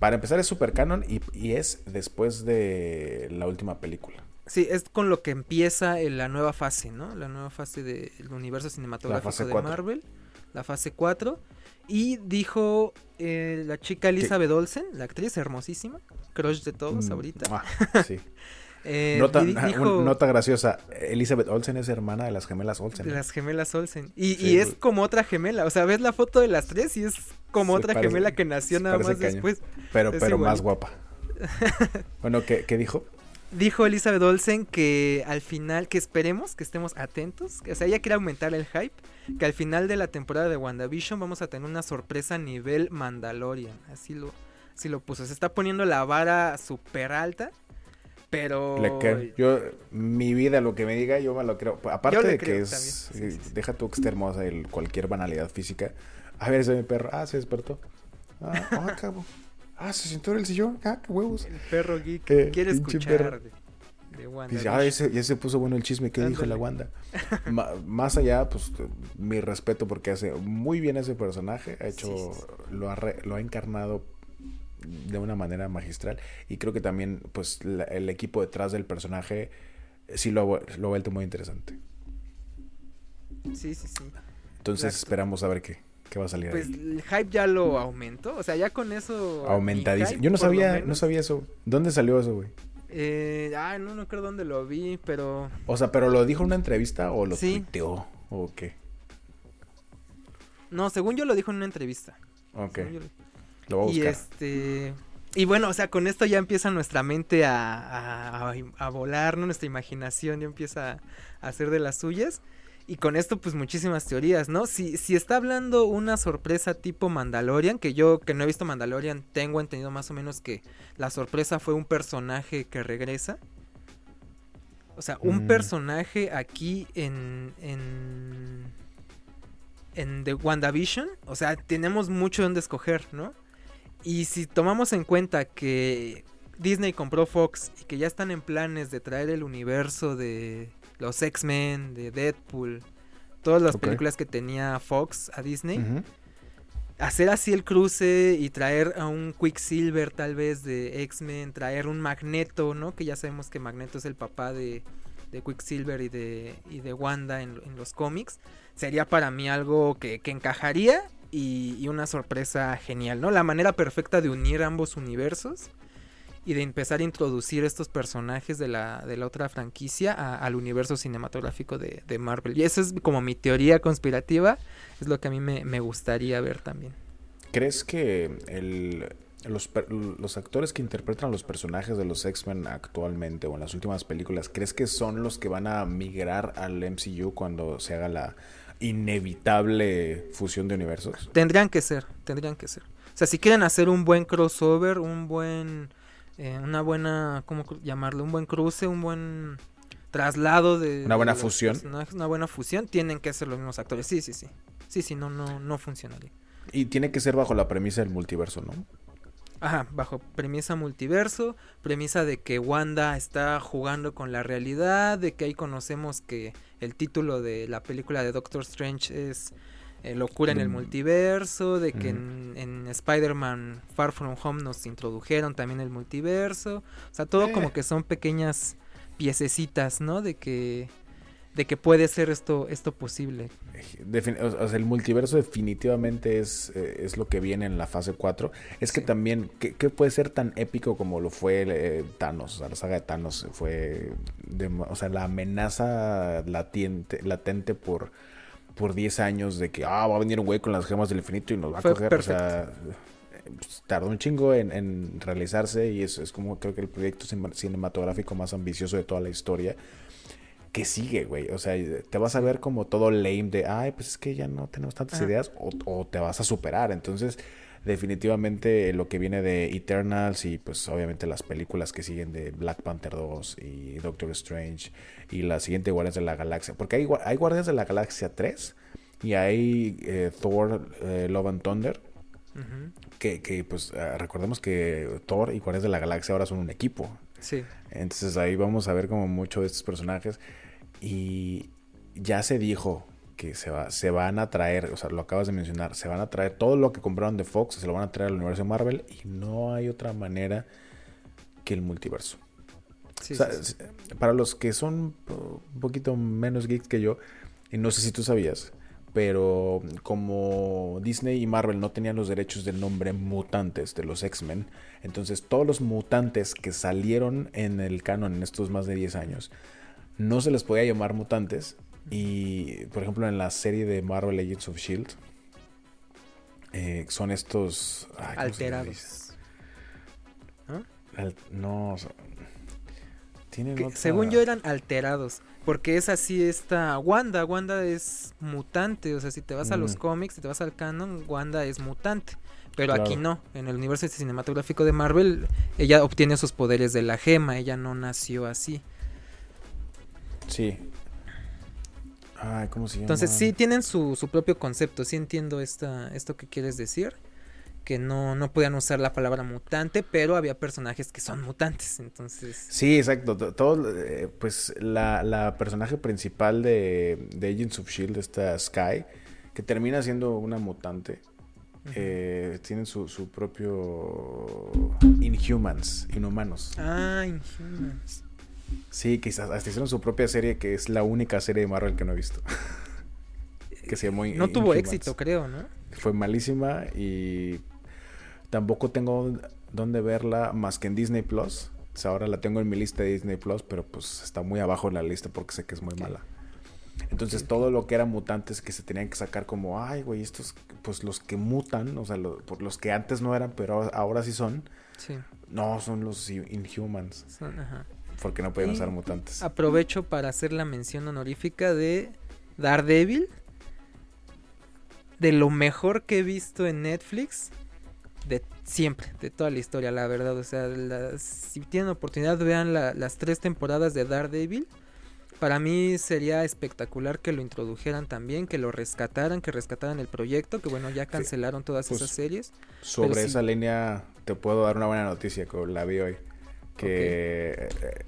Para empezar es super canon y, es después de la última película. Sí, es con lo que empieza la nueva fase, ¿no? La nueva fase del universo cinematográfico de Marvel. La fase 4. Y dijo eh, la chica Elizabeth Olsen, la actriz hermosísima, crush de todos mm, ahorita. sí. Eh, nota, graciosa, Elizabeth Olsen es hermana de las gemelas Olsen. De las gemelas Olsen. Y, es como otra gemela, o sea, ves la foto de las tres y es como otra gemela que nació nada más después. Pero, pero más guapa. bueno, ¿qué, ¿qué, dijo? Dijo Elizabeth Olsen que al final, que esperemos, que estemos atentos, o sea, ella quiere aumentar el hype, que al final de la temporada de WandaVision vamos a tener una sorpresa a nivel Mandalorian, así lo, así lo puso, se está poniendo la vara súper alta pero. Yo, mi vida, lo que me diga, yo me lo creo. Aparte de que es. Deja tu que esté hermosa y cualquier banalidad física. A ver, ese es mi perro. Ah, se despertó. Ah, ah, cabo. Ah, se sentó en el sillón. Ah, qué huevos. El perro geek. Eh, quiere escuchar de, Wanda. Dice, ah, ese, ya se puso bueno el chisme. ¿Qué dijo la Wanda? más allá, pues, mi respeto porque hace muy bien ese personaje. Ha hecho. Lo, ha lo ha encarnado de una manera magistral y creo que también pues el equipo detrás del personaje sí lo, lo ha vuelto muy interesante. Sí, sí, sí. Entonces esperamos a ver qué, qué va a salir. Pues el hype ya lo aumentó, o sea, ya con eso... Aumentadísimo. Yo no sabía, no sabía eso. ¿Dónde salió eso, güey? Eh, ah, no, no creo dónde lo vi, pero... O sea, ¿pero lo dijo en una entrevista o lo sí. tuiteó o qué? No, según yo lo dijo en una entrevista. Ok. Y este. Y bueno, o sea, con esto ya empieza nuestra mente a, a, volar, ¿no? Nuestra imaginación ya empieza a hacer de las suyas. Y con esto, pues muchísimas teorías, ¿no? Si, si está hablando una sorpresa tipo Mandalorian, que yo que no he visto Mandalorian, tengo entendido más o menos que la sorpresa fue un personaje que regresa. O sea, un mm. personaje aquí en, en. En The WandaVision. O sea, tenemos mucho donde escoger, ¿no? Y si tomamos en cuenta que Disney compró Fox y que ya están en planes de traer el universo de los X-Men, de Deadpool, todas las películas que tenía Fox a Disney, hacer así el cruce y traer a un Quicksilver tal vez de X-Men, traer un Magneto, ¿no? Que ya sabemos que Magneto es el papá de, de Quicksilver y de, y de Wanda en, los cómics, sería para mí algo que, que encajaría y, una sorpresa genial, ¿no? La manera perfecta de unir ambos universos y de empezar a introducir estos personajes de la, de la otra franquicia al universo cinematográfico de, Marvel. Y esa es como mi teoría conspirativa, es lo que a mí me, gustaría ver también. ¿Crees que el, los, los, actores que interpretan los personajes de los X-Men actualmente o en las últimas películas, ¿crees que son los que van a migrar al MCU cuando se haga la inevitable fusión de universos. Tendrían que ser, tendrían que ser. O sea, si quieren hacer un buen crossover, un buen, eh, una buena, ¿cómo llamarlo? Un buen cruce, un buen traslado de... Una buena fusión. Una buena fusión, tienen que ser los mismos actores. Sí, sí, sí. Sí, sí, no, no, no funcionaría. Y tiene que ser bajo la premisa del multiverso, ¿no? Ajá, bajo premisa multiverso, premisa de que Wanda está jugando con la realidad, de que ahí conocemos que el título de la película de Doctor Strange es eh, Locura en el Mm. multiverso, de que en, en Spider-Man Far From Home nos introdujeron también el multiverso, o sea, todo Eh. como que son pequeñas piececitas, ¿no? De que de que puede ser esto esto posible. Defin- o sea, el multiverso definitivamente es, eh, es lo que viene en la fase 4. Es que Sí. también, ¿qué, qué puede ser tan épico como lo fue eh, Thanos? O sea, la saga de Thanos fue, de- o sea, la amenaza latente, latente por, por 10 años de que, ah, va a venir un güey con las gemas del infinito y nos va a coger. O sea, pues, tardó un chingo en, en realizarse y es, es como creo que el proyecto cin- cinematográfico más ambicioso de toda la historia que sigue, güey. O sea, te vas a ver como todo lame de, ay, pues es que ya no tenemos tantas Ajá. ideas, o, o te vas a superar. Entonces, definitivamente lo que viene de Eternals y pues obviamente las películas que siguen de Black Panther 2 y Doctor Strange y la siguiente Guardias de la Galaxia. Porque hay, hay Guardias de la Galaxia 3 y hay eh, Thor, eh, Love and Thunder. Que, que pues ah, recordemos que Thor y Guardias de la Galaxia ahora son un equipo. Sí. Entonces ahí vamos a ver como mucho de estos personajes. Y ya se dijo que se, va, se van a traer, o sea, lo acabas de mencionar, se van a traer todo lo que compraron de Fox, se lo van a traer al universo de Marvel y no hay otra manera que el multiverso. Sí, O sea, sí, sí. es- para los que son un poquito menos geeks que yo, y no sé si tú sabías, pero como Disney y Marvel no tenían los derechos del nombre mutantes de los X-Men, entonces todos los mutantes que salieron en el canon en estos más de 10 años, no se les podía llamar mutantes. Y, por ejemplo, en la serie de Marvel Agents of Shield, eh, son estos... alterados. Al- no, o sea, tienen Que, otra- Según yo eran alterados, porque es así esta Wanda, Wanda es mutante, o sea, si te vas a los Mm. cómics, si te vas al canon, Wanda es mutante. Pero Claro. aquí no, en el universo cinematográfico de Marvel, ella obtiene sus poderes de la gema, ella no nació así. Sí. Ay, ¿cómo se llama? Entonces sí tienen su, su propio concepto, sí entiendo esta, esto que quieres decir, que no, no podían usar la palabra mutante, pero había personajes que son mutantes, entonces... Sí, exacto. to- Todo, eh, pues la, la personaje principal de, de Agents of Shield, esta Sky, que termina siendo una mutante, eh, tienen su, su propio Inhumans, Inhumanos. Ah, Inhumans. Sí, quizás hasta hicieron su propia serie, que es la única serie de Marvel que no he visto. que se llamó No tuvo Inhumans. éxito, creo, ¿no? Fue malísima y tampoco tengo dónde verla más que en Disney Plus. O sea, ahora la tengo en mi lista de Disney Plus, pero pues está muy abajo en la lista porque sé que es muy mala. Entonces todo lo que eran mutantes que se tenían que sacar como, ay, güey, estos, pues los que mutan, o sea, lo- por los que antes no eran, pero ahora- sí son, Sí, no, son los Inhumans, son- ajá. porque no pueden usar mutantes. Aprovecho para hacer la mención honorífica de Daredevil. De lo mejor que he visto en Netflix. De siempre, de toda la historia, la verdad. O sea, la- si tienen oportunidad, vean la- las tres temporadas de Daredevil. Para mí sería espectacular que lo introdujeran también, que lo rescataran, que rescataran el proyecto, que bueno, ya cancelaron todas pues, esas series. Sobre sí. esa línea te puedo dar una buena noticia que la vi hoy. Que eh,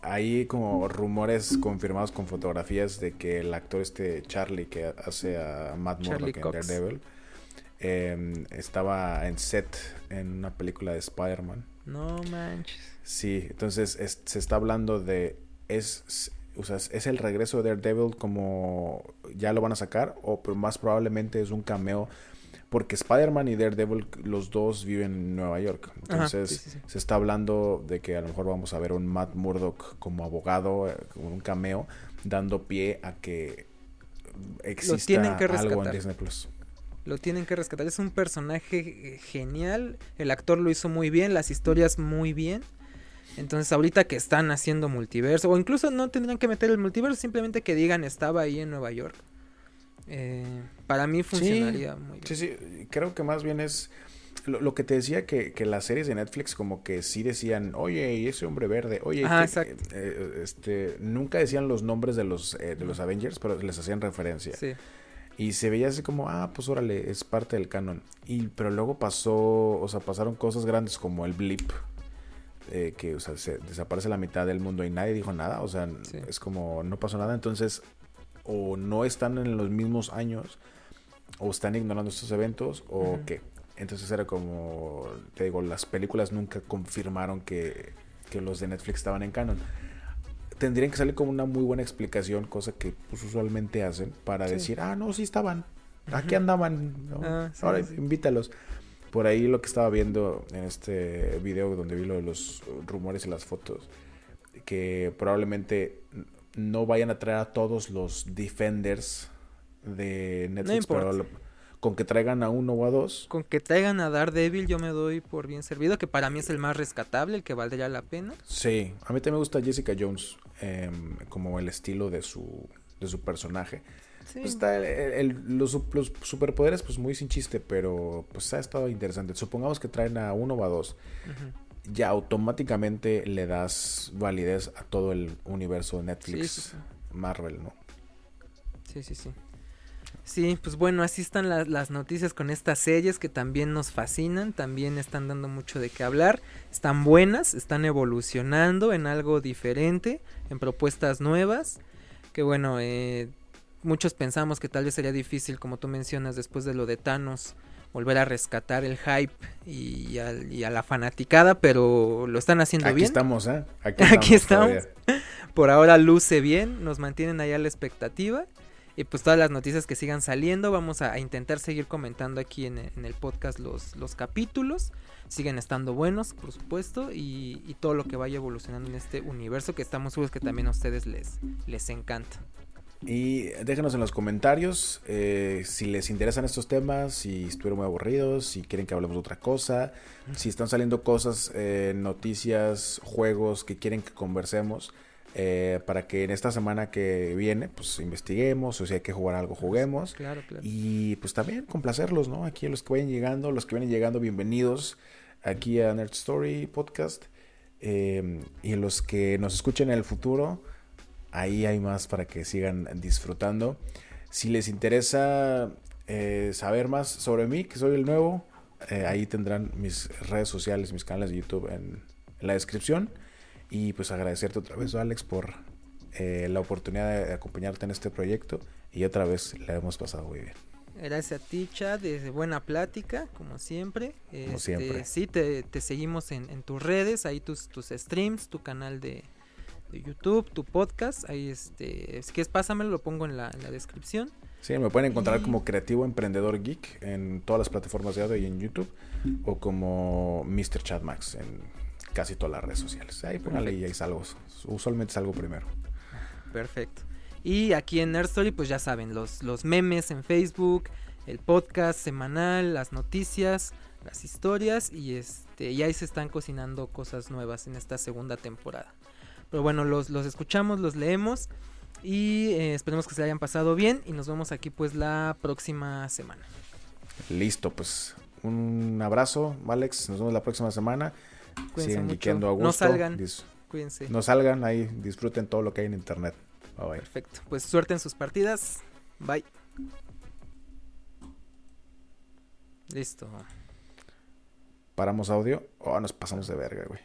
hay como rumores confirmados con fotografías de que el actor este Charlie que hace a Matt Murdock en. Daredevil eh, estaba en set en una película de Spider-Man. No manches. Sí, entonces es- se está hablando de es o sea, es el regreso de Daredevil como ya lo van a sacar o pero más probablemente es un cameo porque Spider-Man y Daredevil los dos viven en Nueva York. Ajá, Entonces sí, sí, sí. se está hablando de que a lo mejor vamos a ver un Matt Murdock como abogado, eh, un cameo dando pie a que exista tienen que algo en. Disney Plus. Lo tienen que rescatar. Es un personaje eh, genial. El actor lo hizo muy bien. Las historias muy bien. Entonces ahorita que están haciendo multiverso. O incluso no tendrían que meter el multiverso. Simplemente que digan estaba ahí en Nueva York. Eh, para mí funcionaría muy bien. Sí, sí, creo que más bien es lo, lo que te decía que, que las series de Netflix como que sí decían, oye, y ese hombre verde, oye, Ajá, que- exacto. eh, este, nunca decían los nombres de los, eh, de los Avengers, pero les hacían referencia. Sí. Y se veía así como, ah, pues órale, es parte del canon. Y, pero luego pasó, o sea, pasaron cosas grandes como el blip. Eh, que, o sea, se desaparece la mitad del mundo y nadie dijo nada. O sea, Sí. es como, no pasó nada. Entonces, o no están en los mismos años, o están ignorando estos eventos, o Ujú. qué. Entonces era como, te digo, las películas nunca confirmaron que, que los de Netflix estaban en canon. Tendrían que salir como una muy buena explicación, cosa que pues, usualmente hacen, para Sí. decir, ah, no, sí estaban, aquí andaban, ¿no? Ah, sí, ahora sí. invítalos. Por ahí lo que estaba viendo en este video donde vi lo de los rumores y las fotos, que probablemente no vayan a traer a todos los Defenders de Netflix, pero con que traigan a uno o a dos, Con que traigan a Daredevil yo me doy por bien servido, que para mí es el más rescatable, el que valdría la pena. Sí, a mí también me gusta Jessica Jones, em, como el estilo de su, de su personaje. Sí. Pues está el- el- los, su- los superpoderes, pues muy sin chiste, pero pues ha estado interesante. Supongamos que traen a uno o a dos. Ya automáticamente le das validez a todo el universo de Netflix, Sí, sí, sí. Marvel, ¿no? Sí, sí, sí. Sí, pues bueno, así están las, las noticias con estas series que también nos fascinan, también están dando mucho de qué hablar, están buenas, están evolucionando en algo diferente, en propuestas nuevas, que bueno, eh, muchos pensamos que tal vez sería difícil, como tú mencionas, después de lo de Thanos, volver a rescatar el hype y, a la fanaticada, pero lo están haciendo Aquí bien. estamos, ¿eh? Aquí estamos. todavía. Por ahora luce bien, nos mantienen allá la expectativa. Y pues todas las noticias que sigan saliendo, vamos a, a intentar seguir comentando aquí en, en el podcast los, los capítulos. Siguen estando buenos, por supuesto, y, y todo lo que vaya evolucionando en este universo que estamos seguros que también a ustedes les, les encanta. Y déjenos en los comentarios eh, si les interesan estos temas, si estuvieron muy aburridos, si quieren que hablemos de otra cosa, si están saliendo cosas, eh, noticias, juegos que quieren que conversemos. eh, para que en esta semana que viene, pues investiguemos, o si hay que jugar algo, juguemos. Claro, claro. Y pues también complacerlos, ¿no? Aquí los que vayan llegando, los que vienen llegando, bienvenidos aquí a Nerd Story Podcast. Eh, y los que nos escuchen en el futuro, ahí hay más para que sigan disfrutando. Si les interesa eh, saber más sobre mí, que soy el nuevo, eh, ahí tendrán mis redes sociales, mis canales de YouTube en, en la descripción. Y pues agradecerte otra vez, Alex, por eh, la oportunidad de acompañarte en este proyecto. Y otra vez la hemos pasado muy bien. Gracias a ti, Chad, buena plática, como siempre. Como Este, siempre. Sí, te, te seguimos en, en tus redes, ahí tus, tus streams, tu canal de, de YouTube, tu podcast. Ahí, este, si quieres, pásamelo, lo pongo en la, en la descripción. Sí, me pueden encontrar Y- como Creativo Emprendedor Geek en todas las plataformas de audio y en YouTube. O como Mr. Chad Max en casi todas las redes sociales. Ahí póngale y ahí salgo. Usualmente salgo primero. Perfecto. Y aquí en Nerd Story, pues ya saben, los, los memes en Facebook, el podcast semanal, las noticias, las historias y este y ahí se están cocinando cosas nuevas en esta segunda temporada. Pero bueno, los, los escuchamos, los leemos y eh, esperemos que se hayan pasado bien y nos vemos aquí pues la próxima semana. Listo, pues un abrazo, Alex. Nos vemos la próxima semana. Cuídense Sigan mucho. a gusto. No salgan, Dis- cuídense. no salgan ahí, disfruten todo lo que hay en internet. Bye bye. Perfecto. Pues suerte en sus partidas. Bye. Listo. Paramos audio. Oh, nos pasamos de verga, güey.